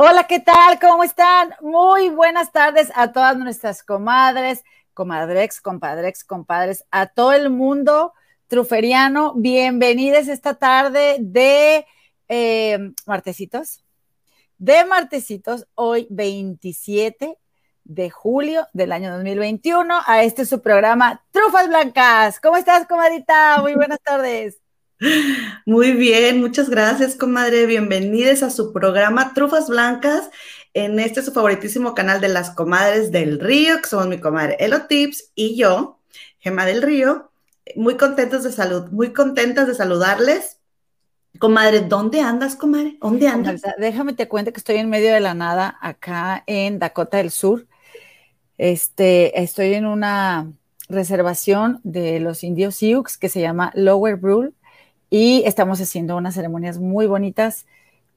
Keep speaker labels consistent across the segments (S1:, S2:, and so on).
S1: Hola, ¿qué tal? ¿Cómo están? Muy buenas tardes a todas nuestras comadres, comadrex, compadrex, compadres, a todo el mundo truferiano. Bienvenidos esta tarde de eh, martesitos. De martesitos, hoy 27 de julio del año 2021, a este su programa Trufas Blancas. ¿Cómo estás, comadita? Muy buenas tardes.
S2: Muy bien, muchas gracias, comadre. Bienvenidos a su programa Trufas Blancas en este su favoritísimo canal de las comadres del río, que somos mi comadre Elo Tips y yo, Gema del Río. Muy contentos de salud, muy contentas de saludarles. Comadre, ¿dónde andas, comadre? ¿Dónde andas?
S1: Déjame te cuente que estoy en medio de la nada acá en Dakota del Sur. Este, estoy en una reservación de los indios Sioux que se llama Lower Brule y estamos haciendo unas ceremonias muy bonitas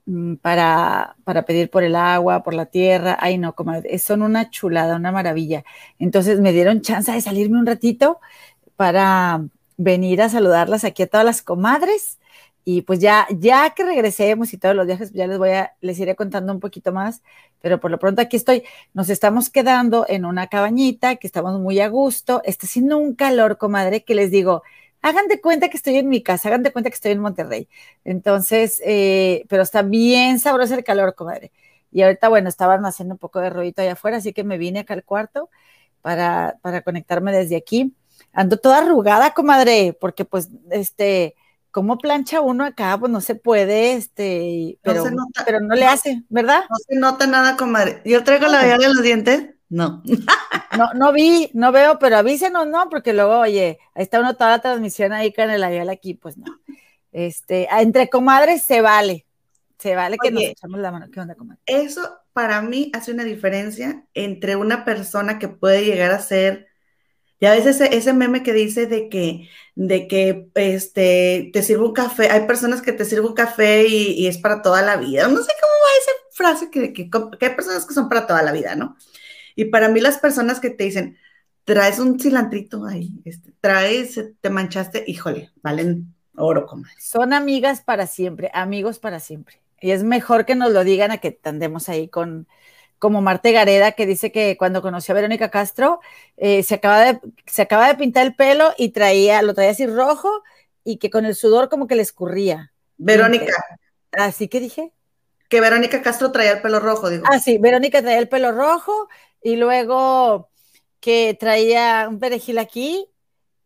S1: mm, para, para, pedir por el agua, por la tierra. Ay, no, como son una chulada, una maravilla. Entonces me dieron chance de salirme un ratito para venir a saludarlas aquí a todas las comadres. Y pues ya, ya que regresemos y todos los viajes, ya les voy a, les iré contando un poquito más, pero por lo pronto aquí estoy. Nos estamos quedando en una cabañita que estamos muy a gusto. Está haciendo un calor, comadre, que les digo, hagan de cuenta que estoy en mi casa, hagan de cuenta que estoy en Monterrey. Entonces, eh, pero está bien sabroso el calor, comadre. Y ahorita, bueno, estaban haciendo un poco de ruido allá afuera, así que me vine acá al cuarto para, para conectarme desde aquí. Ando toda arrugada, comadre, porque pues, este, como plancha uno acá? Pues no se puede, este, pero no, pero no le hace, ¿verdad?
S2: No se nota nada, comadre. Yo traigo la vea de los dientes. No.
S1: No, no vi, no veo, pero avísenos, ¿no? Porque luego, oye, ahí está uno toda la transmisión ahí con el avión aquí, pues no. Este, entre comadres se vale. Se vale que nos echamos la mano. ¿Qué onda, comadre?
S2: Eso para mí hace una diferencia entre una persona que puede llegar a ser, ya ves ese, ese meme que dice de que, de que este, te sirve un café, hay personas que te sirven un café y, es para toda la vida. No sé cómo va esa frase que, que, que hay personas que son para toda la vida, ¿no? Y para mí las personas que te dicen, traes un cilantrito ahí, este, traes, te manchaste, híjole, valen oro, comadre.
S1: Son amigas para siempre, amigos para siempre. Y es mejor que nos lo digan a que andemos ahí con, como Marte Gareda, que dice que cuando conoció a Verónica Castro, eh, se, acaba de, se acaba de pintar el pelo y traía, lo traía así rojo y que con el sudor como que le escurría.
S2: Verónica.
S1: Así que dije.
S2: Que Verónica Castro traía el pelo rojo, digo.
S1: Ah, sí, Verónica traía el pelo rojo y luego que traía un perejil aquí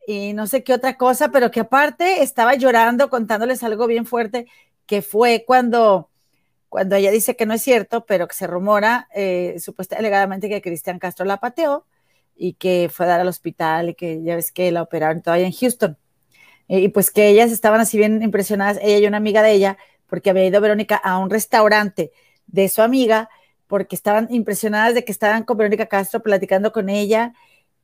S1: y no sé qué otra cosa, pero que aparte estaba llorando contándoles algo bien fuerte, que fue cuando, cuando ella dice que no es cierto, pero que se rumora eh, supuestamente alegadamente que Cristian Castro la pateó y que fue a dar al hospital y que ya ves que la operaron todavía en Houston. Eh, y pues que ellas estaban así bien impresionadas, ella y una amiga de ella, porque había ido Verónica a un restaurante de su amiga porque estaban impresionadas de que estaban con Verónica Castro platicando con ella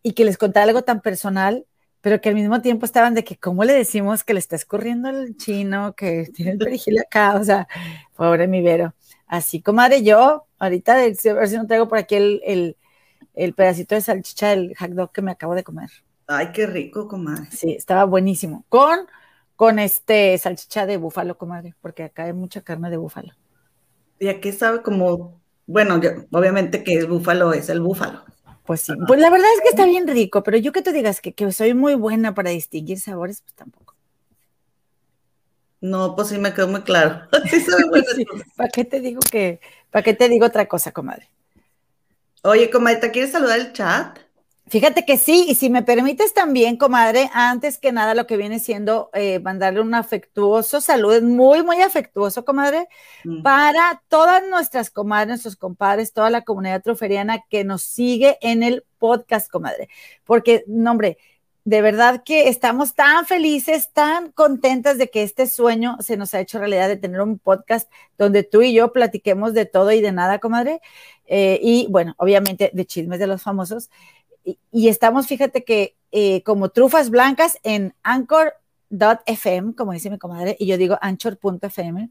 S1: y que les contaba algo tan personal, pero que al mismo tiempo estaban de que, ¿cómo le decimos que le está escurriendo el chino, que tiene el perejil acá? O sea, pobre mi Vero. Así, comadre, yo, ahorita, a ver si no traigo por aquí el, el, pedacito de salchicha del hot dog que me acabo de comer.
S2: Ay, qué rico, comadre.
S1: Sí, estaba buenísimo. Con, con este salchicha de búfalo, comadre, porque acá hay mucha carne de búfalo.
S2: Y aquí sabe como bueno, obviamente que el búfalo es el búfalo.
S1: Pues sí, pues la verdad es que está bien rico, pero yo que te digas que, soy muy buena para distinguir sabores, pues tampoco.
S2: No, pues sí me quedó muy claro.
S1: Sí, ¿Para qué te digo que, para qué te digo otra cosa, comadre?
S2: Oye, comadre, ¿quieres saludar el chat?
S1: Fíjate que sí, y si me permites también, comadre, antes que nada lo que viene siendo eh, mandarle un afectuoso saludo, muy, muy afectuoso, comadre, mm. para todas nuestras comadres, nuestros compadres, toda la comunidad troferiana que nos sigue en el podcast, comadre. Porque, no, hombre, de verdad que estamos tan felices, tan contentas de que este sueño se nos ha hecho realidad de tener un podcast donde tú y yo platiquemos de todo y de nada, comadre. Eh, y bueno, obviamente de chismes de los famosos y, estamos, fíjate que eh, como trufas blancas en anchor.fm, como dice mi comadre, y yo digo anchor.fm,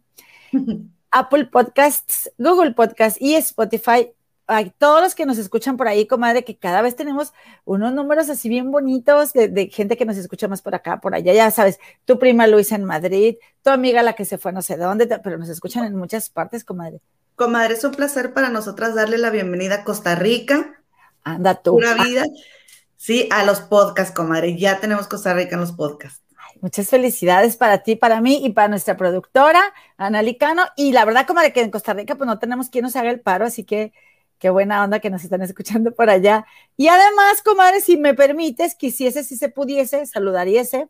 S1: Apple Podcasts, Google Podcasts y Spotify. Hay todos los que nos escuchan por ahí, comadre, que cada vez tenemos unos números así bien bonitos de, gente que nos escucha más por acá, por allá. Ya sabes, tu prima Luisa en Madrid, tu amiga la que se fue no sé dónde, pero nos escuchan en muchas partes, comadre.
S2: comadre, es un placer para nosotras darle la bienvenida a Costa Rica.
S1: Anda tú.
S2: Pura vida. Sí, a los podcasts, comadre. Ya tenemos Costa Rica en los podcasts.
S1: Muchas felicidades para ti, para mí y para nuestra productora, Ana Licano. Y la verdad, comadre, que en Costa Rica pues no tenemos quien nos haga el paro, así que qué buena onda que nos están escuchando por allá. Y además, comadre, si me permites, quisiese, si se pudiese, saludariese.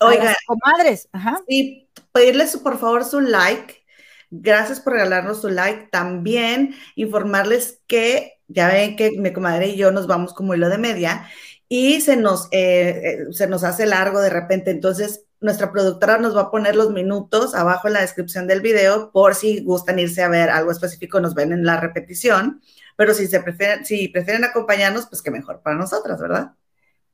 S2: Oiga,
S1: comadres. Ajá.
S2: Y pedirles por favor su like. Gracias por regalarnos su like. También informarles que ya ven que mi comadre y yo nos vamos como hilo de media y se nos, eh, eh, se nos hace largo de repente. Entonces, nuestra productora nos va a poner los minutos abajo en la descripción del video por si gustan irse a ver algo específico, nos ven en la repetición. Pero si, se prefieren, si prefieren acompañarnos, pues que mejor para nosotras, ¿verdad?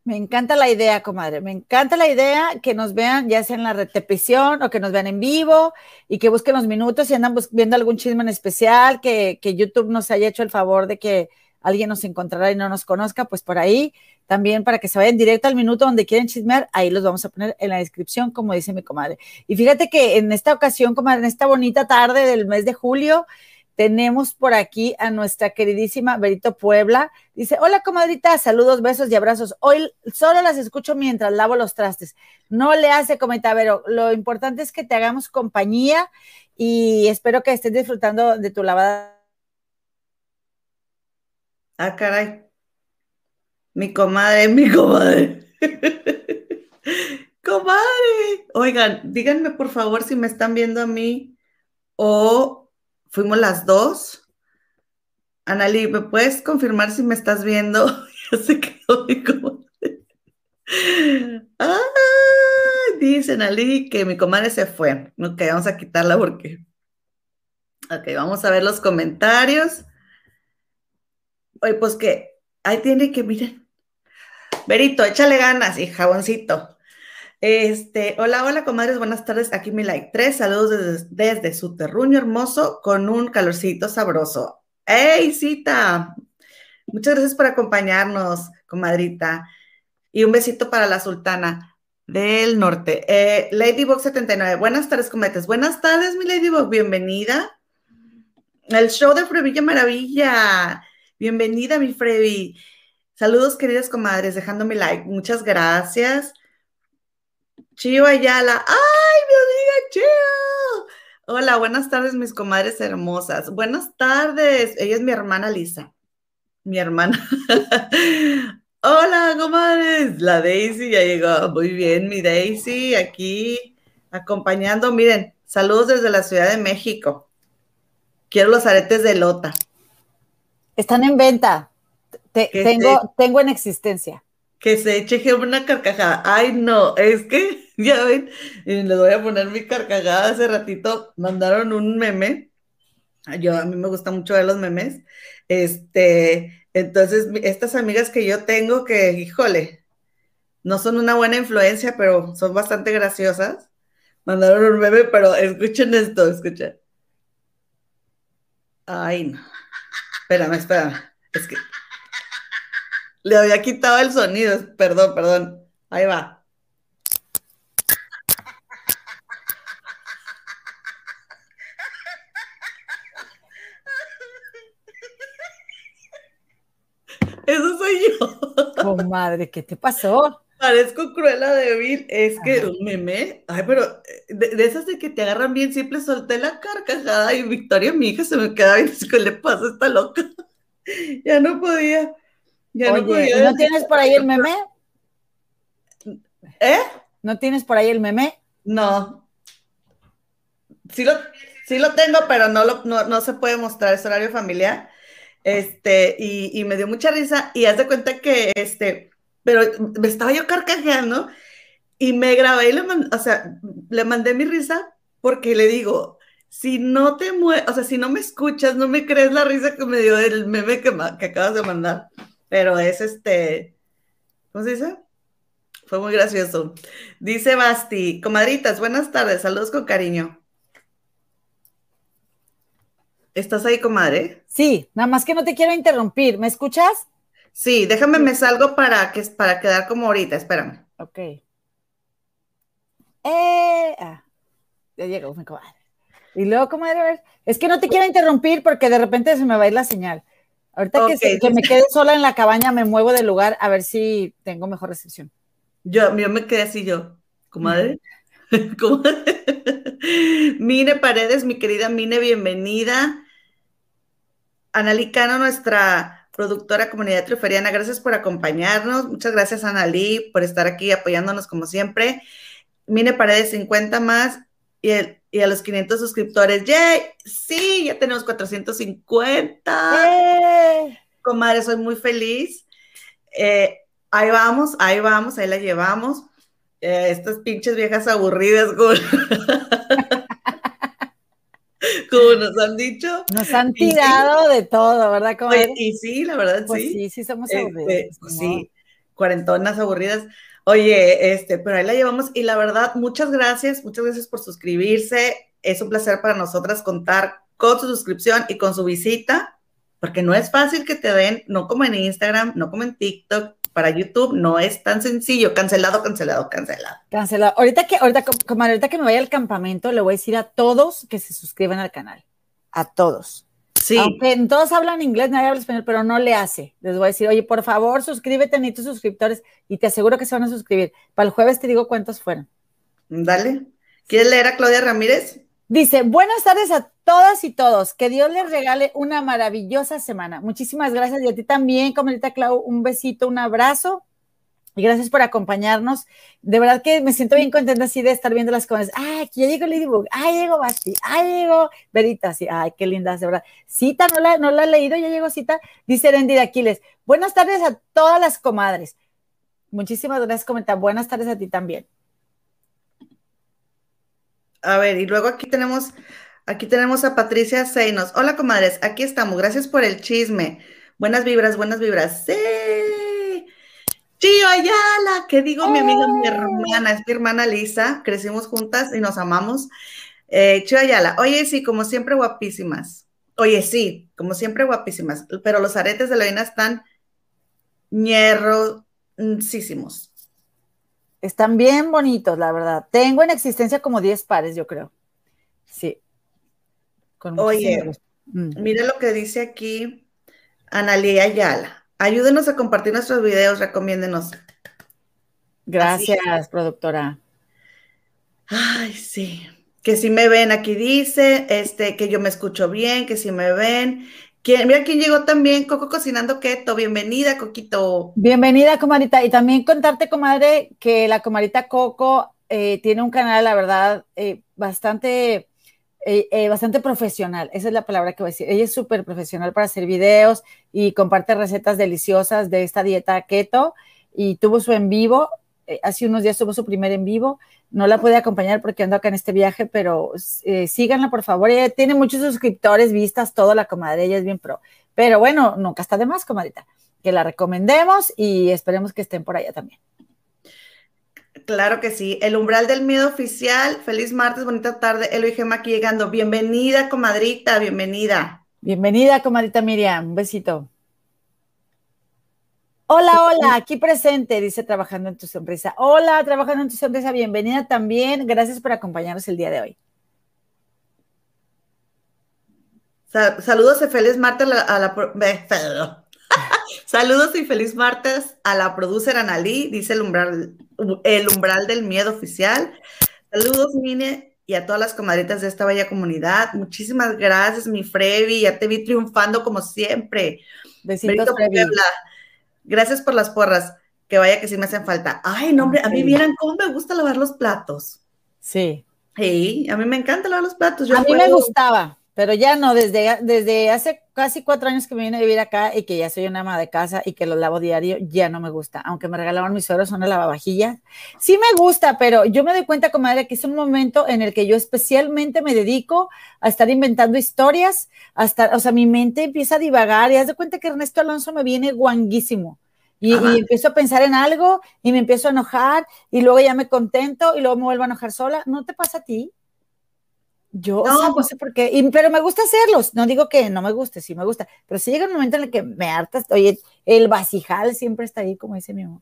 S1: Me encanta la idea, comadre. Me encanta la idea que nos vean ya sea en la repetición o que nos vean en vivo y que busquen los minutos y andan viendo algún chisme en especial, que, que YouTube nos haya hecho el favor de que alguien nos encontrará y no nos conozca, pues por ahí también para que se vayan directo al minuto donde quieren chismear, ahí los vamos a poner en la descripción, como dice mi comadre. Y fíjate que en esta ocasión, comadre, en esta bonita tarde del mes de julio, tenemos por aquí a nuestra queridísima Berito Puebla. Dice, hola comadrita, saludos, besos y abrazos. Hoy solo las escucho mientras lavo los trastes. No le hace comentario, lo importante es que te hagamos compañía y espero que estés disfrutando de tu lavada.
S2: Ah, caray. Mi comadre, mi comadre. comadre. Oigan, díganme por favor si me están viendo a mí o fuimos las dos. Anali, ¿me puedes confirmar si me estás viendo? ya se quedó mi comadre. Ah, dice Anali que mi comadre se fue. Ok, vamos a quitarla porque. Ok, vamos a ver los comentarios. Oye, pues que ahí tiene que, miren. Berito, échale ganas y jaboncito. Este, hola, hola, comadres, buenas tardes. Aquí mi like 3. Saludos desde, su terruño hermoso con un calorcito sabroso. ¡Hey, cita! Muchas gracias por acompañarnos, comadrita. Y un besito para la sultana del norte. Eh, Ladybug79, buenas tardes, cometes. Buenas tardes, mi Ladybug, bienvenida. El show de Frevilla Maravilla. Bienvenida, mi Frevi. Saludos, queridas comadres, dejando mi like. Muchas gracias. Chio Ayala. ¡Ay, mi amiga Chio! Hola, buenas tardes, mis comadres hermosas. Buenas tardes. Ella es mi hermana Lisa. Mi hermana. Hola, comadres. La Daisy ya llegó. Muy bien, mi Daisy, aquí acompañando. Miren, saludos desde la Ciudad de México. Quiero los aretes de Lota.
S1: Están en venta. tengo, tengo en existencia
S2: que se eche una carcajada. Ay, no, es que, ya ven, les voy a poner mi carcajada. Hace ratito mandaron un meme. Yo, a mí me gusta mucho ver los memes. Este, entonces, estas amigas que yo tengo que, híjole, no son una buena influencia, pero son bastante graciosas. Mandaron un meme, pero escuchen esto, escuchen. Ay, no. Espérame, espérame. Es que le había quitado el sonido, perdón, perdón. Ahí va. Eso soy yo.
S1: madre, ¿qué te pasó?
S2: Parezco cruela débil, es que un meme, ay, pero de, esas de que te agarran bien, siempre solté la carcajada y Victoria, mi hija, se me queda bien, ¿qué le pasa a esta loca? ya no podía.
S1: Oye, no, tienes por ahí el meme?
S2: ¿Eh?
S1: ¿No tienes por ahí el meme?
S2: No. Sí lo, sí lo tengo, pero no, lo, no, se puede mostrar, es horario familiar. Este, y, me dio mucha risa. Y haz de cuenta que, este, pero me estaba yo carcajeando y me grabé y le mandé, o sea, le mandé mi risa porque le digo, si no te mueves, o sea, si no me escuchas, no me crees la risa que me dio el meme que, que acabas de mandar pero es este, ¿cómo se dice? Fue muy gracioso. Dice Basti, comadritas, buenas tardes, saludos con cariño. ¿Estás ahí, comadre?
S1: Sí, nada más que no te quiero interrumpir. ¿Me escuchas?
S2: Sí, déjame, me salgo para, que, para quedar como ahorita, espérame.
S1: Ok. Eh, ah, ya llegó mi comadre. Y luego, comadre, es que no te quiero interrumpir porque de repente se me va a ir la señal. Ahorita que, que, me quede sola en la cabaña, me muevo del lugar a ver si tengo mejor recepción.
S2: Yo, yo me quedé así yo, comadre. comadre. Mine Paredes, mi querida Mine, bienvenida. Analí Cano, nuestra productora comunidad triferiana, gracias por acompañarnos. Muchas gracias, Analí, por estar aquí apoyándonos como siempre. Mine Paredes, 50 más. Y, a los 500 suscriptores, ¡yay! Sí, ya tenemos 450. Comadre, soy muy feliz. Eh, ahí vamos, ahí vamos, ahí la llevamos. Eh, estas pinches viejas aburridas, como, nos han dicho.
S1: Nos han tirado de todo, ¿verdad?
S2: Pues, y sí, la verdad,
S1: pues
S2: sí.
S1: Sí, sí, somos este, aburridas.
S2: sí, cuarentonas aburridas. Oye, este, pero ahí la llevamos y la verdad, muchas gracias, muchas gracias por suscribirse. Es un placer para nosotras contar con su suscripción y con su visita, porque no es fácil que te den, no como en Instagram, no como en TikTok, para YouTube no es tan sencillo. Cancelado, cancelado, cancelado.
S1: Cancelado. Ahorita que, ahorita, como ahorita que me vaya al campamento, le voy a decir a todos que se suscriban al canal. A todos. Sí. Aunque todos hablan inglés, nadie habla español, pero no le hace. Les voy a decir, oye, por favor, suscríbete, ni tus suscriptores, y te aseguro que se van a suscribir. Para el jueves te digo cuántos fueron.
S2: Dale. ¿Quieres leer a Claudia Ramírez?
S1: Dice, buenas tardes a todas y todos. Que Dios les regale una maravillosa semana. Muchísimas gracias. Y a ti también, comadita Clau, un besito, un abrazo. Y gracias por acompañarnos. De verdad que me siento bien contenta así de estar viendo las cosas. Ay, aquí ya llegó Ladybug. Ay, llegó Basti. Ay, llegó Verita. Sí, ay, qué linda, de verdad. Cita, no la, no la he leído, ya llegó Cita. Dice Erendi de Aquiles. Buenas tardes a todas las comadres. Muchísimas gracias, comentar. Buenas tardes a ti también.
S2: A ver, y luego aquí tenemos, aquí tenemos a Patricia Seinos. Hola, comadres, aquí estamos. Gracias por el chisme. Buenas vibras, buenas vibras. Sí. Chío Ayala, ¿qué digo mi amiga, mi hermana? Es mi hermana Lisa. Crecimos juntas y nos amamos. Eh, Chío Ayala, oye, sí, como siempre, guapísimas. Oye, sí, como siempre, guapísimas. Pero los aretes de la Lina están ñerrosísimos.
S1: Están bien bonitos, la verdad. Tengo en existencia como 10 pares, yo creo. Sí.
S2: Oye, mm. mira lo que dice aquí Analia Ayala. Ayúdenos a compartir nuestros videos, recomiéndenos.
S1: Gracias, productora.
S2: Ay, sí. Que si me ven, aquí dice, este, que yo me escucho bien, que si me ven, mira quién llegó también, Coco Cocinando Keto. Bienvenida, Coquito.
S1: Bienvenida, comadita. Y también contarte, comadre, que la comadita Coco eh, tiene un canal, la verdad, eh, bastante, eh, bastante profesional. Esa es la palabra que voy a decir. Ella es súper profesional para hacer videos y comparte recetas deliciosas de esta dieta keto. Y tuvo su en vivo. hace unos días tuvo su primer en vivo no la puede acompañar porque ando acá en este viaje, pero eh, síganla por favor. Ella tiene muchos suscriptores, vistas, todo, la comadre, ella es bien pro. Pero bueno, nunca está de más, comadrita. Que la recomendemos y esperemos que estén por allá también.
S2: Claro que sí. El umbral del miedo oficial. Feliz martes, bonita tarde. Elo y Gema aquí llegando. Bienvenida, comadrita, bienvenida.
S1: Bienvenida, comadrita Miriam. Un besito. Hola, hola, aquí presente, dice Trabajando en tu Sonrisa. Hola, Trabajando en tu Sonrisa, bienvenida también. Gracias por acompañarnos el día de hoy.
S2: Saludos y feliz martes a la... Saludos y feliz martes a la producer Analí, dice el umbral, el umbral del miedo oficial. Saludos, Mine, y a todas las comadritas de esta bella comunidad. Muchísimas gracias, mi Frevi. Ya te vi triunfando como siempre.
S1: Besitos, Frevi.
S2: Gracias por las porras. Que vaya que sí me hacen falta. Ay, no, hombre, a mí vieran cómo me gusta lavar los platos.
S1: Sí.
S2: Sí, a mí me encanta lavar los platos.
S1: a mí me gustaba, pero ya no, desde, desde hace casi cuatro años que me vine a vivir acá y que ya soy una ama de casa y que lo lavo diario, ya no me gusta. Aunque me regalaban mis suegros una lavavajilla. Sí me gusta, pero yo me doy cuenta, comadre, que es un momento en el que yo especialmente me dedico a estar inventando historias, hasta, o sea, mi mente empieza a divagar y haz de cuenta que Ernesto Alonso me viene guanguísimo. Y, empiezo a pensar en algo y me empiezo a enojar y luego ya me contento y luego me vuelvo a enojar sola. ¿No te pasa a ti? Yo no, pues, sé por qué, pero me gusta hacerlos. No digo que no me guste, sí me gusta, pero si llega un momento en el que me hartas, oye, el vasijal siempre está ahí, como dice mi mamá.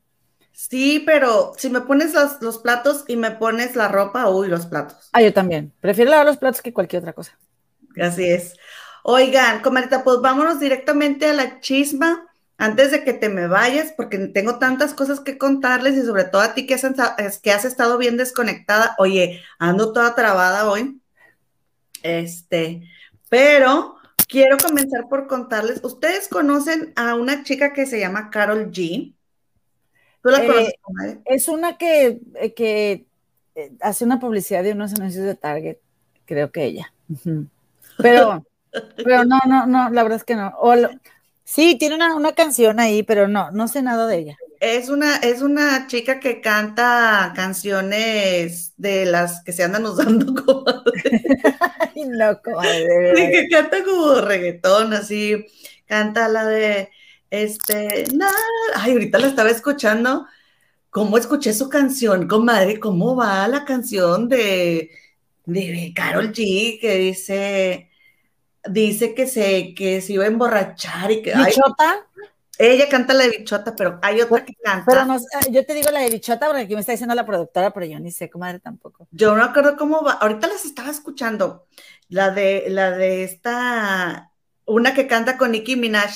S2: Sí, pero si me pones los, los, platos y me pones la ropa, uy, los platos.
S1: Ah, yo también. Prefiero lavar los platos que cualquier otra cosa.
S2: Así es. Oigan, comadita, pues vámonos directamente a la chisma antes de que te me vayas, porque tengo tantas cosas que contarles y sobre todo a ti que has, que has estado bien desconectada. Oye, ando toda trabada hoy. Este, pero quiero comenzar por contarles. Ustedes conocen a una chica que se llama Carol G.
S1: ¿Tú la conoces, eh, Es una que, eh, que eh, hace una publicidad de unos anuncios de Target, creo que ella. Pero, pero no, no, no, la verdad es que no. sí, tiene una, canción ahí, pero no, no sé nada de ella.
S2: Es una, es una chica que canta canciones de las que se andan usando como.
S1: Ay, no,
S2: Sí, que canta como reggaetón, así. Canta la de este. Ay, ahorita la estaba escuchando. ¿Cómo escuché su canción, comadre? ¿Cómo va la canción de, de Carol G que dice dice que se, que se iba a emborrachar y que.
S1: ¿Bichota?
S2: Ella canta la de bichota, pero hay otra que canta.
S1: Pero no, yo te digo la de bichota porque aquí me está diciendo la productora, pero yo ni sé, comadre, tampoco.
S2: Yo no acuerdo cómo va. Ahorita las estaba escuchando. La de, la de esta, una que canta con Nicki Minaj,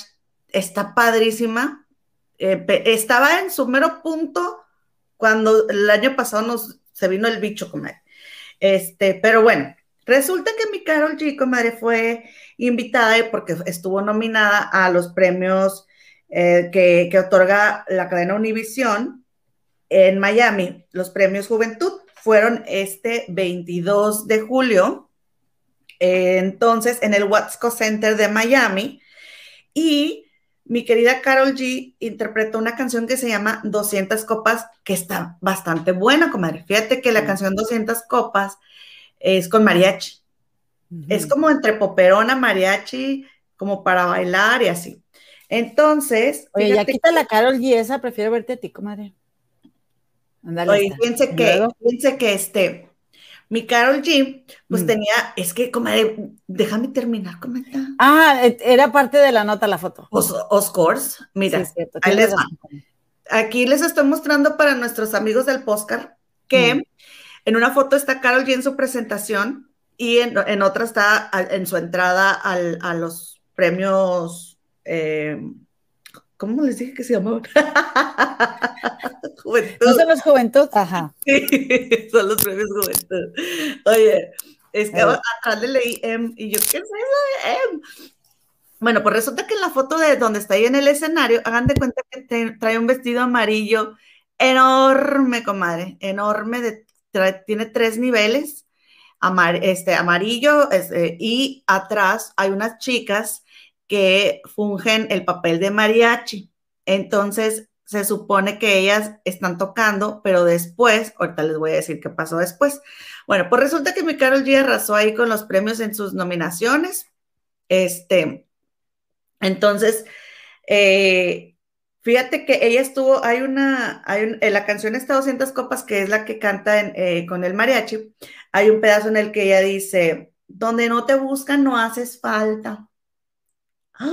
S2: está padrísima. Eh, estaba en su mero punto cuando el año pasado nos se vino el bicho, comadre. Este, pero bueno, Resulta que mi Carol G, comadre, fue invitada porque estuvo nominada a los premios eh, que, otorga la cadena Univision en Miami. Los premios Juventud fueron este 22 de julio, entonces en el Watsco Center de Miami. Y mi querida Carol G interpretó una canción que se llama 200 copas, que está bastante buena, comadre. Fíjate que la canción 200 copas es con mariachi. Es como entre poperona, mariachi, como para bailar y así. Entonces.
S1: Oye, ya quita la Carol y esa, prefiero verte a ti, comadre.
S2: Oye, piense que, piense que este, mi Carol G, pues mm. tenía, es que, comadre, déjame terminar, comentar.
S1: Ah, era parte de la nota la foto.
S2: Oscars, mira, ahí les va. Aquí les estoy mostrando para nuestros amigos del Postcard que mm. En una foto está Carol G en su presentación y en, otra está en su entrada a los premios, eh, ¿cómo les dije que se llamaban?
S1: juventud. ¿No son los Juventud? Ajá.
S2: Sí, son los premios Juventud. Oye, es que atrás le leí M y yo, ¿qué es eso de M? Bueno, pues resulta que en la foto de donde está ahí en el escenario, hagan de cuenta que trae un vestido amarillo enorme, comadre, enorme de tiene tres niveles, este, amarillo este, y atrás hay unas chicas que fungen el papel de mariachi. Entonces, se supone que ellas están tocando, pero después, ahorita les voy a decir qué pasó después. Bueno, pues resulta que mi Carol G arrasó ahí con los premios en sus nominaciones. Este, entonces, eh, Fíjate que ella estuvo, hay una, hay en la canción Esta 200 copas, que es la que canta eh, con el mariachi, hay un pedazo en el que ella dice, donde no te buscan no haces falta. ¡Ah!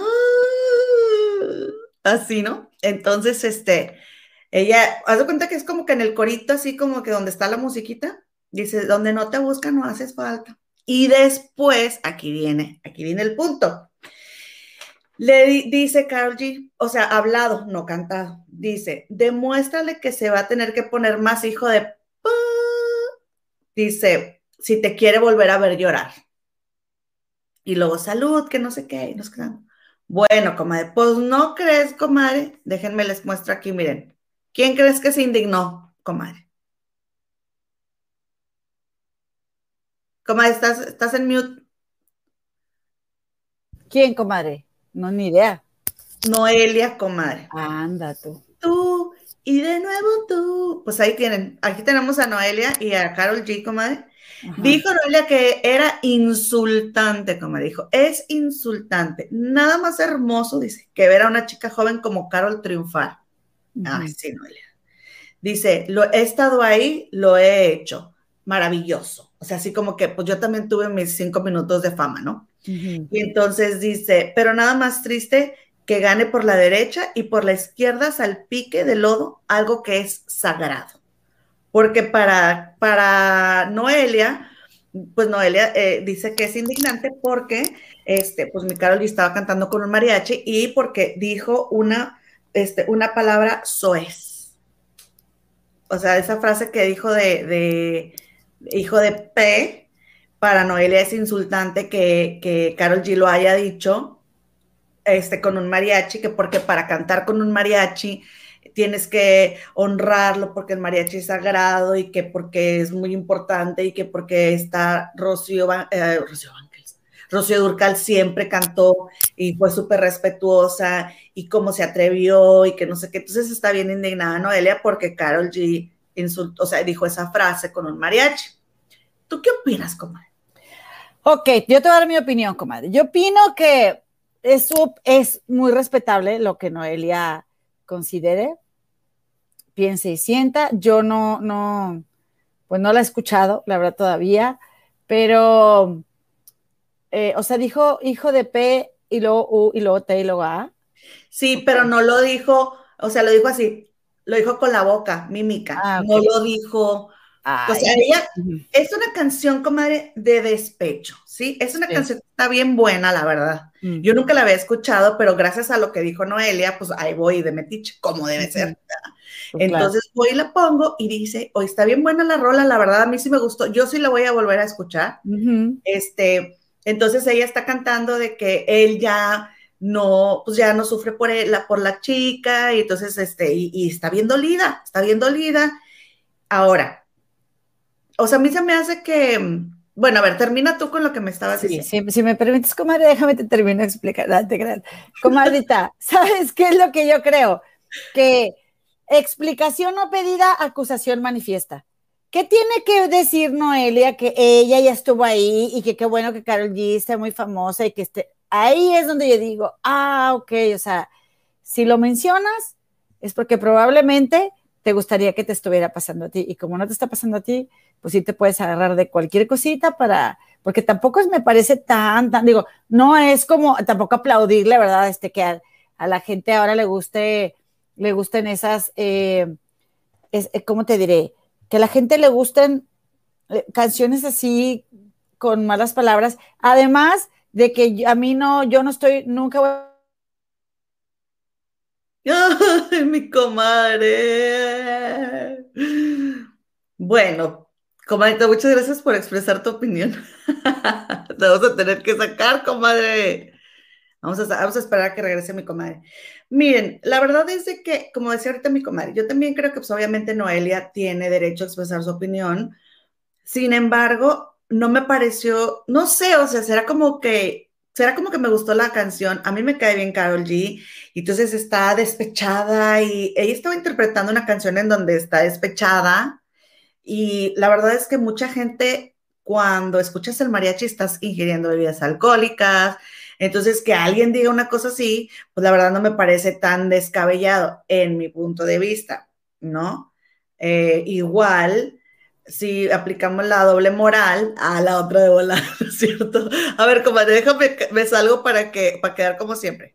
S2: Así, ¿no? Entonces, este, ella, haz de cuenta que es como que en el corito, así como que donde está la musiquita, dice, donde no te buscan no haces falta. Y después, aquí viene, aquí viene el punto. Le dice Carol G, o sea, hablado, no cantado. Dice, demuéstrale que se va a tener que poner más hijo de... Dice, si te quiere volver a ver llorar. Y luego, salud, que no sé qué. Nos quedamos. Bueno, comadre, pues no crees, comadre. Déjenme les muestro aquí, miren. ¿Quién crees que se indignó, comadre? Comadre, estás, estás en mute.
S1: ¿Quién, comadre? No, ni idea.
S2: Noelia, comadre.
S1: Anda tú.
S2: Tú, y de nuevo tú. Pues ahí tienen. Aquí tenemos a Noelia y a Carol G, comadre. Dijo Noelia que era insultante, como dijo. Es insultante. Nada más hermoso, dice, que ver a una chica joven como Carol triunfar. Ay, sí, Noelia. Dice, lo he estado ahí, lo he hecho. Maravilloso. O sea, así como que, pues yo también tuve mis cinco minutos de fama, ¿no? Y entonces dice, pero nada más triste que gane por la derecha y por la izquierda salpique de lodo algo que es sagrado. Porque para, para Noelia, pues Noelia eh, dice que es indignante porque, este, pues mi Carol estaba cantando con un mariachi y porque dijo una, este, una palabra soez. O sea, esa frase que dijo de, de hijo de P, para Noelia es insultante que, que Carol G lo haya dicho este, con un mariachi, que porque para cantar con un mariachi tienes que honrarlo porque el mariachi es sagrado y que porque es muy importante y que porque está Rocío, eh, Rocío, Durcal siempre cantó y fue súper respetuosa y cómo se atrevió y que no sé qué. Entonces está bien indignada Noelia porque Carol G insultó, o sea, dijo esa frase con un mariachi. ¿Tú qué opinas, comadre?
S1: Ok, yo te voy a dar mi opinión, comadre. Yo opino que eso es muy respetable lo que Noelia considere piense y sienta. Yo no, no, pues no la he escuchado, la verdad, todavía, pero, eh, o sea, dijo hijo de P y luego U y luego T y luego A.
S2: Sí, pero no lo dijo, o sea, lo dijo así, lo dijo con la boca, mímica, ah, no lo dijo. o sea, ella es una canción, comadre, de despecho, ¿sí? Es una canción que está bien buena, la verdad. Mm. Yo nunca la había escuchado, pero gracias a lo que dijo Noelia, pues ahí voy de metiche, como debe ser. Entonces voy y la pongo y dice, hoy está bien buena la rola, la verdad a mí sí me gustó, yo sí la voy a volver a escuchar. Este, entonces ella está cantando de que él ya no, pues ya no sufre por, la, por la chica y entonces, este, y, está bien dolida, está bien dolida. Ahora, o sea, a mí se me hace que, bueno, a ver, termina tú con lo que me estabas diciendo.
S1: Si, me permites, comadre, déjame te termino de explicar. Comadrita, ¿sabes qué es lo que yo creo? Que Explicación no pedida, acusación manifiesta. ¿Qué tiene que decir Noelia que ella ya estuvo ahí y que qué bueno que Carol G esté muy famosa y que esté... Ahí es donde yo digo, ah, ok, o sea, si lo mencionas es porque probablemente te gustaría que te estuviera pasando a ti y como no te está pasando a ti, pues sí te puedes agarrar de cualquier cosita para, porque tampoco me parece tan, tan, digo, no es como tampoco aplaudirle, ¿verdad? Este que a, a la gente ahora le guste le gusten esas, eh, eh, ¿cómo te diré? Que a la gente le gusten eh, canciones así con malas palabras, además de que a mí no, yo no estoy, nunca voy
S2: Ay, mi comadre. Bueno, comadre, muchas gracias por expresar tu opinión. Te vamos a tener que sacar, comadre. Vamos a, vamos a esperar a que regrese mi comadre. Miren, la verdad es de que, como decía ahorita mi comadre, yo también creo que pues obviamente Noelia tiene derecho a expresar su opinión. Sin embargo, no me pareció, no sé, o sea, será como que, será como que me gustó la canción. A mí me cae bien Carol G. Y entonces está despechada y ella estaba interpretando una canción en donde está despechada. Y la verdad es que mucha gente, cuando escuchas el mariachi, estás ingiriendo bebidas alcohólicas, entonces, que alguien diga una cosa así, pues la verdad no me parece tan descabellado en mi punto de vista, ¿no? Eh, igual, si aplicamos la doble moral a la otra de volar, ¿cierto? A ver, comadre, déjame, me salgo para, que, para quedar como siempre.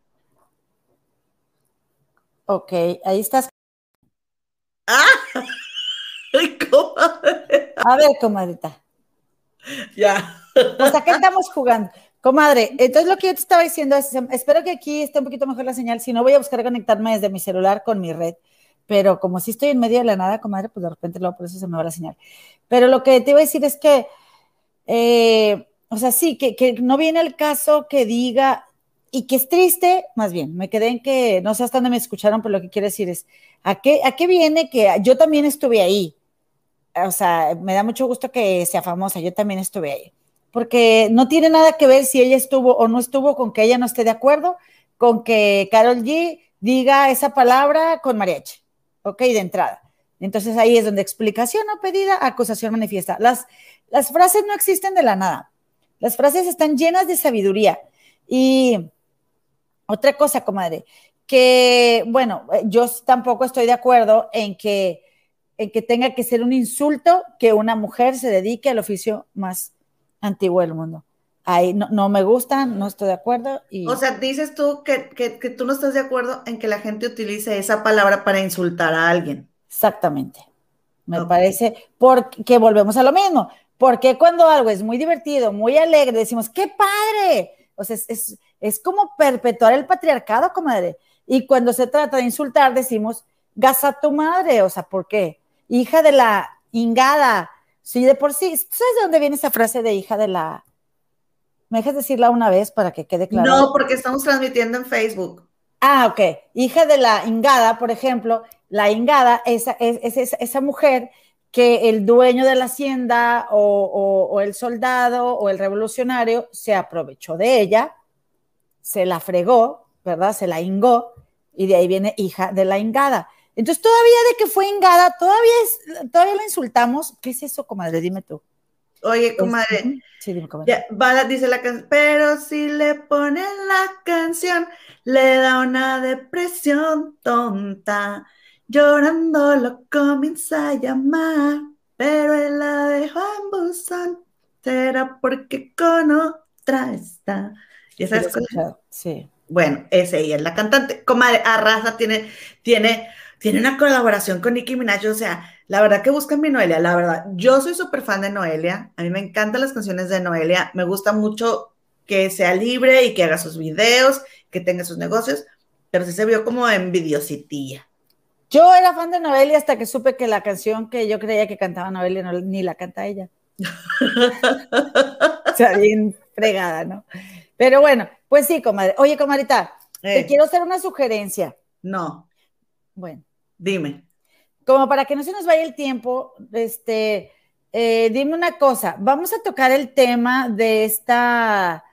S1: Ok, ahí estás.
S2: ¡Ah! Ay, comadre.
S1: A ver, comadrita.
S2: Ya.
S1: Pues acá estamos jugando. Comadre, entonces lo que yo te estaba diciendo es, espero que aquí esté un poquito mejor la señal, si no voy a buscar conectarme desde mi celular con mi red, pero como si estoy en medio de la nada, comadre, pues de repente luego por eso se me va la señal. Pero lo que te iba a decir es que, eh, o sea, sí, que, que no viene el caso que diga, y que es triste, más bien, me quedé en que, no sé hasta dónde me escucharon, pero lo que quiero decir es, ¿a qué, ¿a qué viene que yo también estuve ahí? O sea, me da mucho gusto que sea famosa, yo también estuve ahí porque no tiene nada que ver si ella estuvo o no estuvo con que ella no esté de acuerdo, con que Carol G diga esa palabra con mariachi, ¿ok? De entrada. Entonces ahí es donde explicación no pedida, acusación manifiesta. Las, las frases no existen de la nada. Las frases están llenas de sabiduría. Y otra cosa, comadre, que, bueno, yo tampoco estoy de acuerdo en que, en que tenga que ser un insulto que una mujer se dedique al oficio más antiguo del mundo. ahí no, no, me gustan, no estoy de acuerdo. Y...
S2: O sea, dices tú que, que, que, tú no estás de acuerdo en que la gente utilice esa palabra para insultar a alguien.
S1: Exactamente. Me okay. parece, porque volvemos a lo mismo. Porque cuando algo es muy divertido, muy alegre, decimos, ¡qué padre! O sea, es, es, es como perpetuar el patriarcado, comadre. Y cuando se trata de insultar, decimos, gasa tu madre. O sea, ¿por qué? Hija de la ingada. Sí, de por sí. ¿Sabes de dónde viene esa frase de hija de la ¿Me dejas decirla una vez para que quede claro?
S2: No, porque estamos transmitiendo en Facebook.
S1: Ah, ok. Hija de la ingada, por ejemplo, la ingada es, es, es esa mujer que el dueño de la hacienda o, o, o, el soldado o el revolucionario se aprovechó de ella, se la fregó, ¿verdad? Se la ingó y de ahí viene hija de la ingada. Entonces, todavía de que fue ingada, todavía, es, todavía la insultamos. ¿Qué es eso, comadre? Dime tú.
S2: Oye, comadre. Sí, dime, comadre. Ya, dice la canción, pero si le ponen la canción, le da una depresión tonta. Llorando lo comienza a llamar, pero él la dejó en buzón. Será porque con otra está. ¿Y esas cosas?
S1: Sí.
S2: Bueno, ese ella es la cantante. Comadre, Arrasa tiene, tiene, tiene una colaboración con Nicki Minaj, o sea, la verdad que buscan mi Noelia, la verdad. Yo soy súper fan de Noelia. A mí me encantan las canciones de Noelia. Me gusta mucho que sea libre y que haga sus videos, que tenga sus negocios, pero sí se vio como envidiositilla.
S1: Yo era fan de Noelia hasta que supe que la canción que yo creía que cantaba Noelia no, ni la canta ella. o sea, bien fregada, ¿no? Pero bueno, pues sí, comadre. Oye, comadrita, eh. te quiero hacer una sugerencia.
S2: No.
S1: Bueno.
S2: Dime
S1: como para que no se nos vaya el tiempo, este, eh, dime una cosa, vamos a tocar el tema de esta,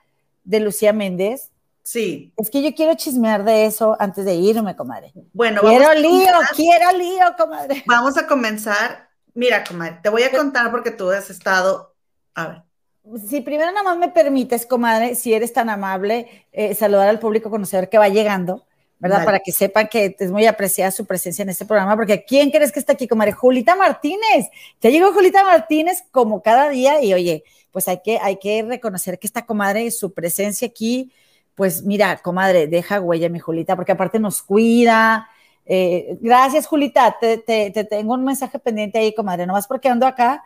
S1: de Lucía Méndez.
S2: Sí.
S1: Es que yo quiero chismear de eso antes de irme, comadre.
S2: Bueno,
S1: quiero vamos lío, quiero lío, comadre.
S2: Vamos a comenzar. Mira, comadre, te voy a contar porque tú has estado, a ver.
S1: Si primero nada más me permites, comadre, si eres tan amable, eh, saludar al público conocedor que va llegando. ¿Verdad? Vale. Para que sepan que es muy apreciada su presencia en este programa, porque ¿quién crees que está aquí, comadre? Julita Martínez. Ya llegó Julita Martínez como cada día y oye, pues hay que, hay que reconocer que esta comadre, su presencia aquí, pues mira, comadre, deja huella mi Julita, porque aparte nos cuida. Eh, gracias, Julita. Te, te, te, tengo un mensaje pendiente ahí, comadre, nomás porque ando acá.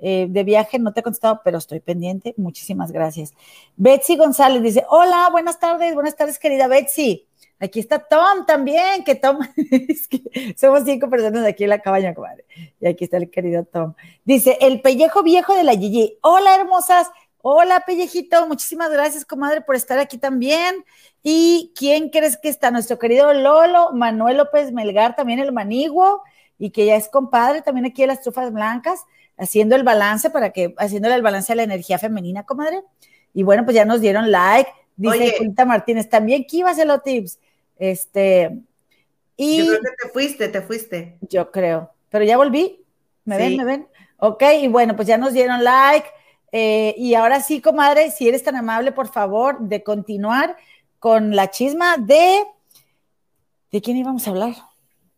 S1: Eh, de viaje, no te he contestado, pero estoy pendiente. Muchísimas gracias. Betsy González dice: Hola, buenas tardes, buenas tardes, querida Betsy. Aquí está Tom también, que Tom, es que somos cinco personas aquí en la cabaña, comadre. Y aquí está el querido Tom. Dice, el pellejo viejo de la Gigi. Hola, hermosas. Hola, pellejito. Muchísimas gracias, comadre, por estar aquí también. ¿Y quién crees que está? Nuestro querido Lolo, Manuel López Melgar, también el maniguo, y que ya es compadre también aquí de las trufas blancas, haciendo el balance para que, haciéndole el balance a la energía femenina, comadre. Y bueno, pues ya nos dieron like. Dice Julita Martínez, también los tips. Este, y
S2: yo creo que te fuiste, te fuiste.
S1: Yo creo, pero ya volví. ¿Me sí. ven? ¿Me ven? Ok, y bueno, pues ya nos dieron like. Eh, y ahora sí, comadre, si eres tan amable, por favor, de continuar con la chisma de. ¿De quién íbamos a hablar?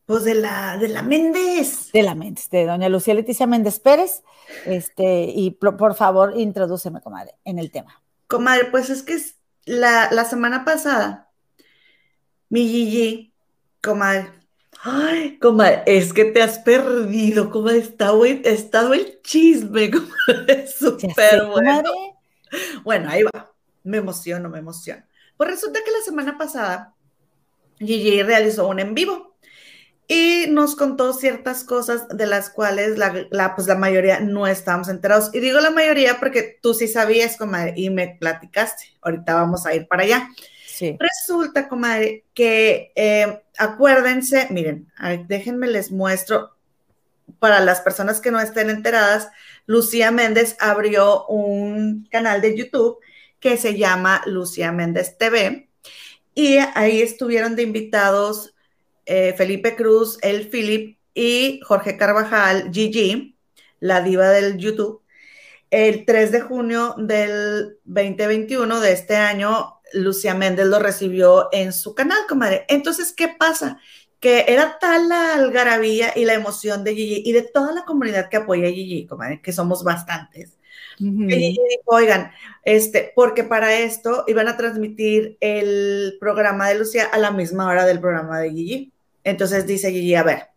S2: Pues de la, de la Méndez.
S1: De la Méndez, de doña Lucía Leticia Méndez Pérez. Este, y por, por favor, introdúceme, comadre, en el tema.
S2: Comadre, pues es que la, la semana pasada mi Gigi, comadre. Ay, comadre, es que te has perdido, comadre. Está buen, estado el chisme, comadre. Súper bueno. Bueno, ahí va. Me emociono, me emociono. Pues resulta que la semana pasada Gigi realizó un en vivo y nos contó ciertas cosas de las cuales la, la, pues la mayoría no estábamos enterados. Y digo la mayoría porque tú sí sabías, comadre, y me platicaste. Ahorita vamos a ir para allá. Resulta, comadre, que eh, acuérdense, miren, déjenme les muestro, para las personas que no estén enteradas, Lucía Méndez abrió un canal de YouTube que se llama Lucía Méndez TV y ahí estuvieron de invitados eh, Felipe Cruz, El Philip y Jorge Carvajal, Gigi, la diva del YouTube. El 3 de junio del 2021 de este año Lucía Méndez lo recibió en su canal, comadre. Entonces, ¿qué pasa? Que era tal la algarabía y la emoción de Gigi y de toda la comunidad que apoya a Gigi, comadre, que somos bastantes, dijo, oigan, este, porque para esto iban a transmitir el programa de Lucía a la misma hora del programa de Gigi. Entonces dice Gigi, a ver,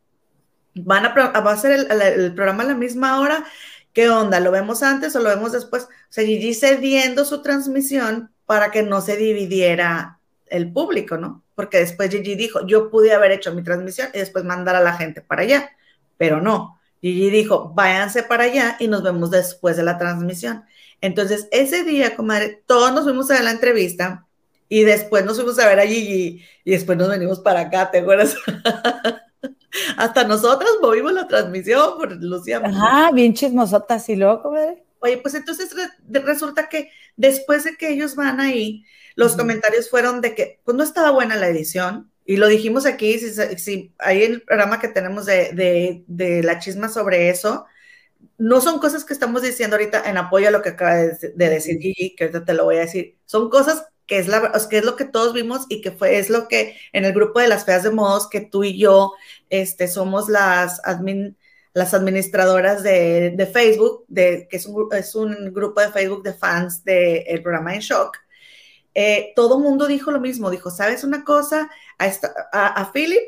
S2: van a, va a ser el, programa a la misma hora. ¿Qué onda? ¿Lo vemos antes o lo vemos después? O sea, Gigi cediendo su transmisión para que no se dividiera el público, ¿no? Porque después Gigi dijo, yo pude haber hecho mi transmisión y después mandar a la gente para allá, pero no. Gigi dijo, váyanse para allá y nos vemos después de la transmisión. Entonces, ese día, comadre, todos nos fuimos a la entrevista y después nos fuimos a ver a Gigi y después nos venimos para acá, ¿te acuerdas? Hasta nosotras movimos la transmisión por Lucía.
S1: Ajá, bien chismosotas y luego, comadre.
S2: Oye, pues entonces resulta que después de que ellos van ahí, los comentarios fueron de que pues no estaba buena la edición, y lo dijimos aquí, si, si hay el programa que tenemos de, la chisma sobre eso, no son cosas que estamos diciendo ahorita en apoyo a lo que acaba de, decir Gigi, que ahorita te lo voy a decir. Son cosas que es, la, que es lo que todos vimos y que fue, es lo que en el grupo de las feas de modos, que tú y yo este, somos las, admin, las administradoras de, Facebook, de, que es un, es un grupo de Facebook de fans del programa En Shock eh, todo mundo dijo lo mismo, dijo, ¿sabes una cosa? A, a, Philip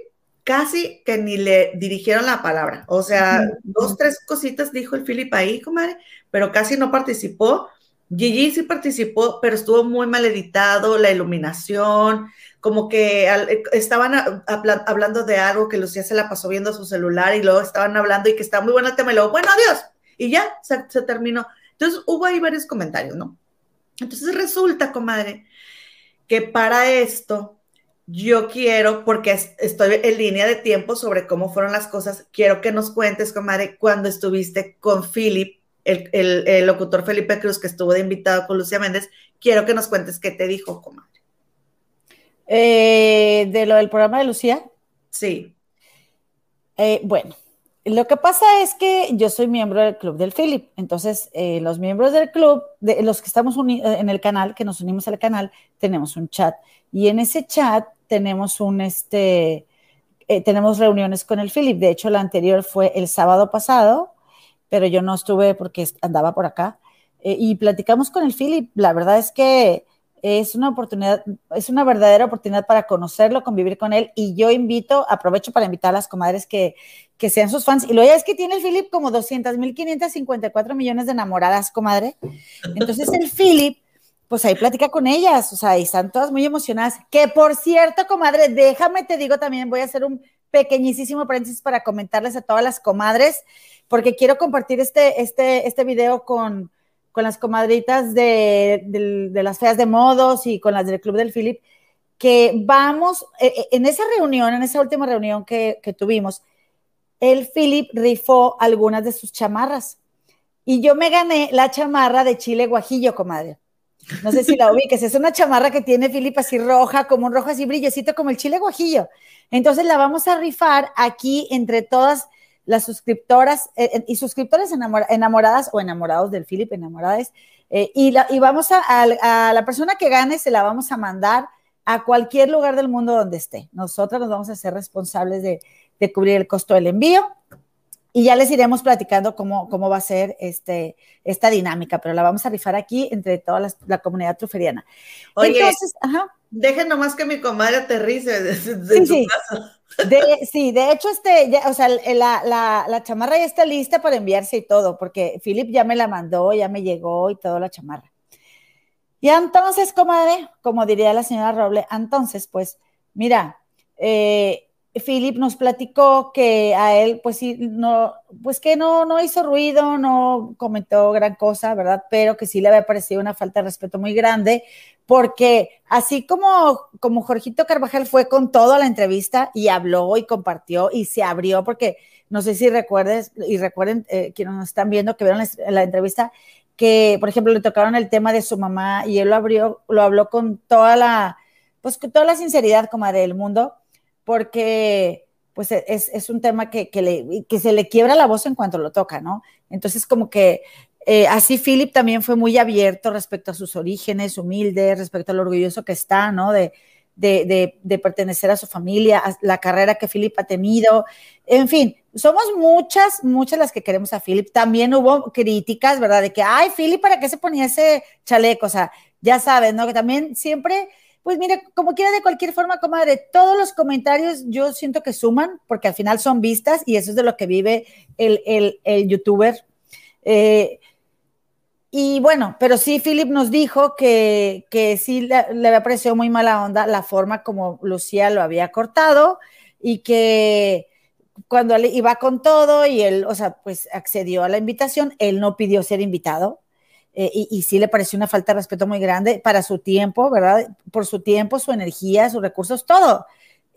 S2: casi que ni le dirigieron la palabra, o sea, dos, tres cositas dijo el Philip ahí, comadre, pero casi no participó. Gigi sí participó, pero estuvo muy mal editado, la iluminación, como que estaban hablando de algo que Lucía se la pasó viendo su celular y luego estaban hablando y que estaba muy bueno el tema y luego, bueno, adiós, y ya se, se terminó. Entonces hubo ahí varios comentarios, ¿no? Entonces resulta, comadre, que para esto yo quiero, porque estoy en línea de tiempo sobre cómo fueron las cosas, quiero que nos cuentes, comadre, cuando estuviste con Philip, el, locutor Felipe Cruz, que estuvo de invitado con Lucía Méndez, quiero que nos cuentes qué te dijo, comadre.
S1: Eh, de lo del programa de Lucía.
S2: Sí.
S1: Eh, bueno, lo que pasa es que yo soy miembro del club del Philip, entonces eh, los miembros del club, de, los que estamos eh, en el canal, que nos unimos al canal, tenemos un chat y en ese chat tenemos un este, eh, tenemos reuniones con el Philip. De hecho, la anterior fue el sábado pasado, pero yo no estuve porque andaba por acá y platicamos con el Philip. La verdad es que es una oportunidad, es una verdadera oportunidad para conocerlo, convivir con él. Y yo invito, aprovecho para invitar a las comadres que, que sean sus fans. Y lo ya es que tiene el Philip como 200 mil 554 millones de enamoradas, comadre. Entonces el Philip, pues ahí platica con ellas, o sea, y están todas muy emocionadas. Que por cierto, comadre, déjame te digo también, voy a hacer un pequeñísimo paréntesis para comentarles a todas las comadres, porque quiero compartir este, este, este video con con las comadritas de, las feas de modos y con las del Club del Philip, que vamos, eh, eh, en esa reunión, en esa última reunión que, tuvimos, el Philip rifó algunas de sus chamarras. Y yo me gané la chamarra de chile guajillo, comadre. No sé si la ubiques, es una chamarra que tiene Philip así roja, como un rojo así brillecito, como el chile guajillo. Entonces la vamos a rifar aquí entre todas las suscriptoras eh, eh, y suscriptores enamoradas o enamorados del Philip, enamoradas, eh, y, la, y vamos a, la persona que gane, se la vamos a mandar a cualquier lugar del mundo donde esté. Nosotros nos vamos a ser responsables de, cubrir el costo del envío y ya les iremos platicando cómo, cómo va a ser este, esta dinámica, pero la vamos a rifar aquí entre toda la, comunidad truferiana.
S2: Oye, Entonces, dejen nomás que mi comadre aterrice de, su
S1: sí.
S2: casa
S1: sí, de hecho, este, o sea, la, chamarra ya está lista para enviarse y todo, porque Philip ya me la mandó, ya me llegó y todo la chamarra. Y entonces, comadre, como diría la señora Roble, entonces, pues, mira, eh, Philip nos platicó que a él, pues sí, no, pues que no, no hizo ruido, no comentó gran cosa, ¿verdad? Pero que sí le había parecido una falta de respeto muy grande porque así como, como Jorgito Carvajal fue con todo la entrevista y habló y compartió y se abrió, porque no sé si recuerdes y recuerden eh, quienes nos están viendo que vieron la, entrevista, que por ejemplo le tocaron el tema de su mamá y él lo abrió, lo habló con toda la, pues con toda la sinceridad como del mundo, porque pues es, es un tema que, que, le, que se le quiebra la voz en cuanto lo toca, ¿no? Entonces como que eh, así Philip también fue muy abierto respecto a sus orígenes, humilde, respecto a lo orgulloso que está, ¿no? De, de, de, pertenecer a su familia, a la carrera que Philip ha tenido. En fin, somos muchas, muchas las que queremos a Philip. También hubo críticas, ¿verdad? De que, ay, Philip, ¿para qué se ponía ese chaleco? O sea, ya sabes, ¿no? Que también siempre, pues mire, como quiera, de cualquier forma, comadre, todos los comentarios yo siento que suman, porque al final son vistas y eso es de lo que vive el, el, youtuber. Eh, y bueno, pero sí, Philip nos dijo que, que sí le, le, había parecido muy mala onda la forma como Lucía lo había cortado y que cuando él iba con todo y él, o sea, pues accedió a la invitación, él no pidió ser invitado. Eh, y, sí le pareció una falta de respeto muy grande para su tiempo, ¿verdad? Por su tiempo, su energía, sus recursos, todo.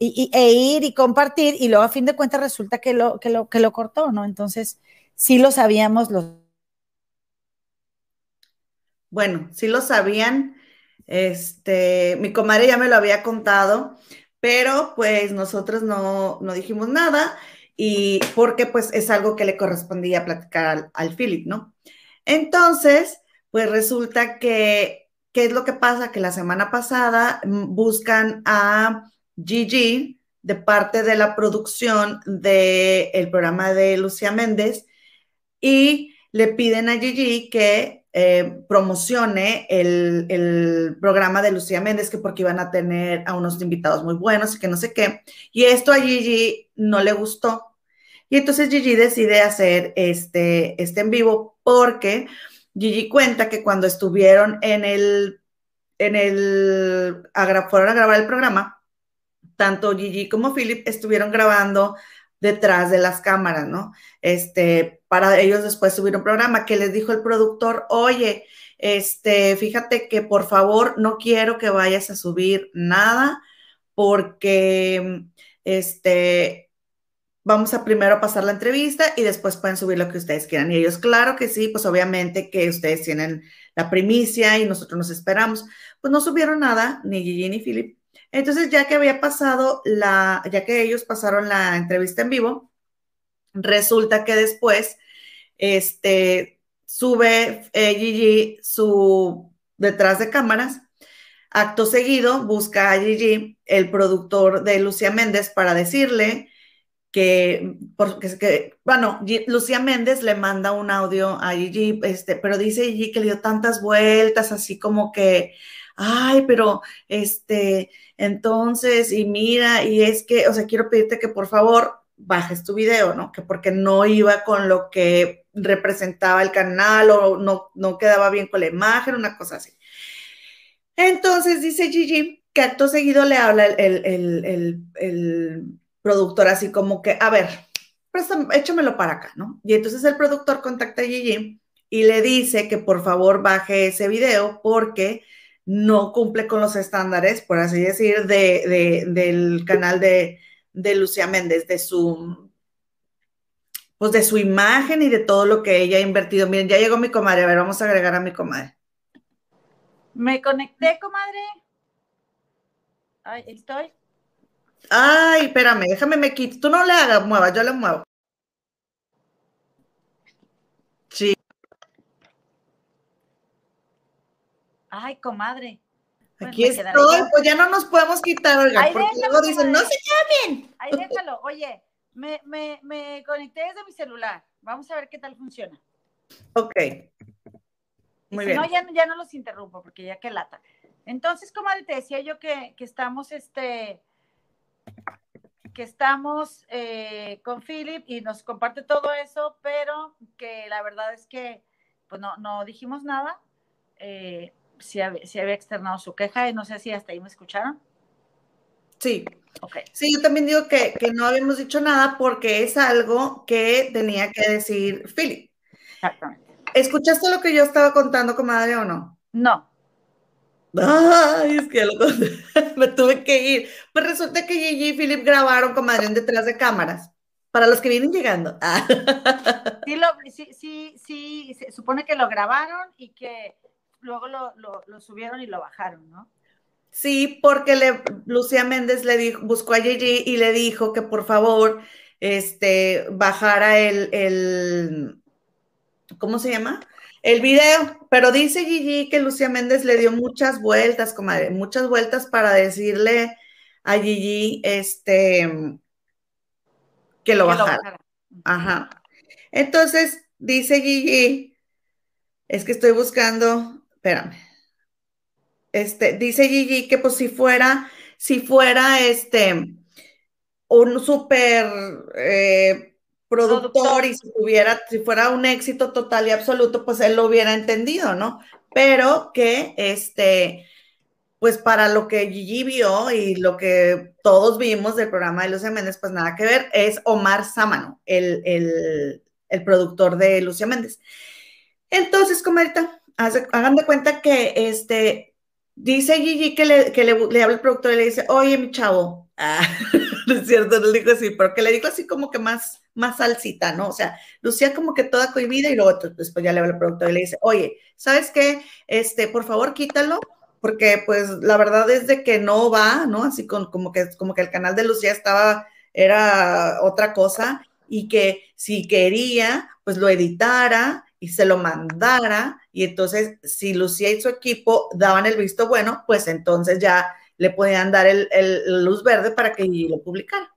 S1: Y, e ir y compartir, y luego a fin de cuentas resulta que lo, que lo, que lo cortó, ¿no? Entonces, sí lo sabíamos los
S2: bueno, sí lo sabían. Este, mi comadre ya me lo había contado, pero pues nosotros no, no dijimos nada y porque pues es algo que le correspondía platicar al, al Philip, ¿no? Entonces, pues resulta que, ¿qué es lo que pasa? Que la semana pasada buscan a Gigi de parte de la producción del el programa de Lucía Méndez y le piden a Gigi que eh, promocione el, el, programa de Lucía Méndez, que porque iban a tener a unos invitados muy buenos y que no sé qué. Y esto a Gigi no le gustó. Y entonces Gigi decide hacer este, este en vivo porque Gigi cuenta que cuando estuvieron en el, en el, fueron a grabar el programa, tanto Gigi como Philip estuvieron grabando detrás de las cámaras, ¿no? Este, para ellos después subir un programa que les dijo el productor, oye, este, fíjate que por favor no quiero que vayas a subir nada porque, este, vamos a primero pasar la entrevista y después pueden subir lo que ustedes quieran. Y ellos, claro que sí, pues obviamente que ustedes tienen la primicia y nosotros nos esperamos. Pues no subieron nada, ni Gigi ni Philip, entonces, ya que había pasado la, ya que ellos pasaron la entrevista en vivo, resulta que después, este, sube eh, Gigi su detrás de cámaras. Acto seguido, busca a Gigi, el productor de Lucía Méndez, para decirle que, porque, que bueno, Lucía Méndez le manda un audio a Gigi, este, pero dice Gigi que le dio tantas vueltas, así como que, ay, pero este, entonces, y mira, y es que, o sea, quiero pedirte que por favor bajes tu video, ¿no? Que porque no iba con lo que representaba el canal o no, no quedaba bien con la imagen, una cosa así. Entonces dice Gigi que acto seguido le habla el, el, el productor así como que, a ver, préstame, échamelo para acá, ¿no? Y entonces el productor contacta a Gigi y le dice que por favor baje ese video porque no cumple con los estándares, por así decir, de, de, del canal de, de Lucía Méndez, de su, pues de su imagen y de todo lo que ella ha invertido. Miren, ya llegó mi comadre, a ver, vamos a agregar a mi comadre.
S1: Me conecté, comadre. Ay, estoy.
S2: Ay, espérame, déjame me quito. Tú no le hagas, mueva, yo le muevo. Sí.
S1: Ay, comadre.
S2: Pues Aquí estoy, pues ya no nos podemos quitar, oiga, Ay, porque déjalo, luego dicen, no se bien.
S1: Ay, déjalo, oye, me, me, me conecté desde mi celular. Vamos a ver qué tal funciona.
S2: Ok.
S1: Muy si bien. No, ya, ya, no los interrumpo porque ya que lata. Entonces, comadre, te decía yo que, que estamos, este, que estamos eh, con Philip y nos comparte todo eso, pero que la verdad es que, pues no, no dijimos nada. Eh, si había, si había externado su queja y no sé si hasta ahí me escucharon.
S2: Sí. Okay. Sí, yo también digo que, que, no habíamos dicho nada porque es algo que tenía que decir Philip.
S1: Exactamente.
S2: ¿Escuchaste lo que yo estaba contando, comadre, o no?
S1: No.
S2: Ay, es que lo, me tuve que ir. Pues resulta que Gigi y Philip grabaron, comadre, detrás de cámaras. Para los que vienen llegando.
S1: Sí, lo, sí, sí, sí, se supone que lo grabaron y que luego lo, lo, lo, subieron y lo bajaron, ¿no?
S2: Sí, porque le, Lucía Méndez le dijo, buscó a Gigi y le dijo que por favor este, bajara el, el, ¿cómo se llama? El video, pero dice Gigi que Lucía Méndez le dio muchas vueltas, comadre, muchas vueltas para decirle a Gigi, este, que lo bajara. Ajá. Entonces, dice Gigi, es que estoy buscando, espérame. Este, dice Gigi que pues si fuera, si fuera este, un súper eh, productor y si tuviera, si fuera un éxito total y absoluto, pues él lo hubiera entendido, ¿no? Pero que este, pues para lo que Gigi vio y lo que todos vimos del programa de Lucia Méndez, pues nada que ver, es Omar Sámano, el, el, productor de Lucia Méndez. Entonces, comadita, hagan de cuenta que este, dice Gigi que le, que le, le habla el productor y le dice, oye, mi chavo, ah, no es cierto, no le dijo así, pero que le dijo así como que más, más salsita, ¿no? O sea, Lucía como que toda cohibida y luego después ya le habla el productor y le dice, oye, ¿sabes qué? Este, por favor, quítalo porque pues la verdad es de que no va, ¿no? Así con, como, que, como que el canal de Lucía estaba, era otra cosa y que si quería, pues lo editara y se lo mandara y entonces si Lucía y su equipo daban el visto bueno, pues entonces ya le podían dar el, luz verde para que lo publicara.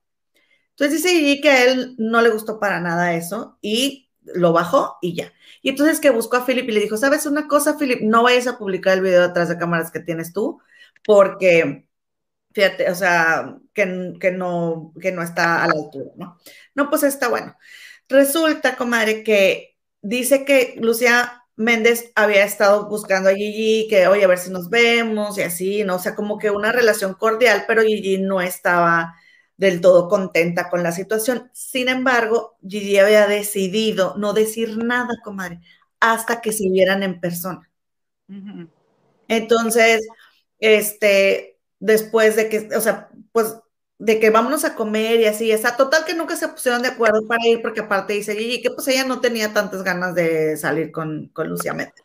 S2: Entonces dice Gigi que a él no le gustó para nada eso y lo bajó y ya. Y entonces que buscó a Philip y le dijo, ¿sabes una cosa, Philip? No vayas a publicar el video detrás de cámaras que tienes tú, porque, fíjate, o sea, que, que, no, que no está a la altura, ¿no? No, pues está bueno. Resulta, comadre, que dice que Lucía Méndez había estado buscando a Gigi, que, oye, a ver si nos vemos y así, ¿no? O sea, como que una relación cordial, pero Gigi no estaba del todo contenta con la situación. Sin embargo, Gigi había decidido no decir nada, comadre, hasta que se vieran en persona. Entonces, este, después de que, o sea, pues de que vámonos a comer y así, esa total que nunca se pusieron de acuerdo para ir, porque aparte dice Gigi que pues ella no tenía tantas ganas de salir con, con Lucía Méndez.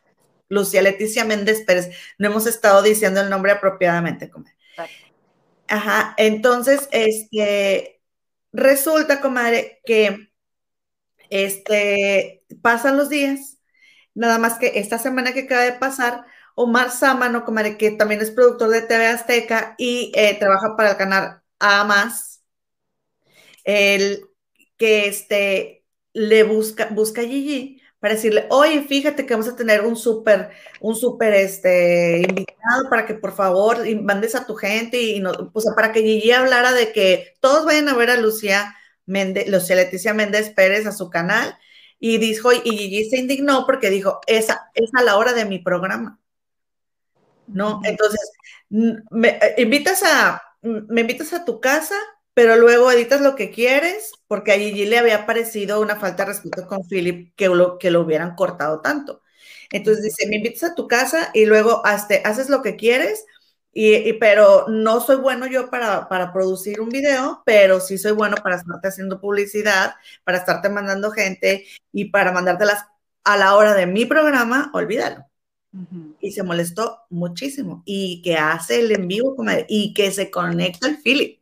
S2: Lucía Leticia Méndez Pérez, no hemos estado diciendo el nombre apropiadamente, comadre. Ajá, entonces, este, resulta, comadre, que este, pasan los días, nada más que esta semana que acaba de pasar, Omar Sámano, comadre, que también es productor de TV Azteca y eh, trabaja para el canal A más, el que este, le busca, busca a Gigi para decirle, oye, fíjate que vamos a tener un súper, un súper este, invitado para que por favor mandes a tu gente y no, o sea, para que Gigi hablara de que todos vayan a ver a Lucía Méndez, Lucía Leticia Méndez Pérez a su canal y dijo, y Gigi se indignó porque dijo, esa es a la hora de mi programa. ¿No? Entonces, me eh, invitas a, me invitas a tu casa pero luego editas lo que quieres, porque a Gigi le había parecido una falta de respeto con Philip que lo, que lo hubieran cortado tanto. Entonces dice, me invitas a tu casa y luego haces lo que quieres, y, pero no soy bueno yo para, para, producir un video, pero sí soy bueno para estarte haciendo publicidad, para estarte mandando gente y para mandártelas a la hora de mi programa, olvídalo. Y se molestó muchísimo. Y que hace el en vivo y que se conecta el Philip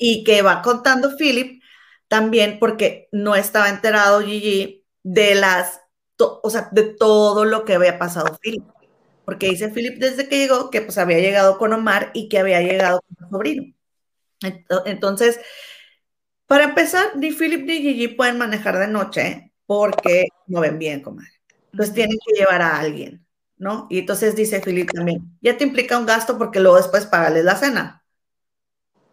S2: y que va contando Philip también porque no estaba enterado Gigi de las, o sea, de todo lo que había pasado Philip. Porque dice Philip desde que llegó que pues había llegado con Omar y que había llegado con su sobrino. Entonces, para empezar, ni Philip ni Gigi pueden manejar de noche porque no ven bien, comadre. Entonces tienen que llevar a alguien, ¿no? Y entonces dice Philip también, ya te implica un gasto porque luego después pagarles la cena.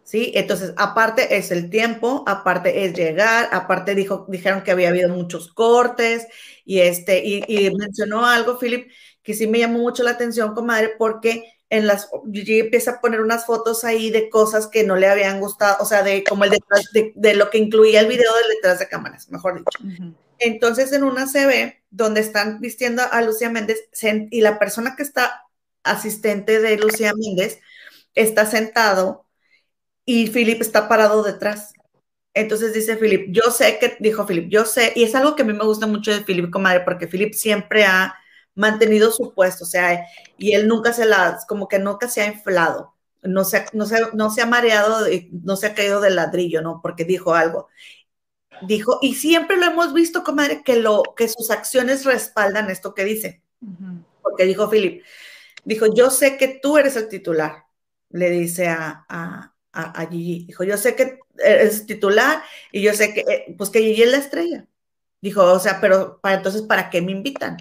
S2: ¿sí? Entonces, aparte es el tiempo, aparte es llegar, aparte dijo, dijeron que había habido muchos cortes y, este, y, mencionó algo, Philip, que sí me llamó mucho la atención, comadre, porque en las, Gigi empieza a poner unas fotos ahí de cosas que no le habían gustado, o sea, de como el detrás, de, lo que incluía el video del detrás de cámaras, mejor dicho. Entonces, en una se ve donde están vistiendo a Lucía Méndez y la persona que está asistente de Lucía Méndez está sentado y Philip está parado detrás. Entonces dice Philip, yo sé que, dijo Philip, yo sé, y es algo que a mí me gusta mucho de Philip, comadre, porque Philip siempre ha mantenido su puesto, o sea, y él nunca se la, como que nunca se ha inflado, no se, no se, no se ha mareado, no se ha caído del ladrillo, ¿no? Porque dijo algo. Dijo, y siempre lo hemos visto, comadre, que, lo, que sus acciones respaldan esto que dice. Porque dijo Philip, dijo, yo sé que tú eres el titular, le dice a, a, a, Gigi. Dijo, yo sé que eres titular y yo sé que, eh, pues que Gigi es la estrella. Dijo, o sea, pero para entonces, ¿para qué me invitan?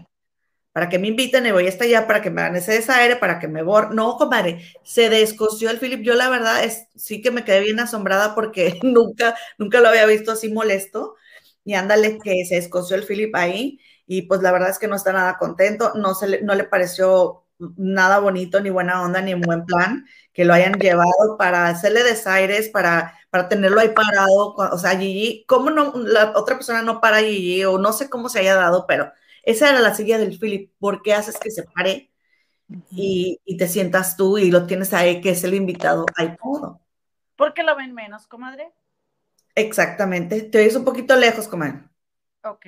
S2: ¿Para qué me invitan? Y voy hasta allá para que me hagan ese desaire, para que me borren. No, comadre, se descoció el Philip. Yo la verdad es, sí que me quedé bien asombrada porque nunca, nunca lo había visto así molesto. Y ándale que se descoció el Philip ahí. Y pues la verdad es que no está nada contento. No, se le, no le pareció nada bonito, ni buena onda, ni en buen plan que lo hayan llevado para hacerle desaires, para, para tenerlo ahí parado. O sea, Gigi, ¿cómo no, la otra persona no para Gigi? O no sé cómo se haya dado, pero esa era la silla del Philip. ¿Por qué haces que se pare y, te sientas tú y lo tienes ahí, que es el invitado? Hay todo.
S1: ¿Por qué lo ven menos, comadre?
S2: Exactamente. Te oyes un poquito lejos, comadre.
S1: Ok.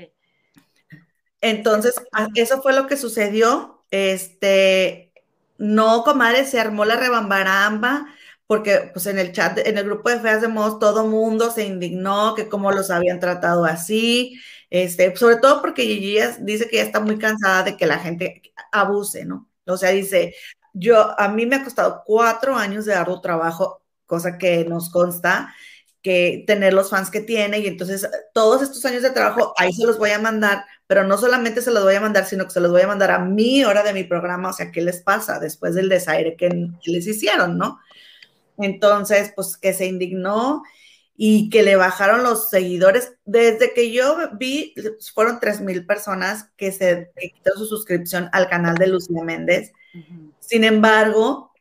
S2: Entonces, eso fue lo que sucedió. Este, no, comadre, se armó la rebambaramba porque pues en el chat, en el grupo de Feas de Moss, todo mundo se indignó que cómo los habían tratado así, este, sobre todo porque Gigi dice que ya está muy cansada de que la gente abuse, ¿no? O sea, dice, yo, a mí me ha costado cuatro años de arduo trabajo, cosa que nos consta, que tener los fans que tiene y entonces todos estos años de trabajo ahí se los voy a mandar, pero no solamente se los voy a mandar, sino que se los voy a mandar a mi hora de mi programa, o sea, ¿qué les pasa después del desaire que, que les hicieron, no? Entonces, pues que se indignó y que le bajaron los seguidores. Desde que yo vi, fueron 3 mil personas que se quitaron su suscripción al canal de Lucía Méndez. Sin embargo,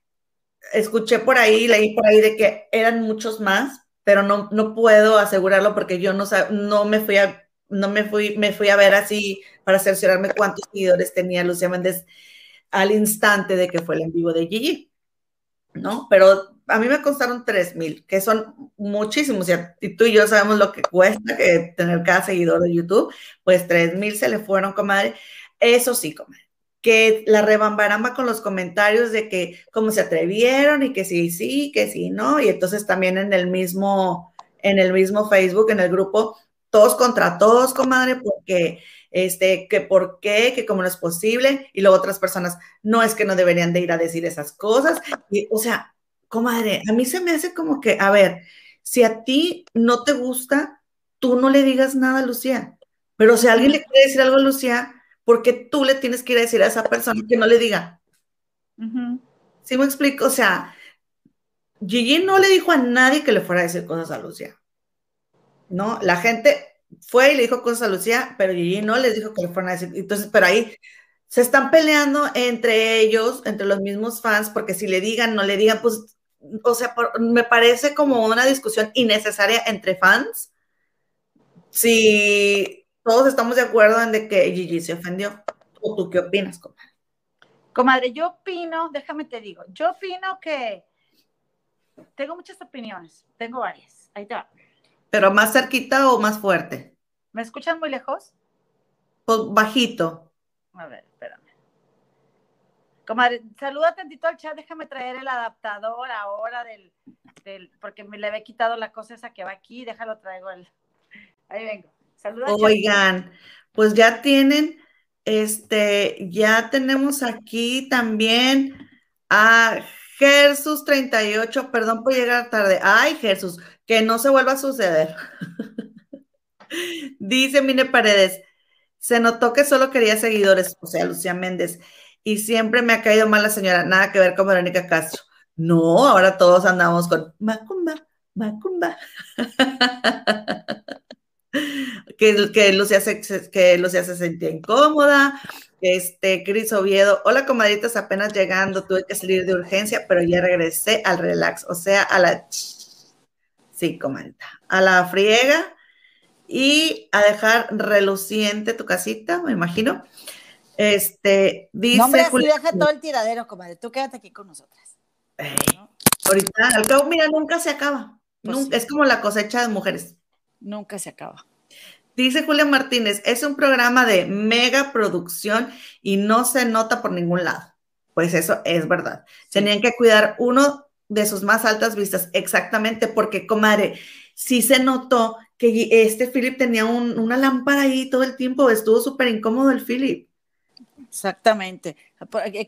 S2: escuché por ahí, leí por ahí de que eran muchos más, pero no, no puedo asegurarlo porque yo no, no me fui a no me fui, me fui a ver así para cerciorarme cuántos seguidores tenía Lucía Méndez al instante de que fue el en vivo de Gigi, ¿no? Pero a mí me costaron 3 mil, que son muchísimos. Y tú y yo sabemos lo que cuesta que tener cada seguidor de YouTube. Pues 3 mil se le fueron, comadre. Eso sí, comadre. Que la rebambaramba con los comentarios de que cómo se atrevieron y que sí, sí, que sí, no. Y entonces también en el mismo, en el mismo Facebook, en el grupo, todos contra todos, comadre, porque este, que por qué, que cómo no es posible, y luego otras personas, no es que no deberían de ir a decir esas cosas, y, o sea, comadre, a mí se me hace como que, a ver, si a ti no te gusta, tú no le digas nada a Lucía. Pero si alguien le quiere decir algo a Lucía, ¿por qué tú le tienes que ir a decir a esa persona que no le diga? ¿Sí me explico? O sea, Gigi no le dijo a nadie que le fuera a decir cosas a Lucía. ¿No? La gente fue y le dijo cosas a Lucía, pero Gigi no le dijo que le fueran a decir. Entonces, pero ahí se están peleando entre ellos, entre los mismos fans, porque si le digan, no le digan, pues o sea, me parece como una discusión innecesaria entre fans. Si todos estamos de acuerdo en que Gigi se ofendió. ¿O tú qué opinas, comadre?
S1: Comadre, yo opino, déjame te digo, yo opino que tengo muchas opiniones, tengo varias. Ahí te va.
S2: ¿Pero más cerquita o más fuerte?
S1: ¿Me escuchan muy lejos?
S2: Pues bajito.
S1: A ver, espérame. Comadre, saluda tantito al chat, déjame traer el adaptador ahora del, del, porque me le había quitado la cosa esa que va aquí, déjalo traigo el, ahí vengo. Saluda.
S2: Oigan, pues ya tienen, este, ya tenemos aquí también a Jesús 38, perdón por llegar tarde. Ay, Jesús, que no se vuelva a suceder. Dice Mine Paredes, se notó que solo quería seguidores, o sea, Lucía Méndez y siempre me ha caído mal la señora, nada que ver con Verónica Castro. No, ahora todos andamos con Macumba, Macumba. que, que, Lucía se, que Lucía se sentía incómoda. Este, Cris Oviedo, hola comadritas, apenas llegando, tuve que salir de urgencia, pero ya regresé al relax, o sea, a la... Sí, comadita, a la friega y a dejar reluciente tu casita, me imagino. Este, dice.
S1: No, hombre, así deja todo el tiradero, comadre. Tú quédate aquí con nosotras.
S2: Ahorita, al cabo, mira, nunca se acaba. Pues es como la cosecha de mujeres.
S1: Nunca se acaba.
S2: Dice Julia Martínez, es un programa de mega producción y no se nota por ningún lado. Pues eso es verdad. Tenían que cuidar uno de sus más altas vistas, exactamente, porque, comadre, sí se notó que este Philip tenía una lámpara ahí todo el tiempo, estuvo súper incómodo el Philip.
S1: Exactamente.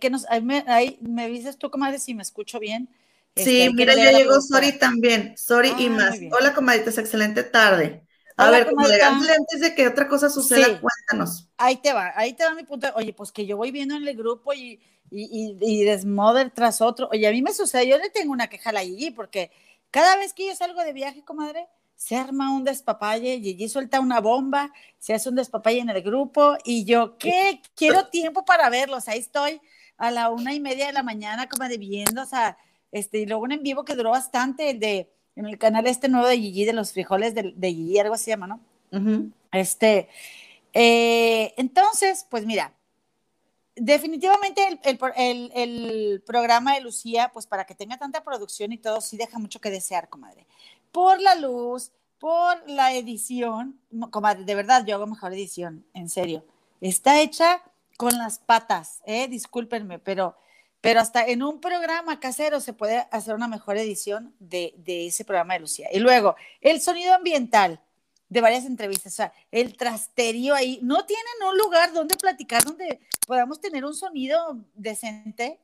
S1: Que nos, ahí, me, ahí me dices tú, comadre, si me escucho bien.
S2: Sí, este, mira, ya llegó Sori también. Sori y ah, más. Hola, comadritas, excelente tarde. A ver, comadre, antes de que otra cosa suceda, cuéntanos.
S1: Ahí te va, ahí te va mi punto. Oye, pues que yo voy viendo en el grupo y, y, y, desmoder tras otro. Oye, a mí me sucede, yo le tengo una queja a la Gigi, porque cada vez que yo salgo de viaje, comadre, se arma un despapalle, Gigi suelta una bomba, se hace un despapalle en el grupo y yo, ¿qué? Quiero tiempo para verlos, ahí estoy a la una y media de la mañana como de viendo, o sea, este, y luego un en vivo que duró bastante, el de, en el canal este nuevo de Gigi, de los frijoles de, de Gigi, algo así se llama, ¿no? Este, eh, entonces, pues mira, definitivamente el, el, el, programa de Lucía, pues para que tenga tanta producción y todo, sí deja mucho que desear, comadre por la luz, por la edición, comadre, de verdad, yo hago mejor edición, en serio. Está hecha con las patas, ¿eh? discúlpenme, pero, pero hasta en un programa casero se puede hacer una mejor edición de, de ese programa de Lucía. Y luego, el sonido ambiental de varias entrevistas, o sea, el trasterío ahí, ¿no tienen un lugar donde platicar, donde podamos tener un sonido decente?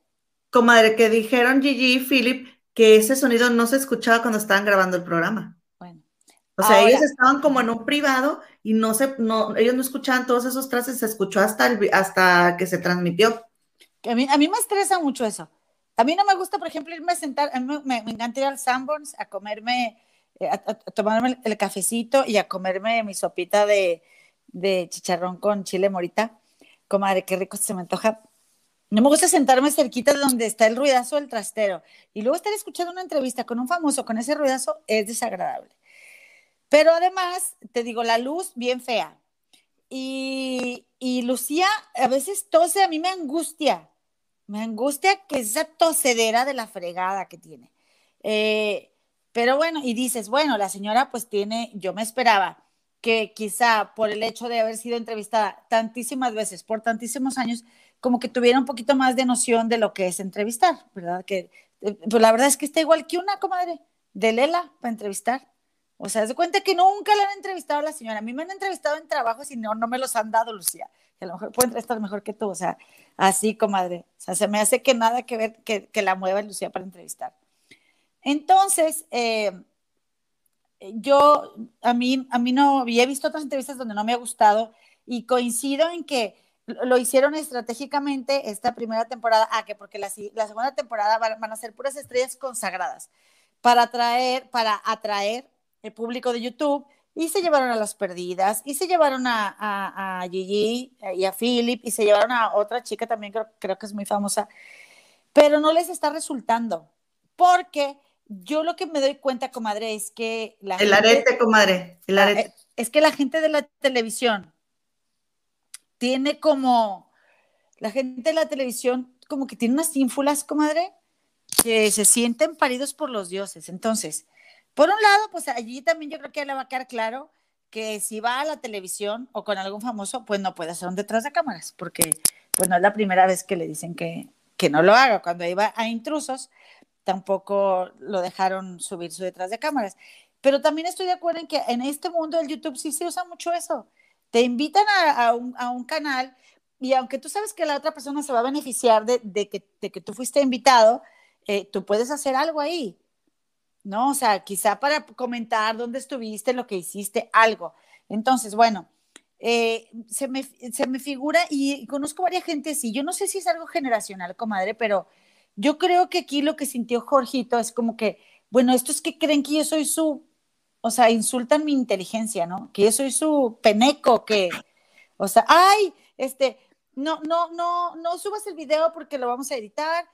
S2: Comadre, que dijeron Gigi y Philip que ese sonido no se escuchaba cuando estaban grabando el programa. Bueno. O sea, ellos estaban como en un privado y no se, no, ellos no escuchaban todos esos traces, se escuchó hasta, el, hasta que se transmitió.
S1: A mí, a mí me estresa mucho eso. A mí no me gusta, por ejemplo, irme a sentar, a mí me, encanta ir al Sanborns a comerme, eh, a, tomarme el, cafecito y a comerme mi sopita de, de chicharrón con chile morita. Comadre, qué rico se me antoja. No me gusta sentarme cerquita de donde está el ruidazo del trastero y luego estar escuchando una entrevista con un famoso con ese ruidazo es desagradable. Pero además, te digo, la luz bien fea. Y, Lucía a veces tose, a mí me angustia. Me angustia que esa tosedera de la fregada que tiene. Eh, pero bueno, y dices, bueno, la señora pues tiene, yo me esperaba que quizá por el hecho de haber sido entrevistada tantísimas veces, por tantísimos años, como que tuviera un poquito más de noción de lo que es entrevistar, ¿verdad? Que, eh, pues la verdad es que está igual que una comadre de Lela para entrevistar. O sea, se cuenta que nunca le han entrevistado a la señora. A mí me han entrevistado en trabajos y no, no me los han dado, Lucía. A lo mejor puede entrevistar mejor que tú. O sea, así, comadre. O sea, se me hace que nada que ver que, que la mueva Lucía para entrevistar. Entonces, eh, yo, a mí, a mí no, y he visto otras entrevistas donde no me ha gustado y coincido en que lo hicieron estratégicamente esta primera temporada, ah, que porque la, la segunda temporada van, a ser puras estrellas consagradas para atraer, para atraer el público de YouTube y se llevaron a las perdidas y se llevaron a, a, Gigi y a Philip y se llevaron a otra chica también creo, creo que es muy famosa, pero no les está resultando porque yo lo que me doy cuenta, comadre, es que
S2: la el arete, comadre, el arete.
S1: Es que la gente de la televisión tiene como, la gente de la televisión como que tiene unas ínfulas, comadre, que se sienten paridos por los dioses. Entonces, por un lado, pues allí también yo creo que le va a quedar claro que si va a la televisión o con algún famoso, pues no puede hacer un detrás de cámaras, porque pues no es la primera vez que le dicen que, que no lo haga. Cuando iba a intrusos, tampoco lo dejaron subir su detrás de cámaras. Pero también estoy de acuerdo en que en este mundo del YouTube sí se usa mucho eso te invitan a, un, canal y aunque tú sabes que la otra persona se va a beneficiar de, que, que, tú fuiste invitado, eh, tú puedes hacer algo ahí, ¿no? O sea, quizá para comentar dónde estuviste, lo que hiciste, algo. Entonces, bueno, eh, se, me, se, me, figura y conozco varias gente sí, yo no sé si es algo generacional, comadre, pero yo creo que aquí lo que sintió Jorgito es como que, bueno, estos que creen que yo soy su o sea, insultan mi inteligencia, ¿no? Que yo soy su peneco, que, o sea, ay, este, no, no, no, no subas el video porque lo vamos a editar.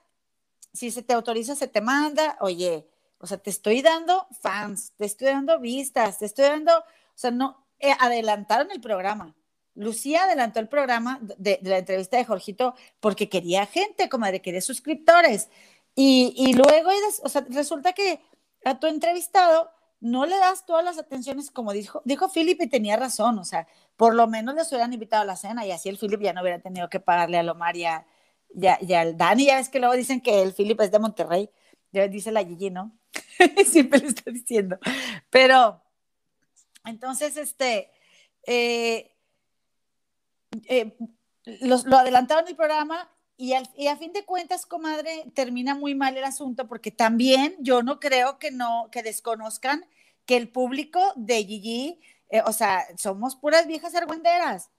S1: Si se te autoriza, se te manda. Oye, o sea, te estoy dando fans, te estoy dando vistas, te estoy dando, o sea, no, eh, adelantaron el programa. Lucía adelantó el programa de, la entrevista de Jorgito porque quería gente, como de quería suscriptores. Y, y luego, o sea, resulta que a tu entrevistado no le das todas las atenciones como dijo, dijo Philip y tenía razón, o sea, por lo menos les hubieran invitado a la cena y así el Philip ya no hubiera tenido que pagarle a Lomar y, a, y, al Dani, ya ves que luego dicen que el Philip es de Monterrey, ya dice la Gigi, ¿no? Siempre le está diciendo, pero, Entonces, este, eh, eh, lo adelantaron el programa y, a fin de cuentas, comadre, termina muy mal el asunto porque también yo no creo que no, que desconozcan que el público de Gigi, eh, o sea, somos puras viejas argüenderas.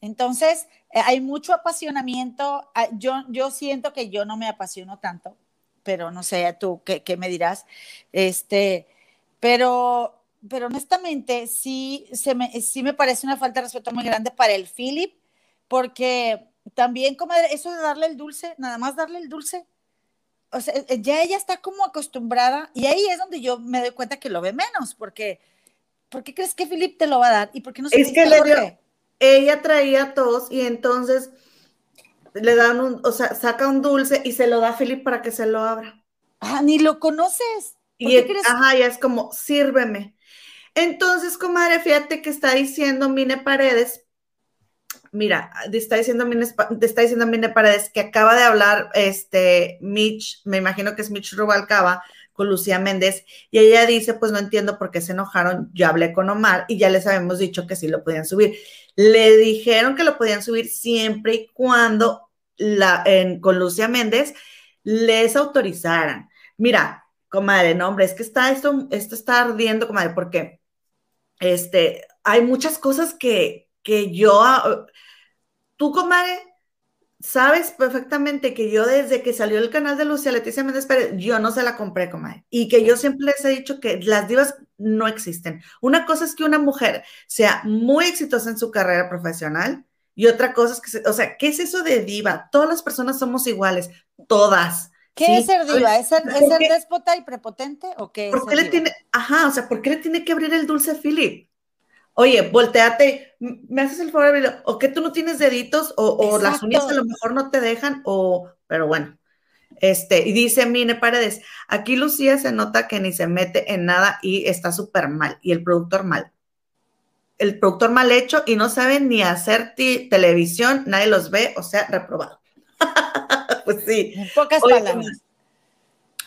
S1: Entonces, hay mucho apasionamiento. Ah, yo, yo siento que yo no me apasiono tanto, pero no sé, tú, ¿qué, qué me dirás? Este, pero, pero honestamente, sí, se me, sí me parece una falta de respeto muy grande para el Philip, porque también, comadre, eso de darle el dulce, nada más darle el dulce. O sea, eh, ya ella está como acostumbrada y ahí es donde yo me doy cuenta que lo ve menos, porque ¿por qué crees que Philip te lo va a dar? ¿Y por qué no se
S2: Es que le dio, ella traía tos y entonces le dan un, o sea, saca un dulce y se lo da a Philip para que se lo abra.
S1: Ah, ni lo conoces.
S2: Y Ajá, ya es como, sírveme. Entonces, comadre, fíjate que está diciendo Mine Paredes, mira, está diciendo te está diciendo Mine Paredes que acaba de hablar este Mitch, me imagino que es Mitch Rubalcaba, con Lucía Méndez, y ella dice, pues no entiendo por qué se enojaron, yo hablé con Omar y ya les habíamos dicho que sí lo podían subir. Le dijeron que lo podían subir siempre y cuando la, con Lucía Méndez les autorizaran. Mira, comadre, no, hombre, es que está esto, esto está ardiendo, comadre, porque este, hay muchas cosas que, que yo, ah, tú, comadre, sabes perfectamente que yo desde que salió el canal de Lucía Leticia Méndez Pérez, yo no se la compré, comadre. Y que yo siempre les he dicho que las divas no existen. Una cosa es que una mujer sea muy exitosa en su carrera profesional y otra cosa es que, o sea, ¿qué es eso de diva? Todas las personas somos iguales, todas.
S1: ¿Qué es ser diva? ¿Es ser, déspota y prepotente o qué?
S2: ¿Por qué le tiene, ajá, o sea, ¿por qué le tiene que abrir el dulce Philip? Oye, volteate, me haces el favor de o que tú no tienes deditos, o, las uñas a lo mejor no te dejan, o, pero bueno. Este, y dice Mine Paredes, aquí Lucía se nota que ni se mete en nada y está súper mal, y el productor mal. El productor mal hecho y no sabe ni hacer televisión, nadie los ve, o sea, reprobado. pues sí.
S1: En pocas palabras.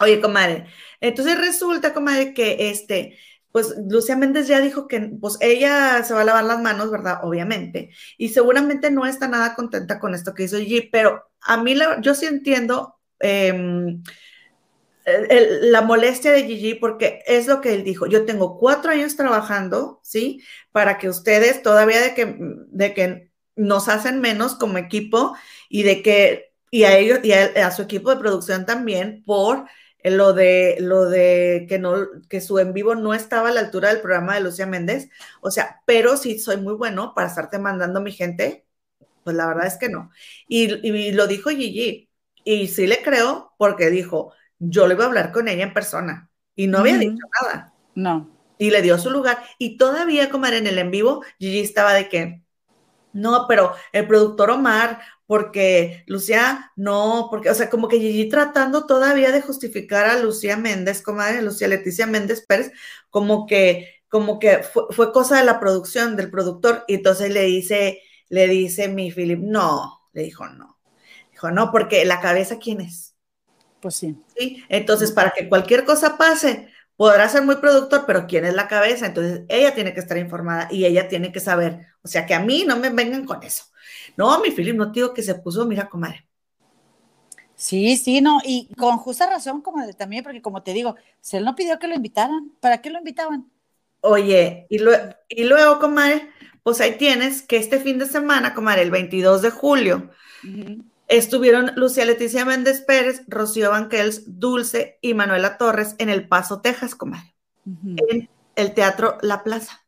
S2: Oye, comadre, entonces resulta, comadre, que este, pues Lucía Méndez ya dijo que pues ella se va a lavar las manos, ¿verdad? Obviamente. Y seguramente no está nada contenta con esto que hizo Gigi, pero a mí yo sí entiendo em, la molestia de Gigi porque es lo que él dijo. Yo tengo cuatro años trabajando, ¿sí? Para que ustedes todavía de que, de que nos hacen menos como equipo y de que, y a ellos, y a su equipo de producción también, por lo de, lo de que, no, que su en vivo no estaba a la altura del programa de Lucía Méndez. O sea, pero sí soy muy bueno para estarte mandando mi gente. Pues la verdad es que no. Y, lo dijo Gigi. Y sí le creo porque dijo, yo le voy a hablar con ella en persona. Y no había dicho nada.
S1: No.
S2: Y le dio su lugar. Y todavía, como era en el en vivo, Gigi estaba de que, no, pero el productor Omar porque Lucía no, porque, o sea, como que Gigi tratando todavía de justificar a Lucía Méndez, comadre, Lucía Leticia Méndez Pérez, como que, como que fue, cosa de la producción, del productor, y entonces le dice, le dice mi Philip, no, le dijo no. No, porque la cabeza, ¿quién es?
S1: Pues sí.
S2: Sí, entonces para que cualquier cosa pase, podrá ser muy productor, pero ¿quién es la cabeza? Entonces ella tiene que estar informada y ella tiene que saber, o sea, que a mí no me vengan con eso. No, mi Philip, no digo que se puso, mira, comadre.
S1: Sí, sí, no, y con justa razón, comadre, también, porque como te digo, si él no pidió que lo invitaran, ¿para qué lo invitaban?
S2: Oye, y, y luego, comadre, pues ahí tienes que este fin de semana, comadre, el 22 de julio, estuvieron Lucía Leticia Méndez Pérez, Rocío Banquels, Dulce y Manuela Torres en El Paso, Texas, comadre, en el Teatro La Plaza.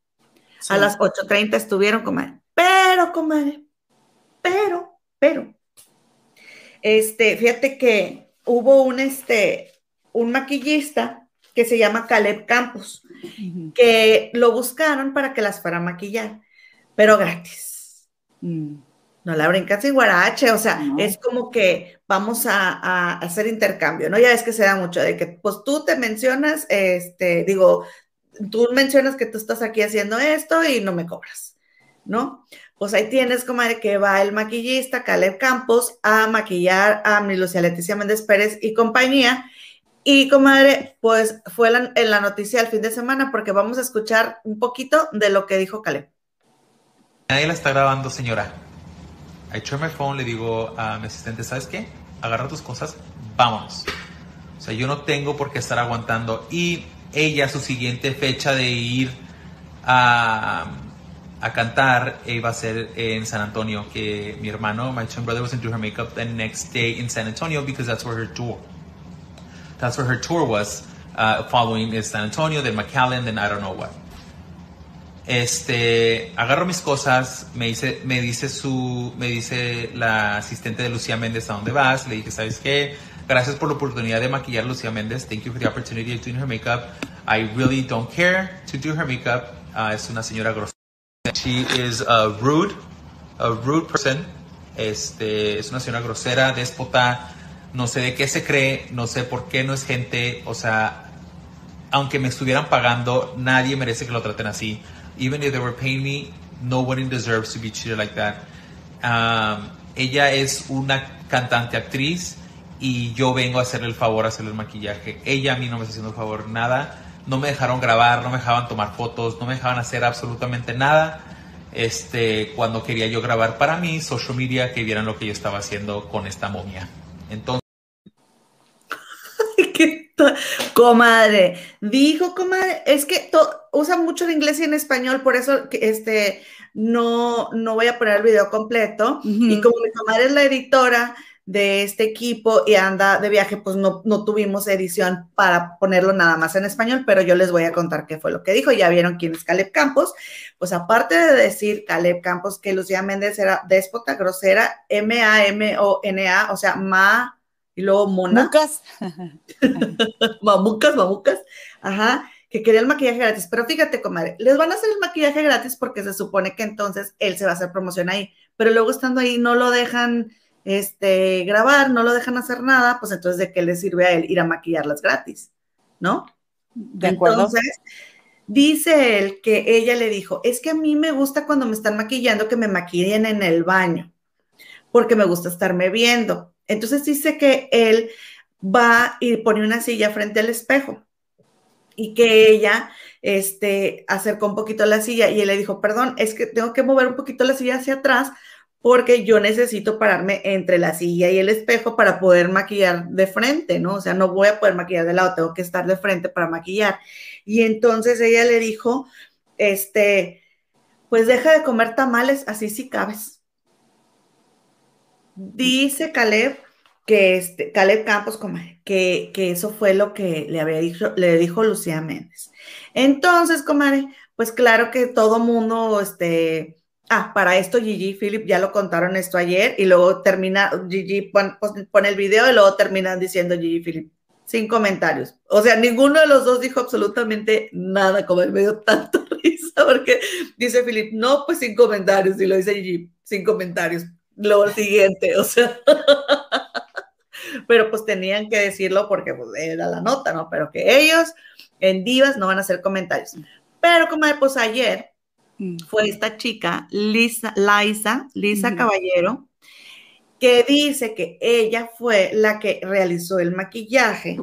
S2: A las 8.30 estuvieron, comadre. Pero, comadre, pero, pero, este, fíjate que hubo un, este, un maquillista que se llama Caleb Campos, que lo buscaron para que las fuera a maquillar, pero gratis. Mm. No la brincas y guarache, o sea, es como que vamos a, a, hacer intercambio, ¿no? Ya es que se da mucho de que, pues tú te mencionas, este, digo, tú mencionas que tú estás aquí haciendo esto y no me cobras, ¿no? pues ahí tienes, comadre, que va el maquillista Caleb Campos a maquillar a mi Lucia Leticia Méndez Pérez y compañía. Y comadre, pues fue en la noticia el fin de semana porque vamos a escuchar un poquito de lo que dijo Caleb.
S3: Nadie la está grabando, señora. I turn my phone, le digo a mi asistente, ¿sabes qué? Agarra tus cosas, vámonos. O sea, yo no tengo por qué estar aguantando. Y ella, su siguiente fecha de ir a, a cantar iba a ser en San Antonio, que mi hermano, my twin brother, was going do her makeup the next day in San Antonio because that's where her tour, that's where her tour was. Uh, following is San Antonio, then McAllen, then I don't know what. Este, agarro mis cosas, me dice, me dice su, me dice la asistente de Lucía Méndez a dónde vas. Le dije, ¿sabes qué? Gracias por la oportunidad de maquillar a Lucía Méndez. Thank you for the opportunity of doing her makeup. I really don't care to do her makeup. Uh, es una señora grosera. She is a rude, a rude person. Este, es una señora grosera, déspota. No sé de qué se cree, no sé por qué no es gente. O sea, aunque me estuvieran pagando, nadie merece que lo traten así. Even if they were paying me, nobody deserves to be treated like that. Um, ella es una cantante actriz y yo vengo a hacerle el favor, a hacerle el maquillaje. Ella a mí no me está haciendo el favor nada. No me dejaron grabar, no me dejaban tomar fotos, no me dejaban hacer absolutamente nada. Este, cuando quería yo grabar para mí, social media, que vieran lo que yo estaba haciendo con esta momia. Entonces.
S2: Comadre, dijo comadre, es que usa mucho el inglés y en español, por eso este no, no voy a poner el video completo. Y como mi comadre es la editora de este equipo y anda de viaje, pues no, no tuvimos edición para ponerlo nada más en español, pero yo les voy a contar qué fue lo que dijo. Ya vieron quién es Caleb Campos. Pues aparte de decir Caleb Campos que Lucía Méndez era déspota, grosera, M-A-M-O-N-A, o sea, ma y luego Mona.
S1: Mamucas.
S2: mamucas, mamucas. Ajá, que quería el maquillaje gratis. Pero fíjate, comadre, les van a hacer el maquillaje gratis porque se supone que entonces él se va a hacer promoción ahí. Pero luego estando ahí no lo dejan este, grabar, no lo dejan hacer nada, pues entonces ¿de qué le sirve a él ir a maquillarlas gratis? ¿No?
S1: De acuerdo.
S2: Entonces, dice él que ella le dijo, es que a mí me gusta cuando me están maquillando que me maquillen en el baño, porque me gusta estarme viendo. Entonces dice que él va y pone una silla frente al espejo y que ella este, acercó un poquito la silla y él le dijo, perdón, es que tengo que mover un poquito la silla hacia atrás porque yo necesito pararme entre la silla y el espejo para poder maquillar de frente, ¿no? O sea, no voy a poder maquillar de lado, tengo que estar de frente para maquillar. Y entonces ella le dijo, este, pues deja de comer tamales, así sí cabes. Dice Caleb que este, Caleb Campos, que, eso fue lo que le había dicho, le dijo Lucía Méndez. Entonces, comadre, pues claro que todo mundo, este, ah, para esto Gigi Philip ya lo contaron esto ayer y luego termina, Gigi pone el video y luego terminan diciendo Gigi Philip, sin comentarios. O sea, ninguno de los dos dijo absolutamente nada, como me dio tanto risa, porque dice Philip, no, pues sin comentarios, y lo dice Gigi, sin comentarios lo siguiente, o sea. Pero pues tenían que decirlo porque pues, era la nota, ¿no? Pero que ellos en Divas no van a hacer comentarios. Pero como pues ayer mm. fue esta chica, Lisa, Liza, Lisa Caballero, que dice que ella fue la que realizó el maquillaje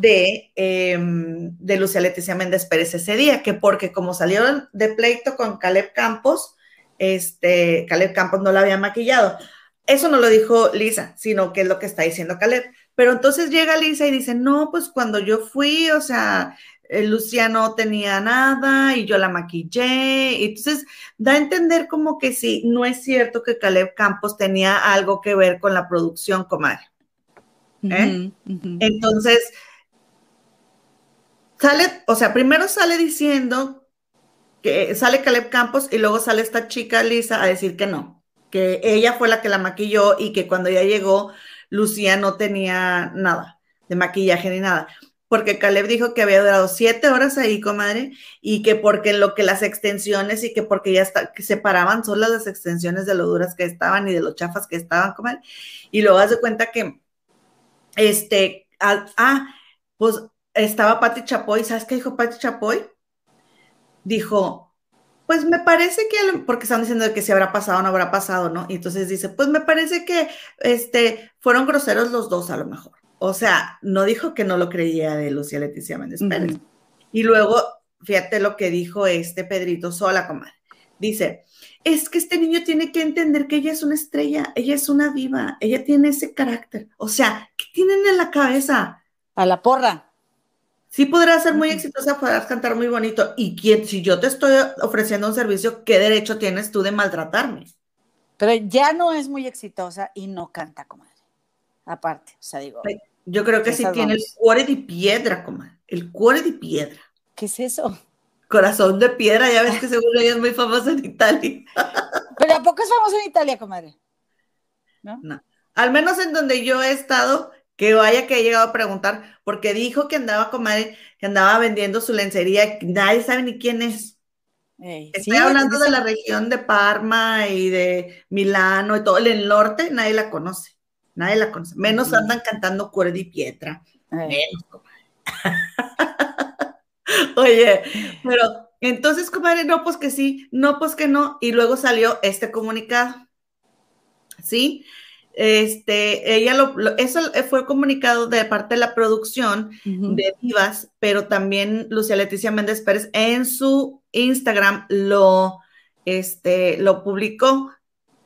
S2: de, em, de Lucia Leticia Méndez Pérez ese día, que porque como salieron de pleito con Caleb Campos, este, Caleb Campos no la había maquillado. Eso no lo dijo Lisa, sino que es lo que está diciendo Caleb. Pero entonces llega Lisa y dice, no, pues cuando yo fui, o sea, eh, Lucía no tenía nada y yo la maquillé. Entonces da a entender como que sí, no es cierto que Caleb Campos tenía algo que ver con la producción, comadre. ¿Eh? Entonces, sale, o sea, primero sale diciendo sale Caleb Campos y luego sale esta chica Lisa a decir que no, que ella fue la que la maquilló y que cuando ella llegó, Lucía no tenía nada de maquillaje ni nada. Porque Caleb dijo que había durado siete horas ahí, comadre, y que porque lo que las extensiones y que porque ya está, que separaban solo las extensiones de lo duras que estaban y de lo chafas que estaban, comadre. Y luego hace cuenta que, este, ah, pues estaba Patti Chapoy, ¿sabes qué dijo Patti Chapoy? Dijo, pues me parece que, porque están diciendo que si habrá pasado o no habrá pasado, ¿no? Y entonces dice, pues me parece que este, fueron groseros los dos a lo mejor. O sea, no dijo que no lo creía de Lucía Leticia Méndez Pérez. Y luego, fíjate lo que dijo este Pedrito Sola, comadre. Dice, es que este niño tiene que entender que ella es una estrella, ella es una diva, ella tiene ese carácter. O sea, ¿qué tienen en la cabeza?
S1: A la porra.
S2: Sí podrás ser muy exitosa, podrás cantar muy bonito. Y quién, si yo te estoy ofreciendo un servicio, ¿qué derecho tienes tú de maltratarme?
S1: Pero ya no es muy exitosa y no canta, comadre. Aparte, o sea, digo.
S2: Yo creo que sí tiene el cuore de piedra, comadre. El cuore de piedra.
S1: ¿Qué es eso?
S2: Corazón de piedra, ya ves que seguro ella es muy famosa en Italia.
S1: Pero ¿a poco es famosa en Italia, comadre?
S2: ¿No? No. Al menos en donde yo he estado, que vaya que he llegado a preguntar, porque dijo que andaba, comadre, que andaba vendiendo su lencería, nadie sabe ni quién es. Estoy hablando de la región de Parma y de Milano y todo el norte, nadie la conoce. Nadie la conoce. Menos andan cantando cuerda y pietra. Menos, comadre. Oye, pero entonces, comadre, no, pues que sí, no, pues que no. Y luego salió este comunicado. ¿Sí? Este, ella lo, eso fue comunicado de parte de la producción de Divas, pero también Lucia Leticia Méndez Pérez en su Instagram lo, este, lo publicó.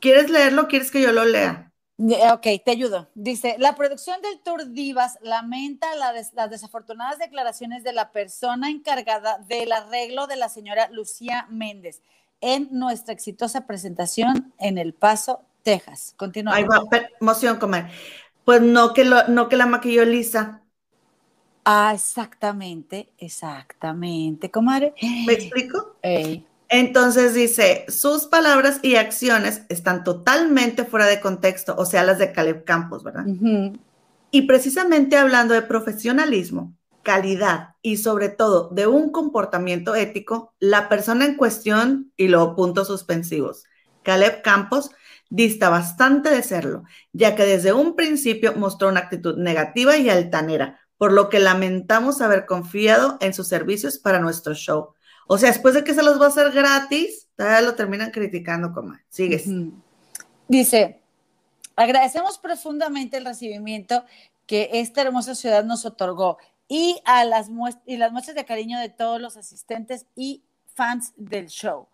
S2: ¿Quieres leerlo? ¿Quieres que yo lo lea?
S1: Ok, te ayudo. Dice, la producción del Tour Divas lamenta las desafortunadas declaraciones de la persona encargada del arreglo de la señora Lucía Méndez en nuestra exitosa presentación en El Paso, Texas. Continúa.
S2: Ay, va, emoción, comer. Pues no que, lo, no que la maquilló Lisa.
S1: Ah, exactamente, exactamente, comadre.
S2: ¿Me explico? Ey. Entonces dice, sus palabras y acciones están totalmente fuera de contexto, o sea, las de Caleb Campos, ¿verdad? Y precisamente hablando de profesionalismo, calidad y sobre todo de un comportamiento ético, la persona en cuestión, y los puntos suspensivos, Caleb Campos, dista bastante de serlo, ya que desde un principio mostró una actitud negativa y altanera, por lo que lamentamos haber confiado en sus servicios para nuestro show o sea, después de que se los va a hacer gratis, todavía lo terminan criticando, como Sigues.
S1: Dice, agradecemos profundamente el recibimiento que esta hermosa ciudad nos otorgó y a las, y las muestras de cariño de todos los asistentes y fans del show.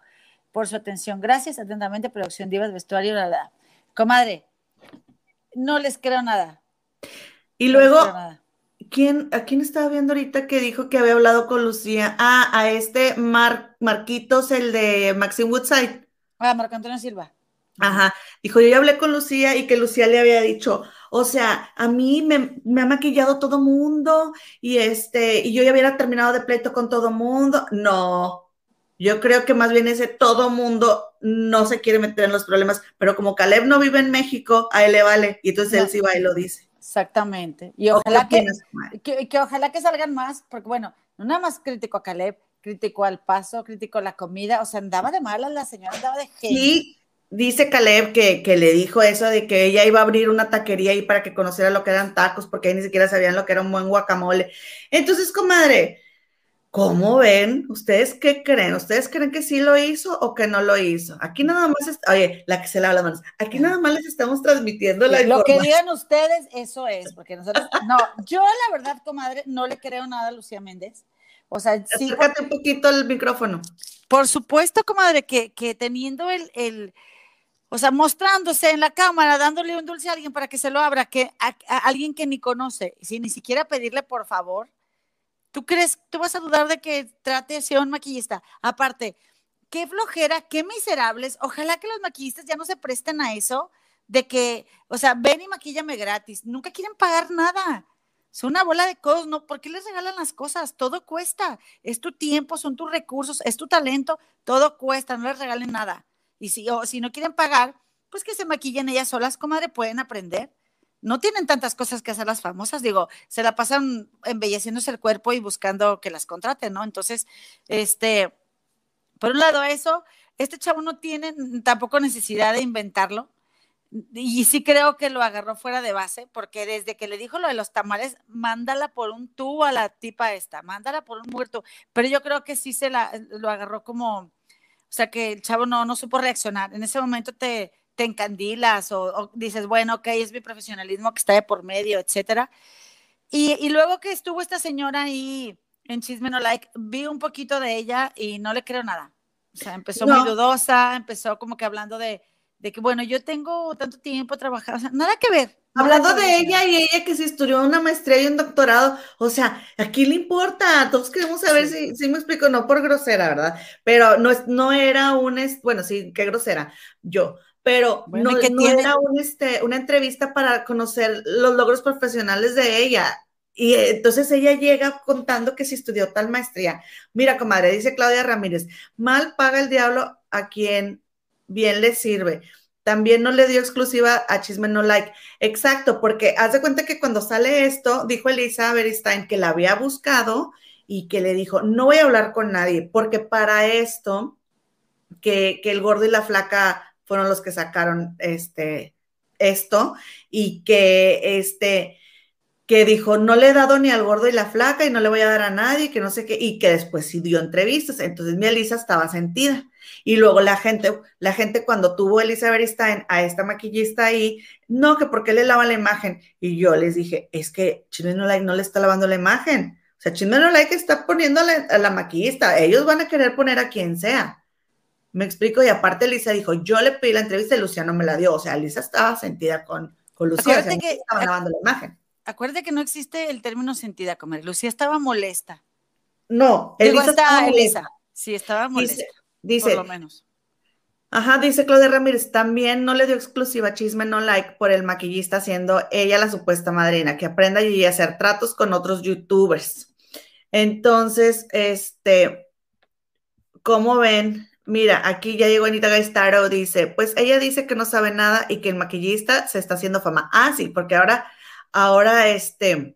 S1: Por su atención, gracias. Atentamente, Producción Divas, Vestuario, la, la. Comadre, no les creo nada.
S2: Y luego, ¿quién, ¿a quién estaba viendo ahorita que dijo que había hablado con Lucía? Ah, a este Mar, Marquitos, el de Maxim Woodside.
S1: Ah, Marco Antonio Silva.
S2: Ajá, dijo, yo ya hablé con Lucía y que Lucía le había dicho, o sea, a mí me, me, ha maquillado todo mundo y este, y yo ya hubiera terminado de pleito con todo mundo. No, yo creo que más bien ese todo mundo no se quiere meter en los problemas, pero como Caleb no vive en México, a él le vale, y entonces él sí va y lo dice.
S1: Exactamente. Y ojalá que, que, ojalá que salgan más, porque bueno, no nada más crítico a Caleb, crítico al paso, crítico a la comida, o sea, andaba de mala la señora, andaba de
S2: genio. Sí, dice Caleb que, que, le dijo eso de que ella iba a abrir una taquería ahí para que conociera lo que eran tacos, porque ahí ni siquiera sabían lo que era un buen guacamole. Entonces, comadre, ¿Cómo ven? ¿Ustedes qué creen? ¿Ustedes creen que sí lo hizo o que no lo hizo? Aquí nada más, oye, la que se lava las manos, aquí nada más les estamos transmitiendo la
S1: Lo que digan ustedes, eso es, porque nosotros, no, yo la verdad, comadre, no le creo nada a Lucía Méndez. O sea,
S2: sí. Acércate un poquito el micrófono.
S1: Por supuesto, comadre, que, que teniendo el, el, o sea, mostrándose en la cámara, dándole un dulce a alguien para que se lo abra, que a alguien que ni conoce, sin ni siquiera pedirle por favor, ¿Tú crees, tú vas a dudar de que trate así a un maquillista? Aparte, qué flojera, qué miserables. Ojalá que los maquillistas ya no se presten a eso de que, o sea, ven y maquíllame gratis. Nunca quieren pagar nada. Son una bola de cosas, ¿no? ¿Por qué les regalan las cosas? Todo cuesta. Es tu tiempo, son tus recursos, es tu talento, todo cuesta, no les regalen nada. Y si, o, si no quieren pagar, pues que se maquillen ellas solas, comadre, pueden aprender no tienen tantas cosas que hacer las famosas, digo, se la pasan embelleciéndose el cuerpo y buscando que las contraten, ¿no? Entonces, este, por un lado eso, este chavo no tiene tampoco necesidad de inventarlo. Y sí creo que lo agarró fuera de base, porque desde que le dijo lo de los tamales, mándala por un tubo a la tipa esta, mándala por un muerto. Pero yo creo que sí se la, lo agarró como, o sea, que el chavo no, no supo reaccionar. En ese momento te, te encandilas o, dices, bueno, ok, es mi profesionalismo que está de por medio, etcétera. Y, y luego que estuvo esta señora ahí en Chisme No Like, vi un poquito de ella y no le creo nada. O sea, empezó
S2: No.
S1: muy dudosa, empezó como que hablando de, de que, bueno, yo tengo tanto tiempo trabajando, o sea, nada que ver.
S2: Hablando de
S1: ver.
S2: ella y ella que se estudió una maestría y un doctorado, o sea, ¿a quién le importa? Todos queremos saber si, si me explico, no por grosera, ¿verdad? Pero no, es, no era un, es- bueno, sí, qué grosera, yo, pero
S1: Bueno,
S2: no,
S1: ¿y qué
S2: no
S1: tiene?
S2: era un, este, una entrevista para conocer los logros profesionales de ella. Y eh, entonces ella llega contando que si estudió tal maestría. Mira, comadre, dice Claudia Ramírez, mal paga el diablo a quien bien le sirve. También no le dio exclusiva a Chisme No Like. Exacto, porque haz de cuenta que cuando sale esto, dijo Elisa Beristain que la había buscado y que le dijo, no voy a hablar con nadie, porque para esto, que, que el gordo y la flaca fueron los que sacaron este, esto y que este que dijo, no le he dado ni al gordo y la flaca y no le voy a dar a nadie, que no sé qué, y que después sí dio entrevistas. Entonces mi Elisa estaba sentida. Y luego la gente, la gente cuando tuvo Elisa Beristain a esta maquillista ahí, no, que porque le lava la imagen. Y yo les dije, es que Chisme No Like no le está lavando la imagen. O sea, Chisme No Like está poniéndole a la maquillista. Ellos van a querer poner a quien sea. Me explico. Y aparte Elisa dijo, yo le pedí la entrevista y Luciano me la dio. O sea, Elisa estaba sentida con, con Lucía.
S1: Acuérdate
S2: o sea, no
S1: que-
S2: estaban lavando la imagen.
S1: Acuérdate que no existe el término sentida, comer. Lucía estaba molesta.
S2: No,
S1: Digo,
S2: Elisa
S1: está
S2: estaba molesta.
S1: Elisa. Sí, estaba molesta,
S2: Dice,
S1: por
S2: dice,
S1: lo menos.
S2: ajá, dice Claudia Ramírez, también no le dio exclusiva chisme no like por el maquillista siendo ella la supuesta madrina, que aprenda y a hacer tratos con otros youtubers. Entonces, este, ¿cómo ven? Mira, aquí ya llegó Anita Gaistaro, dice, pues ella dice que no sabe nada y que el maquillista se está haciendo fama. Ah, sí, porque ahora, ahora, este,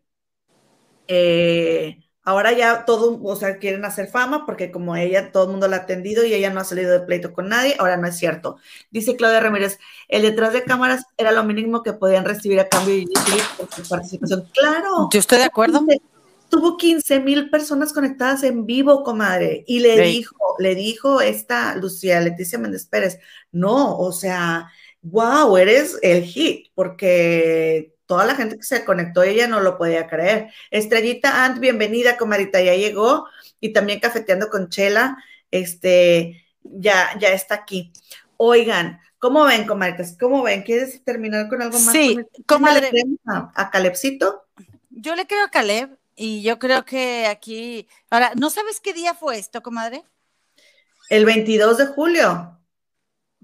S2: eh, ahora ya todo, o sea, quieren hacer fama porque como ella, todo el mundo la ha atendido y ella no ha salido de pleito con nadie, ahora no es cierto. Dice Claudia Ramírez, el detrás de cámaras era lo mínimo que podían recibir a cambio de por su participación. Claro.
S1: Yo estoy de acuerdo.
S2: Tuvo 15 mil personas conectadas en vivo, comadre, y le dijo, le dijo esta Lucía Leticia Méndez Pérez, no, o sea, wow, eres el hit, porque toda la gente que se conectó, ella no lo podía creer. Estrellita Ant, bienvenida, comadrita, ya llegó, y también cafeteando con Chela, este, ya, ya está aquí. Oigan, ¿cómo ven, comadritas? ¿Cómo ven? ¿Quieres terminar con algo más?
S1: Sí, comadre.
S2: ¿Le creemos A, Calepcito.
S1: Yo le creo a Caleb y yo creo que aquí. Ahora, ¿no sabes qué día fue esto, comadre?
S2: El 22 de julio.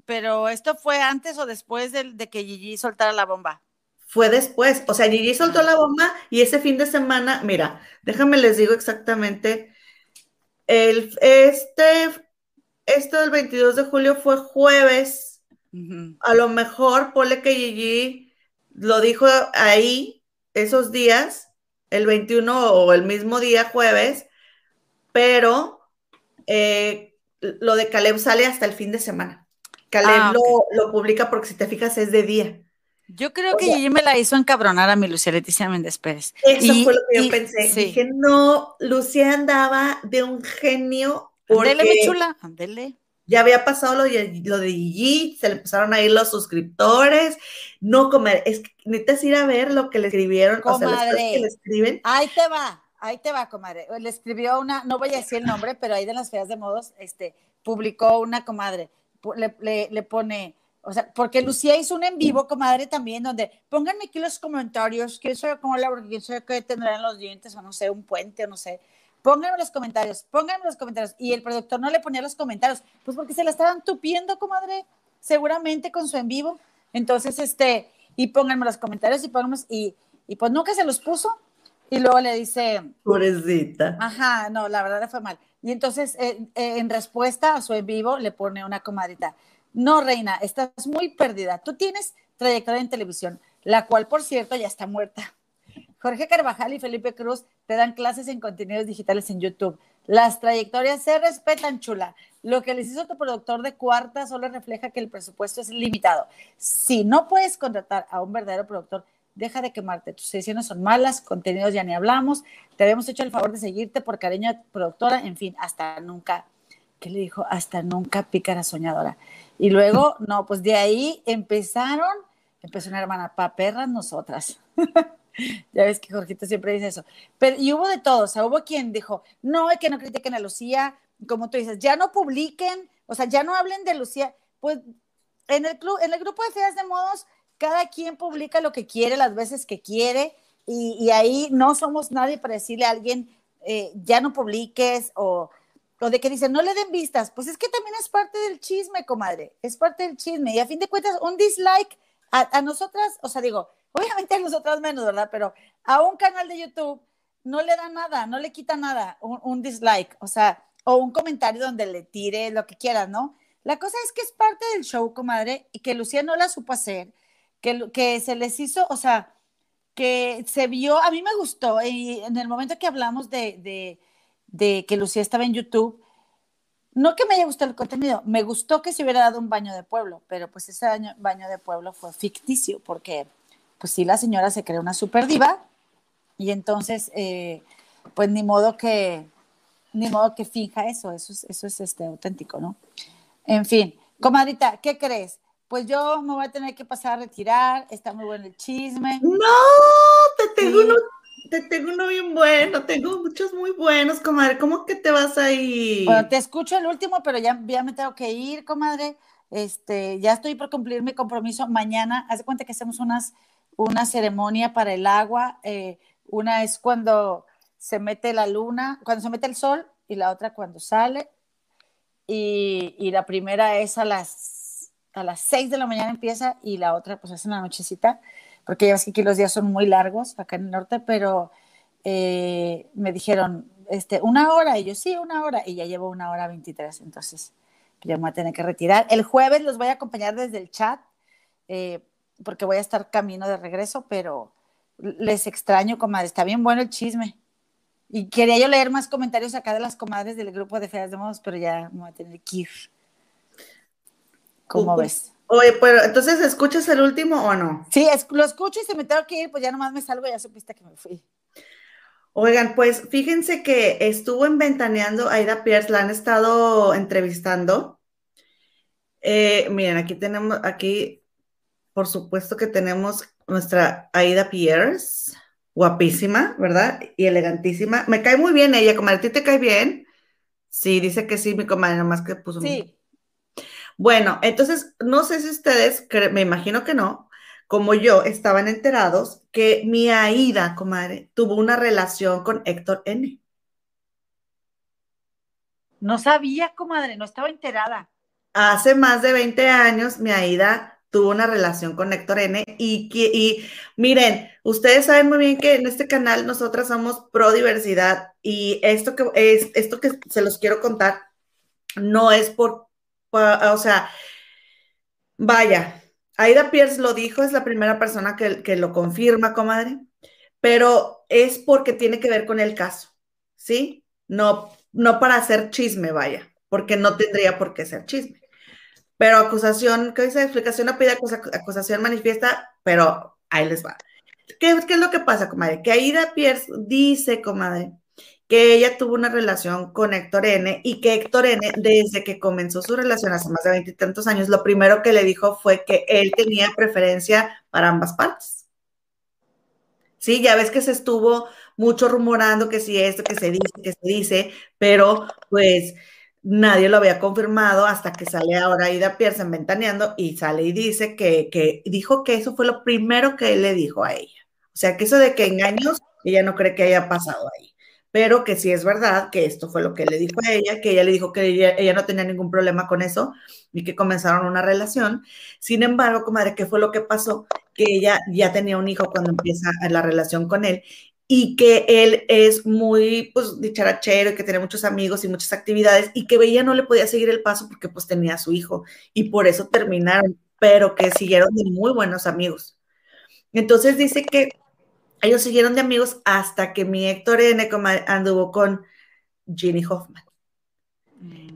S1: Pero esto fue antes o después de, de que Gigi soltara la bomba.
S2: Fue después. O sea, Gigi soltó la bomba y ese fin de semana, mira, déjame les digo exactamente. El, este, esto del 22 de julio fue jueves. A lo mejor, ponle que Gigi lo dijo ahí, esos días, el 21 o el mismo día, jueves, pero eh, lo de Caleb sale hasta el fin de semana. Caleb
S1: Ah,
S2: lo, lo publica porque si te fijas es de día.
S1: Yo creo
S2: O
S1: que Gigi me la hizo encabronar a mi Lucía Leticia Méndez Pérez.
S2: Eso
S1: Y-
S2: fue lo que yo
S1: y-
S2: pensé.
S1: sí.
S2: Dije, no, Lucía andaba de un genio porque
S1: Ándele, mi chula, ándele.
S2: Ya había pasado lo de, lo de Gigi, se le empezaron a ir los suscriptores. No comer, es que necesitas ir a ver lo que le escribieron, o sea, las cosas
S1: Comadre.
S2: que le escriben.
S1: Ahí te va, ahí te va, comadre. Le escribió una, no voy a decir el nombre, pero ahí de las feas de modos, este, publicó una comadre, le- le pone, o sea, porque Lucía hizo un en vivo, comadre, también, donde pónganme aquí los comentarios, quién sabe cómo la, quién sabe qué tendrán los dientes, o no sé, un puente, o no sé. Pónganme los comentarios, pónganme los comentarios. Y el productor no le ponía los comentarios, pues porque se la estaban tupiendo, comadre, seguramente con su en vivo. Entonces, este, y pónganme los comentarios y pónganme, y, y pues nunca se los puso. Y luego le dice,
S2: Pobrecita.
S1: ajá, no, la verdad le fue mal. Y entonces, eh, eh, en respuesta a su en vivo, le pone una comadrita, no, reina, estás muy perdida. Tú tienes trayectoria en televisión, la cual, por cierto, ya está muerta. Jorge Carvajal y Felipe Cruz te dan clases en contenidos digitales en YouTube. Las trayectorias se respetan, chula. Lo que les hizo tu productor de cuarta solo refleja que el presupuesto es limitado. Si no puedes contratar a un verdadero productor, deja de quemarte. Tus sesiones son malas, contenidos ya ni hablamos. Te habíamos hecho el favor de seguirte por cariño, productora. En fin, hasta nunca. ¿Qué le dijo? Hasta nunca, pícara soñadora. Y luego, no, pues de ahí empezaron, empezó una hermana, pa perras nosotras. Ya ves que Jorgito siempre dice eso. Pero, y hubo de todo, o sea, hubo quien dijo, no, es que no critiquen a Lucía, como tú dices, ya no publiquen, o sea, ya no hablen de Lucía. Pues en el club, en el grupo de feas de modos, cada quien publica lo que quiere, las veces que quiere, y, ahí no somos nadie para decirle a alguien, eh, ya no publiques, o, o de que dicen, no le den vistas. Pues es que también es parte del chisme, comadre, es parte del chisme. Y a fin de cuentas, un dislike a, nosotras, o sea, digo, obviamente a nosotras menos, ¿verdad? Pero a un canal de YouTube no le da nada, no le quita nada, un, dislike, o sea, o un comentario donde le tire lo que quiera, ¿no? La cosa es que es parte del show, comadre, y que Lucía no la supo hacer, que, que se les hizo, o sea, que se vio, a mí me gustó, y en el momento que hablamos de, de, de que Lucía estaba en YouTube, no que me haya gustado el contenido, me gustó que se hubiera dado un baño de pueblo, pero pues ese baño, de pueblo fue ficticio, porque pues sí, la señora se cree una super diva y entonces, eh, pues ni modo que, ni modo que finja eso, eso es, eso es este, auténtico, ¿no? En fin, comadrita, ¿qué crees? Pues yo me voy a tener que pasar a retirar, está muy bueno el chisme.
S2: No, te tengo uno te tengo uno bien bueno, tengo muchos muy buenos, comadre. ¿Cómo que te vas a ir?
S1: Bueno, te escucho el último, pero ya, ya me tengo que ir, comadre. Este, ya estoy por cumplir mi compromiso. Mañana, haz de cuenta que hacemos unas, una ceremonia para el agua. Eh, una es cuando se mete la luna, cuando se mete el sol, y la otra cuando sale. Y, y la primera es a las, a las 6 de la mañana empieza, y la otra pues es en la nochecita porque ya ves que aquí los días son muy largos acá en el norte, pero eh, me dijeron, este, una hora, y yo sí, una hora, y ya llevo una hora 23, entonces ya me voy a tener que retirar. El jueves los voy a acompañar desde el chat, eh, porque voy a estar camino de regreso, pero les extraño, comadre, está bien bueno el chisme. Y quería yo leer más comentarios acá de las comadres del grupo de Feas de Modos, pero ya me voy a tener que ir. ¿Cómo ves?
S2: Oye, pero entonces, ¿escuchas el último o no?
S1: Sí, lo escucho y se me tengo que ir, pues ya nomás me salgo ya supiste que me fui.
S2: Oigan, pues fíjense que estuvo en Ventaneando Aida Pierce, la han estado entrevistando. Eh, miren, aquí tenemos, aquí, por supuesto que tenemos nuestra Aida Pierce, guapísima, ¿verdad? Y elegantísima. Me cae muy bien ella, comadre, ¿a ti te cae bien? Sí, dice que sí, mi comadre, nomás que puso.
S1: Sí.
S2: Bueno, entonces, no sé si ustedes, me imagino que no, como yo, estaban enterados que mi Aida, comadre, tuvo una relación con Héctor N.
S1: No sabía, comadre, no estaba enterada.
S2: Hace más de 20 años, mi Aida tuvo una relación con Héctor N. Y, y miren, ustedes saben muy bien que en este canal nosotras somos pro diversidad y esto que, es, esto que se los quiero contar no es por o sea, vaya, Aida Pierce lo dijo, es la primera persona que, lo confirma, comadre, pero es porque tiene que ver con el caso, ¿sí? No, no para hacer chisme, vaya, porque no tendría por qué ser chisme. Pero acusación, ¿qué dice? Explicación a pide acusación manifiesta, pero ahí les va. ¿Qué, ¿Qué, es lo que pasa, comadre? Que Aida Pierce dice, comadre, que ella tuvo una relación con Héctor N y que Héctor N, desde que comenzó su relación hace más de veintitantos años, lo primero que le dijo fue que él tenía preferencia para ambas partes. Sí, ya ves que se estuvo mucho rumorando que sí esto, que se dice, que se dice, pero pues nadie lo había confirmado hasta que sale ahora Ida Pearson ventaneando y sale y dice que, que dijo que eso fue lo primero que él le dijo a ella. O sea, que eso de que engaños, ella no cree que haya pasado ahí pero que sí es verdad que esto fue lo que le dijo a ella, que ella le dijo que ella, no tenía ningún problema con eso y que comenzaron una relación. Sin embargo, comadre, ¿qué fue lo que pasó? Que ella ya tenía un hijo cuando empieza la relación con él y que él es muy, pues, dicharachero y que tiene muchos amigos y muchas actividades y que ella no le podía seguir el paso porque pues tenía a su hijo y por eso terminaron, pero que siguieron de muy buenos amigos. Entonces dice que ellos siguieron de amigos hasta que mi Héctor N. anduvo con Ginny Hoffman.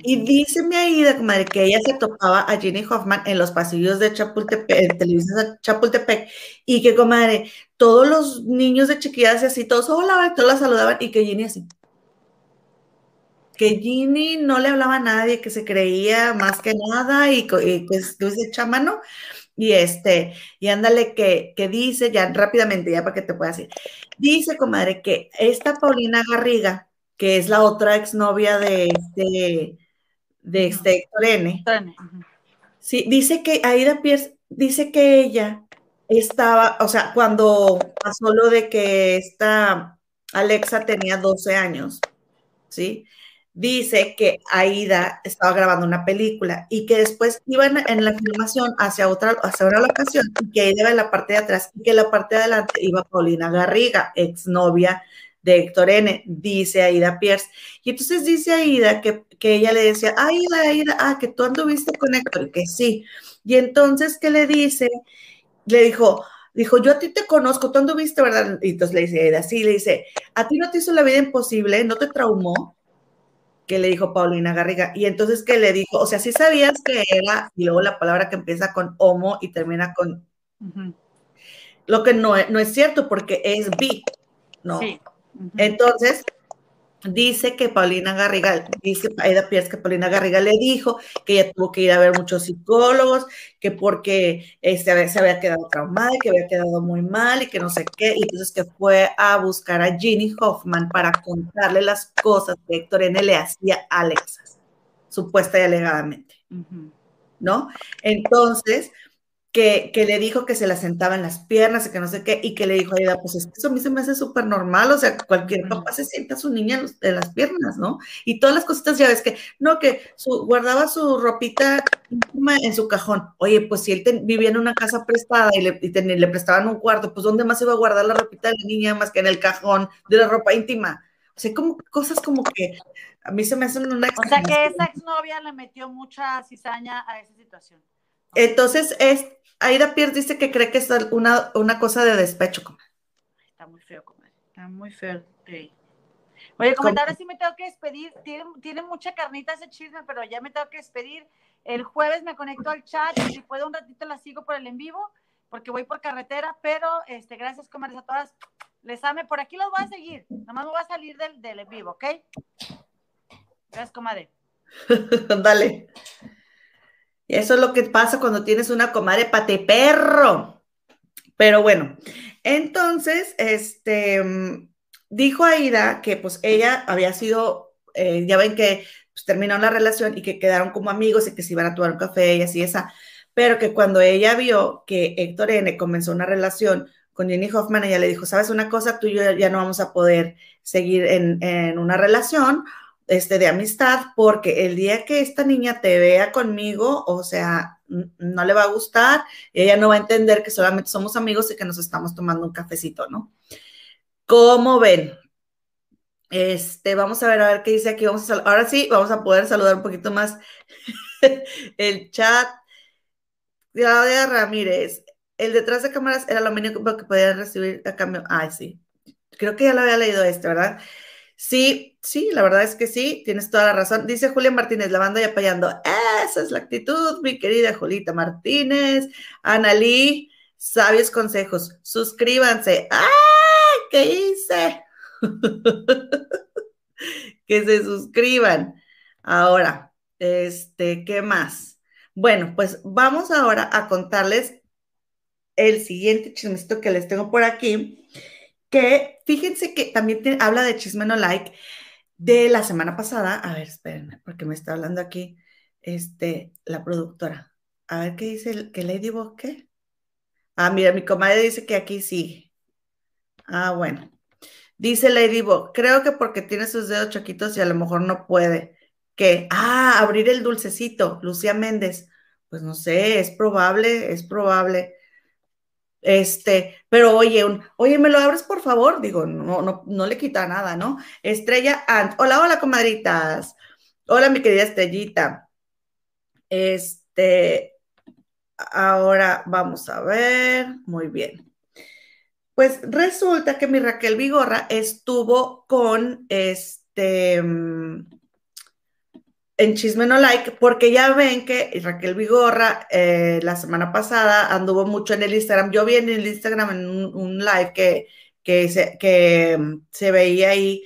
S2: Y dice mi Aida, comadre, que ella se topaba a Ginny Hoffman en los pasillos de Chapultepec, televisión de Chapultepec, y que, comadre, todos los niños de chiquillas y así, todos, hola, todos la saludaban, y que Ginny así. que Ginny no le hablaba a nadie, que se creía más que nada y, y pues se chamano. Y este, y ándale que, que dice, ya rápidamente, ya para que te pueda decir, dice, comadre, que esta Paulina Garriga, que es la otra exnovia de este, de este Héctor N. Sí, dice que Aida Pierce, dice que ella estaba, o sea, cuando pasó lo de que esta Alexa tenía 12 años, ¿sí? Dice que Aida estaba grabando una película y que después iban en la filmación hacia otra, hacia otra locación y que Aida iba en la parte de atrás y que en la parte de adelante iba Paulina Garriga, exnovia de Héctor N, dice Aida Pierce. Y entonces dice Aida que, que ella le decía, Aida, Aida, ah, que tú anduviste con Héctor, que sí. Y entonces, ¿qué le dice? Le dijo, dijo, yo a ti te conozco, tú anduviste, ¿verdad? Y entonces le dice Aida, sí, le dice, a ti no te hizo la vida imposible, no te traumó, que le dijo Paulina Garriga. Y entonces, ¿qué le dijo? O sea, sí sabías que era, y luego la palabra que empieza con homo y termina con... Lo que no, no es cierto, porque es bi, ¿no? Sí. Entonces, dice que Paulina Garriga, dice Aida Pierce que Paulina Garriga le dijo que ella tuvo que ir a ver muchos psicólogos, que porque este, se había quedado traumada, que había quedado muy mal y que no sé qué, y entonces que fue a buscar a Ginny Hoffman para contarle las cosas que Héctor N. le hacía a Alexa, supuesta y alegadamente. ¿No? Entonces, que, le dijo que se la sentaba en las piernas y que no sé qué, y que le dijo a ella, pues eso a mí se me hace súper normal, o sea, cualquier papá se sienta a su niña en, las piernas, ¿no? Y todas las cositas, ya ves que, no, que su, guardaba su ropita en su cajón. Oye, pues si él vivía en una casa prestada y, le, le prestaban un cuarto, pues ¿dónde más iba a guardar la ropita de la niña más que en el cajón de la ropa íntima? O sea, como cosas como que a mí se me hacen una...
S4: O sea, que esa exnovia le metió mucha cizaña a esa situación.
S2: Entonces, es, Aida Pierce dice que cree que es una, una cosa de despecho,
S4: comadre. Está muy feo, comadre. Está muy feo. Oye, comadre, sí me tengo que despedir. Tiene, tiene, mucha carnita ese chisme, pero ya me tengo que despedir. El jueves me conecto al chat y si puedo un ratito la sigo por el en vivo, porque voy por carretera, pero este, gracias, comadres, a todas. Les ame, por aquí los voy a seguir. Nomás me voy a salir del, del en vivo, ¿ok? Gracias, comadre.
S2: Dale. Eso es lo que pasa cuando tienes una comadre pate perro. Pero bueno, entonces, este, dijo Aida que pues ella había sido, eh, ya ven que pues, terminó la relación y que quedaron como amigos y que se iban a tomar un café y así esa, pero que cuando ella vio que Héctor N comenzó una relación con Jenny Hoffman, ella le dijo, sabes una cosa, tú y yo ya no vamos a poder seguir en, en una relación este, de amistad, porque el día que esta niña te vea conmigo, o sea, no le va a gustar, ella no va a entender que solamente somos amigos y que nos estamos tomando un cafecito, ¿no? ¿Cómo ven? Este, vamos a ver, a ver qué dice aquí. Vamos a ahora sí, vamos a poder saludar un poquito más el chat. Claudia Ramírez, el detrás de cámaras era lo mínimo que podía recibir a cambio. Ay, sí. Creo que ya lo había leído este, ¿verdad? Sí, sí, la verdad es que sí, tienes toda la razón. Dice Julia Martínez, lavando y apoyando. Esa es la actitud, mi querida Julita Martínez. Analí, sabios consejos. Suscríbanse. ¡Ah! ¿Qué hice? que se suscriban. Ahora, este, ¿qué más? Bueno, pues vamos ahora a contarles el siguiente chismecito que les tengo por aquí que fíjense que también habla de Chisme No Like de la semana pasada. A ver, espérenme, porque me está hablando aquí este, la productora. A ver qué dice, que Ladybug qué. Ah, mira, mi comadre dice que aquí sigue. Ah, bueno. Dice Ladybug, creo que porque tiene sus dedos chiquitos y a lo mejor no puede. ¿Qué? Ah, abrir el dulcecito, Lucía Méndez. Pues no sé, es probable, es probable. Este, pero oye, oye, ¿me lo abres por favor? Digo, no, no, no le quita nada, ¿no? Estrella Ant. Hola, hola, comadritas. Hola, mi querida Estrellita. Este, ahora vamos a ver. Muy bien. Pues resulta que mi Raquel Vigorra estuvo con este mm, en Chisme No Like, porque ya ven que Raquel Vigorra eh, la semana pasada anduvo mucho en el Instagram. Yo vi en el Instagram en un, live que, que, se, que mm, se veía ahí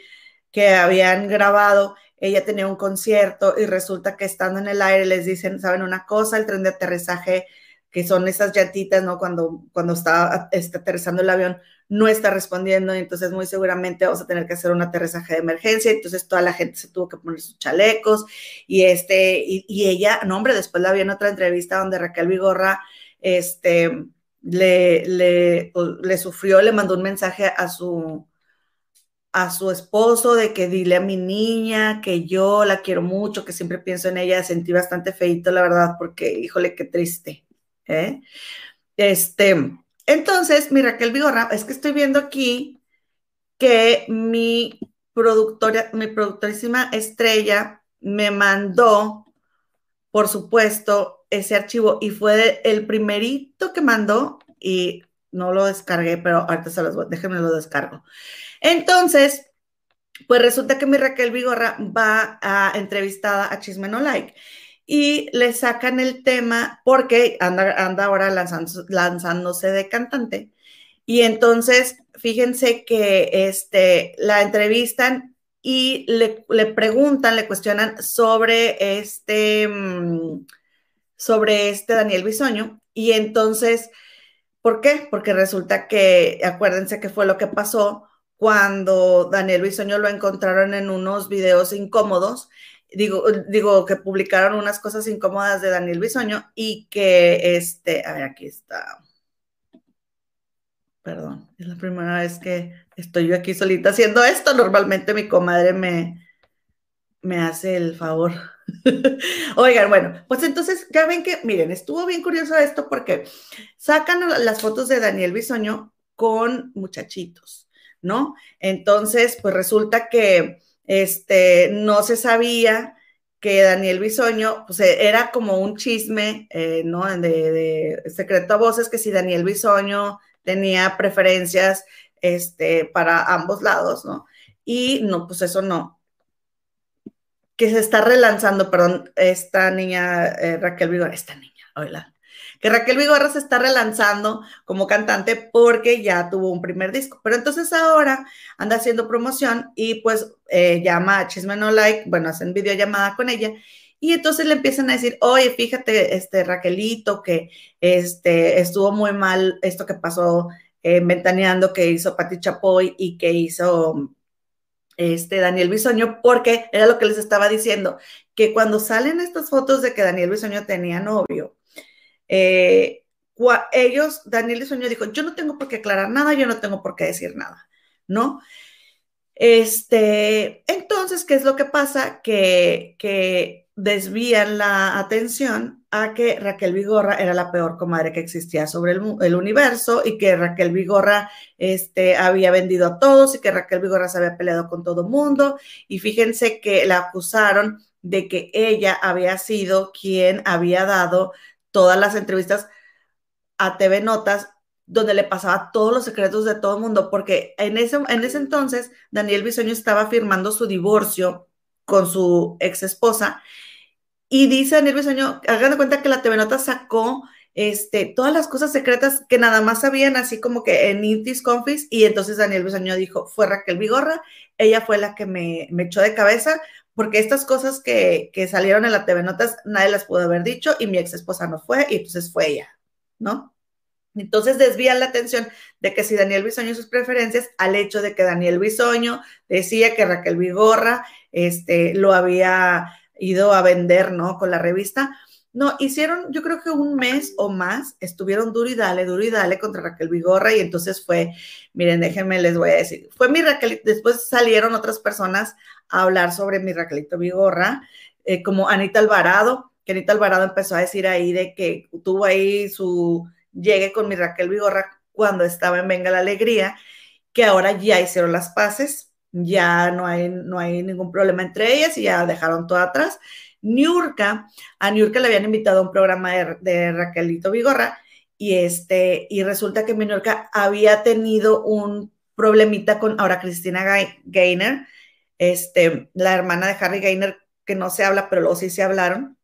S2: que habían grabado ella tenía un concierto y resulta que estando en el aire les dicen, ¿saben una cosa? El tren de aterrizaje, que son esas llantitas, ¿no? Cuando, cuando está, está aterrizando el avión, no está respondiendo entonces muy seguramente vamos a tener que hacer un aterrizaje de emergencia. Entonces toda la gente se tuvo que poner sus chalecos y este, y, ella, no hombre, después la vi en otra entrevista donde Raquel Vigorra, este, le, le, le sufrió, le mandó un mensaje a su, a su esposo de que dile a mi niña que yo la quiero mucho, que siempre pienso en ella, sentí bastante feito, la verdad, porque híjole, qué triste. ¿eh? Este, entonces, mi Raquel Vigorra, es que estoy viendo aquí que mi productora, mi productorísima estrella me mandó, por supuesto, ese archivo y fue el primerito que mandó y no lo descargué, pero ahorita se los voy, déjenme lo descargo. Entonces, pues resulta que mi Raquel Vigorra va a entrevistada a Chisme No Like y le sacan el tema porque anda, anda ahora lanzándose de cantante. Y entonces, fíjense que este, la entrevistan y le, le preguntan, le cuestionan sobre este, mm, sobre este Daniel Bisoño. Y entonces, ¿por qué? Porque resulta que, acuérdense que fue lo que pasó cuando Daniel Bisoño lo encontraron en unos videos incómodos, digo, digo que publicaron unas cosas incómodas de Daniel Bisoño y que este, a ver, aquí está. Perdón, es la primera vez que estoy yo aquí solita haciendo esto. Normalmente mi comadre me, me hace el favor. Oigan, bueno, pues entonces ya ven que, miren, estuvo bien curioso esto porque sacan las fotos de Daniel Bisoño con muchachitos. ¿no? Entonces, pues resulta que este, no se sabía que Daniel Bisoño, pues e, era como un chisme, eh, ¿no? De, secreto a voces, que si Daniel Bisoño tenía preferencias este, para ambos lados, ¿no? Y no, pues eso no. Que se está relanzando, perdón, esta niña, eh, Raquel Vigor, esta niña, hola, que Raquel Vigorra se está relanzando como cantante porque ya tuvo un primer disco. Pero entonces ahora anda haciendo promoción y pues eh, llama a Chisme No Like, bueno, hacen videollamada con ella. Y entonces le empiezan a decir, oye, fíjate, este Raquelito, que este, estuvo muy mal esto que pasó eh, Ventaneando, que hizo Pati Chapoy y que hizo este Daniel Bisoño, porque era lo que les estaba diciendo, que cuando salen estas fotos de que Daniel Bisoño tenía novio, eh, ellos, Daniel Sueño dijo, yo no tengo por qué aclarar nada, yo no tengo por qué decir nada, ¿no? Este, entonces, ¿qué es lo que pasa? Que, que desvían la atención a que Raquel Vigorra era la peor comadre que existía sobre el, universo y que Raquel Vigorra este, había vendido a todos y que Raquel Vigorra se había peleado con todo mundo. Y fíjense que la acusaron de que ella había sido quien había dado todas las entrevistas a TV Notas donde le pasaba todos los secretos de todo el mundo, porque en ese, en ese entonces Daniel Bisoño estaba firmando su divorcio con su ex esposa y dice Daniel Bisoño, hagan de cuenta que la TV Notas sacó este, todas las cosas secretas que nada más sabían, así como que en Intis Confis, y entonces Daniel Bisoño dijo, fue Raquel Vigorra, ella fue la que me echó de cabeza, porque estas cosas que, salieron en la TV Notas nadie las pudo haber dicho y mi ex esposa no fue y entonces fue ella, ¿no? Entonces desvían la atención de que si Daniel Bisoño sus preferencias al hecho de que Daniel Bisoño decía que Raquel Vigorra este, lo había ido a vender, ¿no? Con la revista. No, hicieron, yo creo que un mes o más, estuvieron duro y dale, duro y dale contra Raquel Vigorra y entonces fue, miren, déjenme, les voy a decir, fue mi Raquel, después salieron otras personas a hablar sobre mi Raquelito Vigorra, eh, como Anita Alvarado, que Anita Alvarado empezó a decir ahí de que tuvo ahí su llegue con mi Raquel Vigorra cuando estaba en Venga la Alegría, que ahora ya hicieron las paces, ya no hay, no hay ningún problema entre ellas y ya dejaron todo atrás. Niurka, a Niurka le habían invitado a un programa de, Raquelito Vigorra y, este, y resulta que Niurka había tenido un problemita con ahora Cristina Gainer, este, la hermana de Harry Gainer, que no se habla, pero luego sí se hablaron,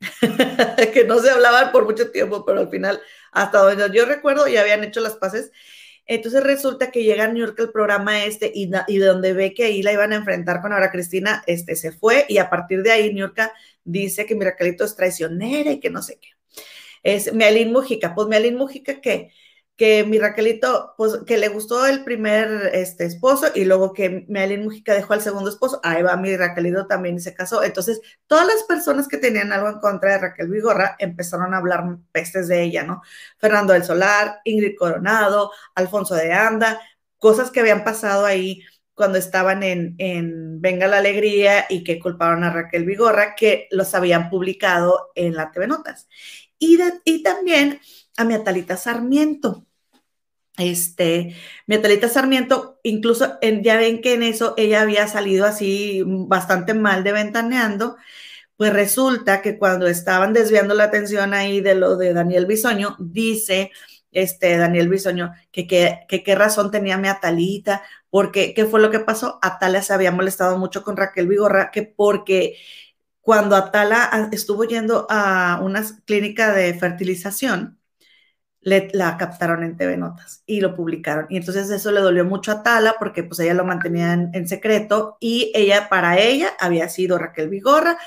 S2: que no se hablaban por mucho tiempo, pero al final, hasta donde yo recuerdo, ya habían hecho las paces. Entonces resulta que llega a New York el programa este y, y donde ve que ahí la iban a enfrentar con ahora Cristina, este se fue y a partir de ahí New York dice que Miracalito es traicionera y que no sé qué. Es Mealín Mujica. Pues Mealín Mujica, ¿qué? Que mi Raquelito, pues que le gustó el primer este, esposo y luego que Mealín Mujica dejó al segundo esposo, ahí va mi Raquelito también se casó. Entonces, todas las personas que tenían algo en contra de Raquel Vigorra empezaron a hablar pestes de ella, ¿no? Fernando del Solar, Ingrid Coronado, Alfonso de Anda, cosas que habían pasado ahí cuando estaban en, en Venga la Alegría y que culparon a Raquel Vigorra, que los habían publicado en la TV Notas. Y, y también a mi Atalita Sarmiento. Este, mi Atalita Sarmiento, incluso en, ya ven que en eso ella había salido así bastante mal de ventaneando, pues resulta que cuando estaban desviando la atención ahí de lo de Daniel Bisoño, dice este Daniel Bisoño que qué razón tenía mi Atalita, porque qué fue lo que pasó, Atala se había molestado mucho con Raquel Vigorra, que porque cuando Atala estuvo yendo a una clínica de fertilización, la captaron en TV Notas y lo publicaron. Y entonces eso le dolió mucho a Tala porque pues ella lo mantenía en, secreto y ella, para ella, había sido Raquel Vigorra.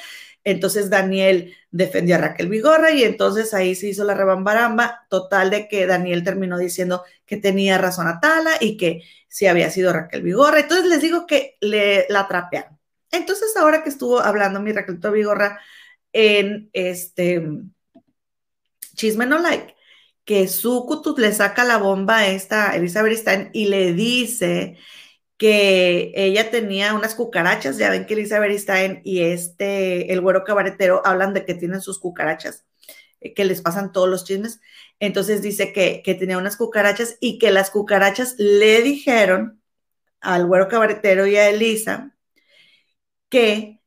S2: Entonces Daniel defendió a Raquel Vigorra y entonces ahí se hizo la rebambaramba total de que Daniel terminó diciendo que tenía razón a Tala y que sí había sido Raquel Vigorra. Entonces les digo que le la trapearon. Entonces ahora que estuvo hablando mi Raquel Vigorra en este Chisme No Like, que Sukutu le saca la bomba a esta Elizabeth Stein y le dice que ella tenía unas cucarachas, ya ven que Elizabeth Stein y este, el güero cabaretero, hablan de que tienen sus cucarachas, eh, que les pasan todos los chismes. Entonces dice que, que tenía unas cucarachas y que las cucarachas le dijeron al güero cabaretero y a Elisa que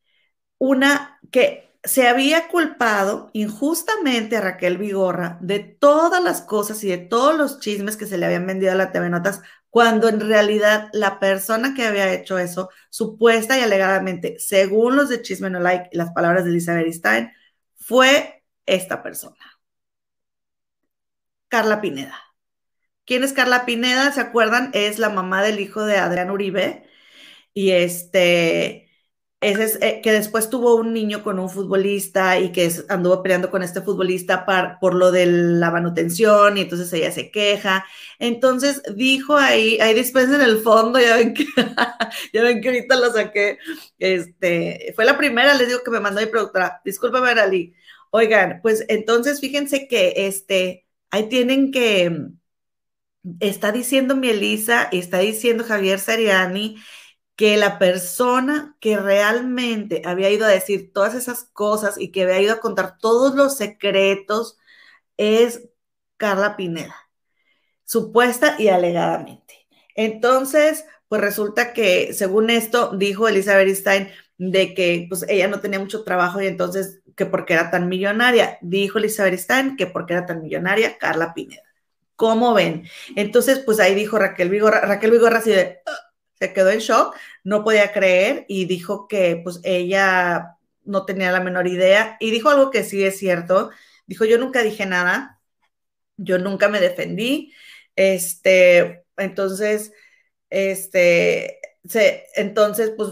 S2: una, que se había culpado injustamente a Raquel Vigorra de todas las cosas y de todos los chismes que se le habían vendido a la TV Notas, cuando en realidad la persona que había hecho eso, supuesta y alegadamente, según los de Chisme No Like y las palabras de Elizabeth Stein, fue esta persona. Carla Pineda. ¿Quién es Carla Pineda? ¿Se acuerdan? Es la mamá del hijo de Adrián Uribe. Y este, ese es, eh, que después tuvo un niño con un futbolista y que anduvo peleando con este futbolista por lo de la manutención y entonces ella se queja. Entonces dijo ahí, ahí después en el fondo, ya ven que, ya ven que ahorita lo saqué, este, fue la primera, les digo que me mandó mi productora, discúlpame, Arali. Oigan, pues entonces fíjense que este, ahí tienen que, está diciendo mi Elisa, está diciendo Javier Sariani, que la persona que realmente había ido a decir todas esas cosas y que había ido a contar todos los secretos es Carla Pineda, supuesta y alegadamente. Entonces, pues resulta que según esto dijo Elizabeth Stein de que pues ella no tenía mucho trabajo y entonces que porque era tan millonaria, dijo Elizabeth Stein que porque era tan millonaria Carla Pineda. ¿Cómo ven? Entonces, pues ahí dijo Raquel Vigorra, Raquel Vigorra así de, se quedó en shock, no podía creer y dijo que pues ella no tenía la menor idea y dijo algo que sí es cierto, dijo yo nunca dije nada, yo nunca me defendí, este, entonces, este, se, entonces pues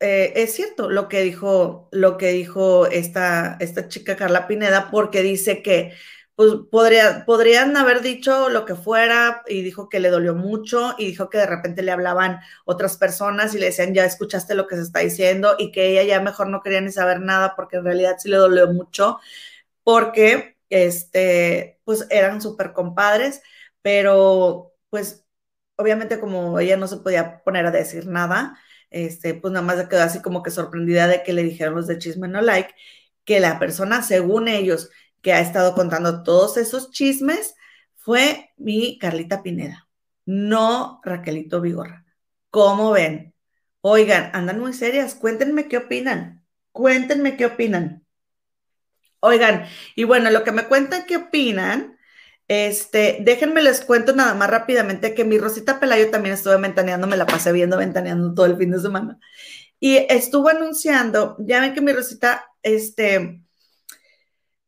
S2: eh, es cierto lo que dijo, lo que dijo esta, esta chica Carla Pineda, porque dice que pues podría, podrían haber dicho lo que fuera y dijo que le dolió mucho y dijo que de repente le hablaban otras personas y le decían, ya escuchaste lo que se está diciendo y que ella ya mejor no quería ni saber nada porque en realidad sí le dolió mucho porque, este, pues eran súper compadres, pero pues obviamente como ella no se podía poner a decir nada, este, pues nada más se quedó así como que sorprendida de que le dijeron los de Chisme No Like que la persona, según ellos, que ha estado contando todos esos chismes fue mi Carlita Pineda, no Raquelito Vigorra. ¿Cómo ven? Oigan, andan muy serias, cuéntenme qué opinan, cuéntenme qué opinan. Oigan, y bueno, lo que me cuentan qué opinan, este, déjenme les cuento nada más rápidamente que mi Rosita Pelayo también estuvo ventaneando, me la pasé viendo ventaneando todo el fin de semana. Y estuvo anunciando, ya ven que mi Rosita, este,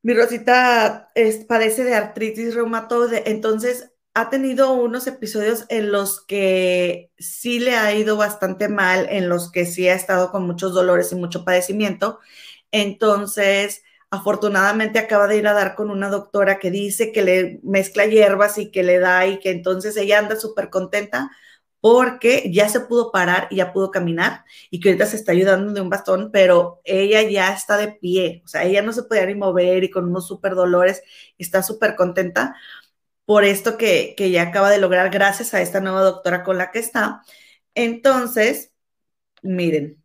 S2: mi Rosita padece de artritis reumatoide, entonces ha tenido unos episodios en los que sí le ha ido bastante mal, en los que sí ha estado con muchos dolores y mucho padecimiento. Entonces, afortunadamente acaba de ir a dar con una doctora que dice que le mezcla hierbas y que le da y que entonces ella anda súper contenta porque ya se pudo parar y ya pudo caminar y que ahorita se está ayudando de un bastón, pero ella ya está de pie, o sea, ella no se podía ni mover y con unos súper dolores, está súper contenta por esto que, que ya acaba de lograr gracias a esta nueva doctora con la que está. Entonces, miren,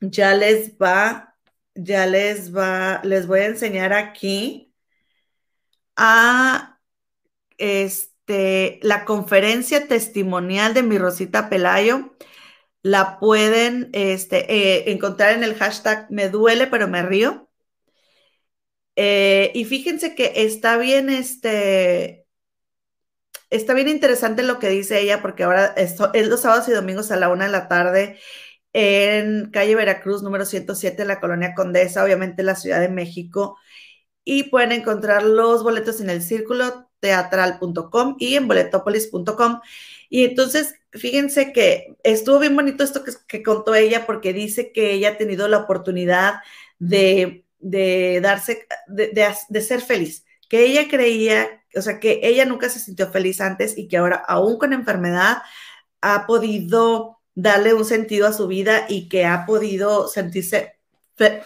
S2: ya les va, ya les va, les voy a enseñar aquí a este, la conferencia testimonial de mi Rosita Pelayo. La pueden este, eh, encontrar en el hashtag me duele pero me río. Eh, y fíjense que está bien, este, está bien interesante lo que dice ella, porque ahora esto, es los sábados y domingos a la una de la tarde en calle Veracruz, número 107, en la colonia Condesa, obviamente en la Ciudad de México. Y pueden encontrar los boletos en el círculo teatral.com y en boletopolis.com. Y entonces, fíjense que estuvo bien bonito esto que, contó ella, porque dice que ella ha tenido la oportunidad de, darse, de ser feliz, que ella creía o sea, que ella nunca se sintió feliz antes y que ahora, aún con enfermedad, ha podido darle un sentido a su vida y que ha podido sentirse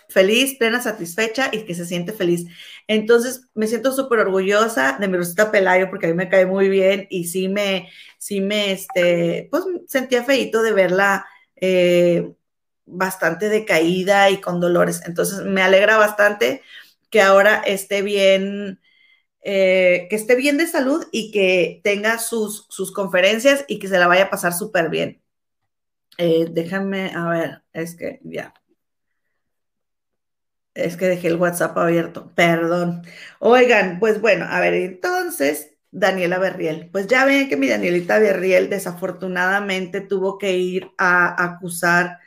S2: feliz, plena, satisfecha y que se siente feliz. Entonces, me siento súper orgullosa de mi Rosita Pelayo porque a mí me cae muy bien y sí me, sí me, este, pues sentía feito de verla eh, bastante decaída y con dolores. Entonces, me alegra bastante que ahora esté bien, eh, que esté bien de salud y que tenga sus, sus conferencias y que se la vaya a pasar súper bien. Eh, déjame, a ver, es que ya. Es que dejé el WhatsApp abierto, perdón. Oigan, pues bueno, a ver, entonces, Daniela Berriel. Pues ya ven que mi Danielita Berriel desafortunadamente tuvo que ir a acusar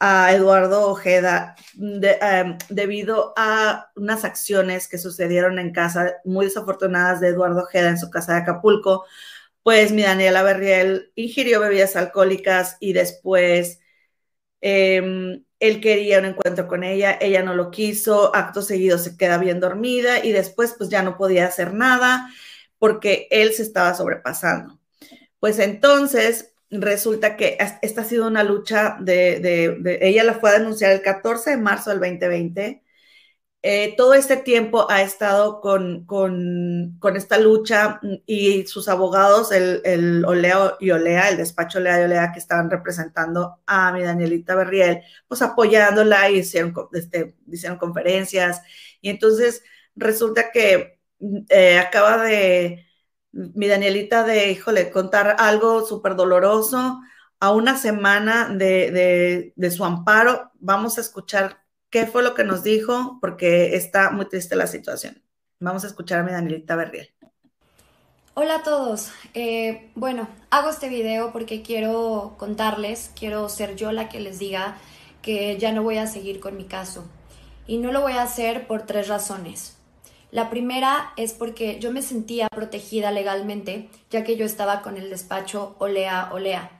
S2: a Eduardo Ojeda em, debido a unas acciones que sucedieron en casa muy desafortunadas de Eduardo Ojeda en su casa de Acapulco, pues mi Daniela Berriel ingirió bebidas alcohólicas y después em, él quería un encuentro con ella, ella no lo quiso, acto seguido se queda bien dormida y después pues ya no podía hacer nada porque él se estaba sobrepasando. Pues entonces resulta que esta ha sido una lucha de, ella la fue a denunciar el 14 de marzo del 2020. Eh, todo este tiempo ha estado con, con, esta lucha y sus abogados, el, el, Olea y Olea, el despacho Olea y Olea que estaban representando a mi Danielita Berriel, pues apoyándola y hicieron, este, hicieron conferencias. Y entonces resulta que eh, acaba de, mi Danielita de, híjole, contar algo súper doloroso a una semana de, su amparo. Vamos a escuchar qué fue lo que nos dijo, porque está muy triste la situación. Vamos a escuchar a mi Danielita Berriel.
S5: Hola a todos. Eh, bueno, hago este video porque quiero contarles, quiero ser yo la que les diga que ya no voy a seguir con mi caso. Y no lo voy a hacer por tres razones. La primera es porque yo me sentía protegida legalmente, ya que yo estaba con el despacho Olea Olea.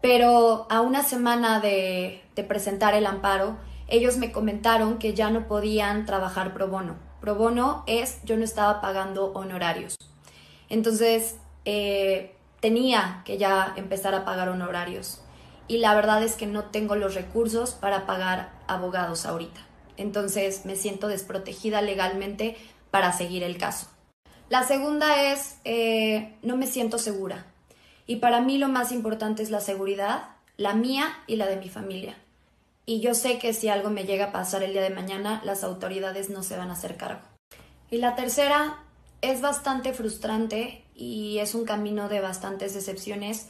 S5: Pero a una semana de, presentar el amparo, ellos me comentaron que ya no podían trabajar pro bono. Pro bono es yo no estaba pagando honorarios. Entonces, eh, tenía que ya empezar a pagar honorarios. Y la verdad es que no tengo los recursos para pagar abogados ahorita entonces me siento desprotegida legalmente para seguir el caso. La segunda es, eh, no me siento segura. Y para mí lo más importante es la seguridad, la mía y la de mi familia. Y yo sé que si algo me llega a pasar el día de mañana, las autoridades no se van a hacer cargo. Y la tercera es bastante frustrante y es un camino de bastantes decepciones.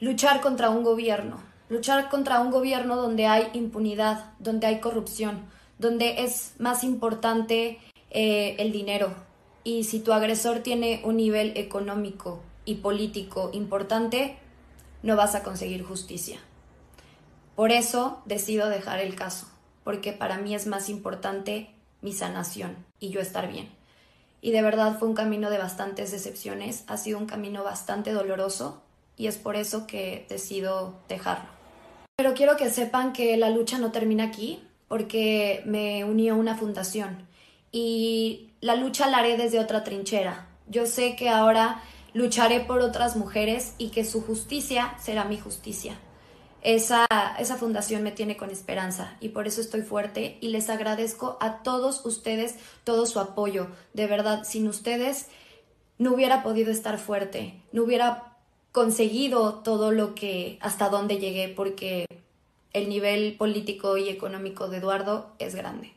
S5: Luchar contra un gobierno, luchar contra un gobierno donde hay impunidad, donde hay corrupción, donde es más importante eh, el dinero. Y si tu agresor tiene un nivel económico y político importante, no vas a conseguir justicia. Por eso decido dejar el caso, porque para mí es más importante mi sanación y yo estar bien. y de verdad fue un camino de bastantes decepciones, ha sido un camino bastante doloroso y es por eso que decido dejarlo. Pero quiero que sepan que la lucha no termina aquí porque me unió una fundación y la lucha la haré desde otra trinchera. Yo sé que ahora lucharé por otras mujeres y que su justicia será mi justicia. Esa, esa fundación me tiene con esperanza y por eso estoy fuerte y les agradezco a todos ustedes todo su apoyo. De verdad, sin ustedes no hubiera podido estar fuerte, no hubiera conseguido todo lo que hasta donde llegué porque el nivel político y económico de Eduardo es grande.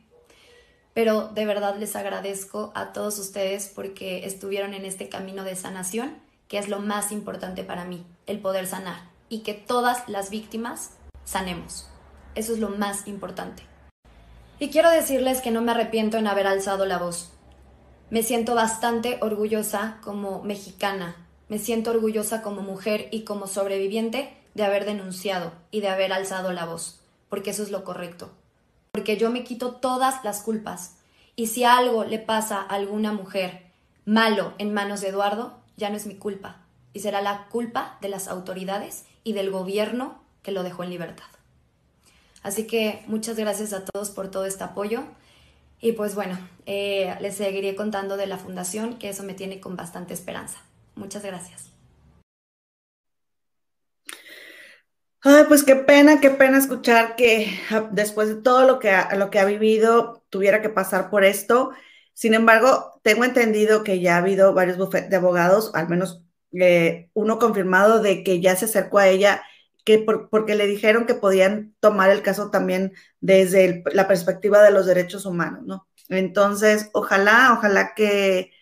S5: Pero de verdad les agradezco a todos ustedes porque estuvieron en este camino de sanación, que es lo más importante para mí, el poder sanar y que todas las víctimas sanemos. Eso es lo más importante. Y quiero decirles que no me arrepiento en haber alzado la voz. Me siento bastante orgullosa como mexicana, me siento orgullosa como mujer y como sobreviviente de haber denunciado y de haber alzado la voz, porque eso es lo correcto. Porque yo me quito todas las culpas. Y si algo le pasa a alguna mujer malo en manos de Eduardo, ya no es mi culpa. Y será la culpa de las autoridades y del gobierno que lo dejó en libertad. Así que muchas gracias a todos por todo este apoyo. Y pues bueno, eh, les seguiré contando de la fundación, que eso me tiene con bastante esperanza. Muchas gracias.
S2: Ay, pues qué pena, qué pena escuchar que ah, después de todo lo que ha, lo que ha vivido tuviera que pasar por esto. Sin embargo, tengo entendido que ya ha habido varios bufetes de abogados, al menos eh, uno confirmado de que ya se acercó a ella, que porque le dijeron que podían tomar el caso también desde la perspectiva de los derechos humanos, ¿no? Entonces, ojalá, ojalá que,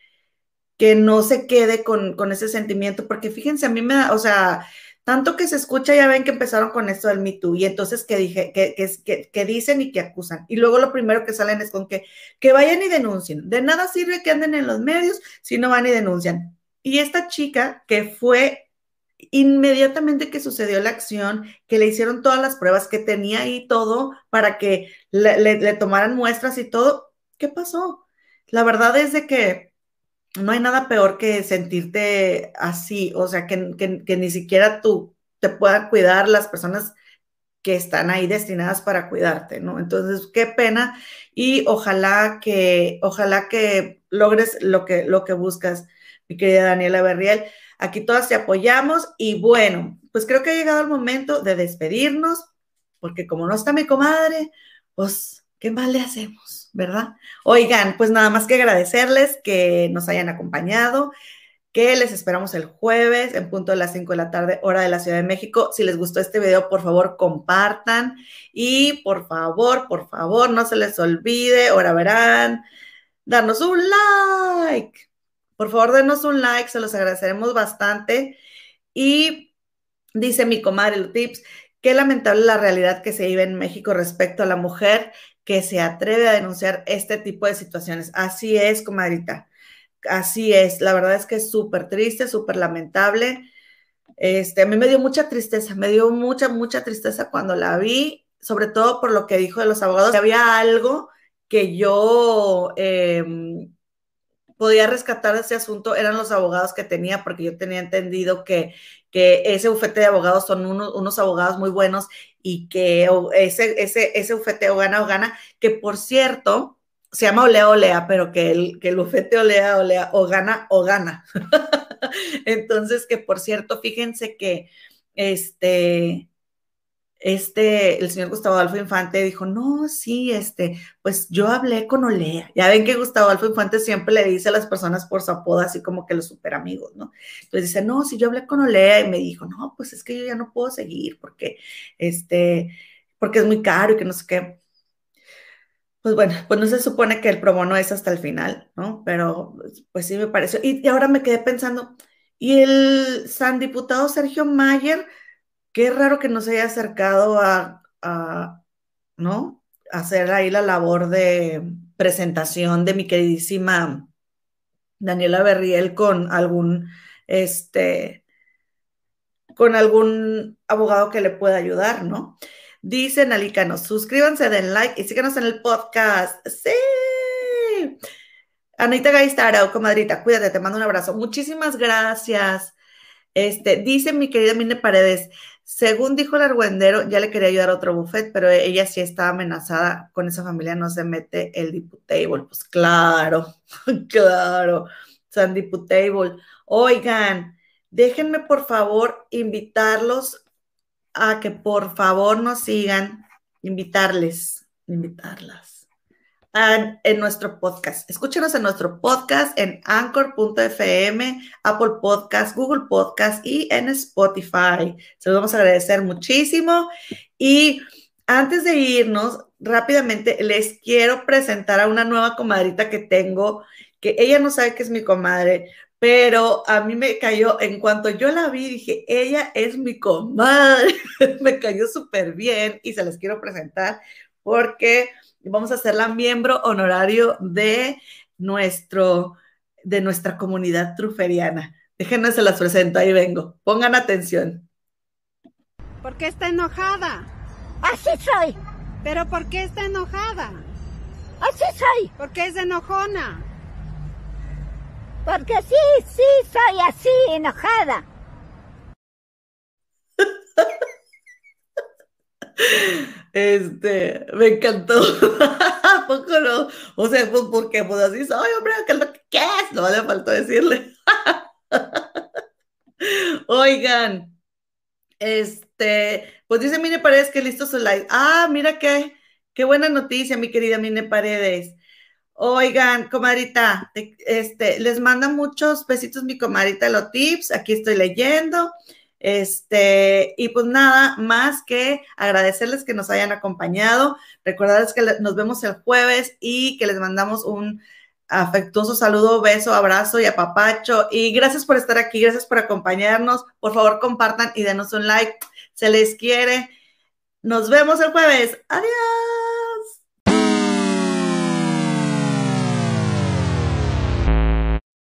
S2: que no se quede con, con ese sentimiento, porque fíjense, a mí me da, o sea, tanto que se escucha, ya ven que empezaron con esto del Me Too, y entonces que, dije, que, que, que, dicen y que acusan. Y luego lo primero que salen es con que, que vayan y denuncien. De nada sirve que anden en los medios si no van y denuncian. Y esta chica que fue inmediatamente que sucedió la acción, que le hicieron todas las pruebas, que tenía ahí todo para que le, tomaran muestras y todo, ¿qué pasó? La verdad es de que no hay nada peor que sentirte así, o sea, que, que ni siquiera tú te puedan cuidar las personas que están ahí destinadas para cuidarte, ¿no? Entonces, qué pena y ojalá que, ojalá que logres lo que, lo que buscas mi querida Daniela Berriel. Aquí todas te apoyamos y bueno, pues creo que ha llegado el momento de despedirnos, porque como no está mi comadre, pues, ¿qué más le hacemos, verdad? Oigan, pues nada más que agradecerles que nos hayan acompañado, que les esperamos el jueves en punto de las 5 de la tarde, hora de la Ciudad de México. Si les gustó este video, por favor, compartan y por favor, por favor, no se les olvide, ahora verán, darnos un like por favor, denos un like, se los agradeceremos bastante. Y dice mi comadre Tips, qué lamentable la realidad que se vive en México respecto a la mujer que se atreve a denunciar este tipo de situaciones. Así es, comadrita. Así es. La verdad es que es súper triste, súper lamentable. Este, a mí me dio mucha tristeza, me dio mucha, mucha tristeza cuando la vi, sobre todo por lo que dijo de los abogados. Había algo que yo em, podía rescatar ese asunto eran los abogados que tenía, porque yo tenía entendido que, que ese bufete de abogados son unos abogados muy buenos y que ese, ese, ese bufete o gana o gana, que por cierto, se llama Olea Olea, pero que el, que el bufete Olea Olea o gana o gana. Entonces, que por cierto, fíjense que este este, el señor Gustavo Adolfo Infante dijo, no, sí, este, pues yo hablé con Olea. Ya ven que Gustavo Adolfo Infante siempre le dice a las personas por su apodo, así como que los super amigos, ¿no? Entonces dice, no, si yo hablé con Olea y me dijo, no, pues es que yo ya no puedo seguir porque, este, porque es muy caro y que no sé qué. Pues bueno, pues no se supone que el promo no es hasta el final, ¿no? Pero pues sí me pareció. Y, y ahora me quedé pensando, ¿y el san diputado Sergio Mayer? Qué raro que no se haya acercado a, ¿no? hacer ahí la labor de presentación de mi queridísima Daniela Berriel con algún, este, con algún abogado que le pueda ayudar, ¿no? Dicen Alicanos, suscríbanse, den like y síganos en el podcast. Sí. Anita Gaistara, comadrita, cuídate, te mando un abrazo. Muchísimas gracias. Este, dice mi querida Mine Paredes, según dijo el argüendero, ya le quería ayudar a otro buffet, pero ella sí estaba amenazada con esa familia, no se mete el diputable. Pues claro, claro, San Diputable. Oigan, déjenme por favor invitarlos a que por favor nos sigan, invitarles, invitarlas en nuestro podcast. Escúchenos en nuestro podcast en anchor.fm, Apple Podcast, Google Podcast y en Spotify. Se los vamos a agradecer muchísimo. Y antes de irnos, rápidamente les quiero presentar a una nueva comadrita que tengo, que ella no sabe que es mi comadre, pero a mí me cayó, en cuanto yo la vi, dije, ella es mi comadre, me cayó súper bien y se les quiero presentar porque vamos a hacerla miembro honorario de, nuestro, de nuestra comunidad truferiana. Déjenme se las presento, ahí vengo. Pongan atención.
S6: ¿Por qué está enojada?
S7: Así soy.
S6: ¿Pero por qué está enojada?
S7: Así soy.
S6: ¿Por qué es enojona?
S7: Porque sí, sí, soy así, enojada.
S2: Este, me encantó. poco no? O sea, pues porque pues así soy, hombre, ¿qué es? No le faltó decirle. Oigan, este, pues dice Mine Paredes que listo su live. Ah, mira qué, qué buena noticia, mi querida Mine Paredes. Oigan, comadrita, este, les manda muchos besitos mi comadrita los tips. Aquí estoy leyendo. Este, y pues nada, más que agradecerles que nos hayan acompañado, recordarles que nos vemos el jueves y que les mandamos un afectuoso saludo, beso, abrazo y apapacho. Y gracias por estar aquí, gracias por acompañarnos. Por favor, compartan y denos un like. Se les quiere. Nos vemos el jueves. Adiós.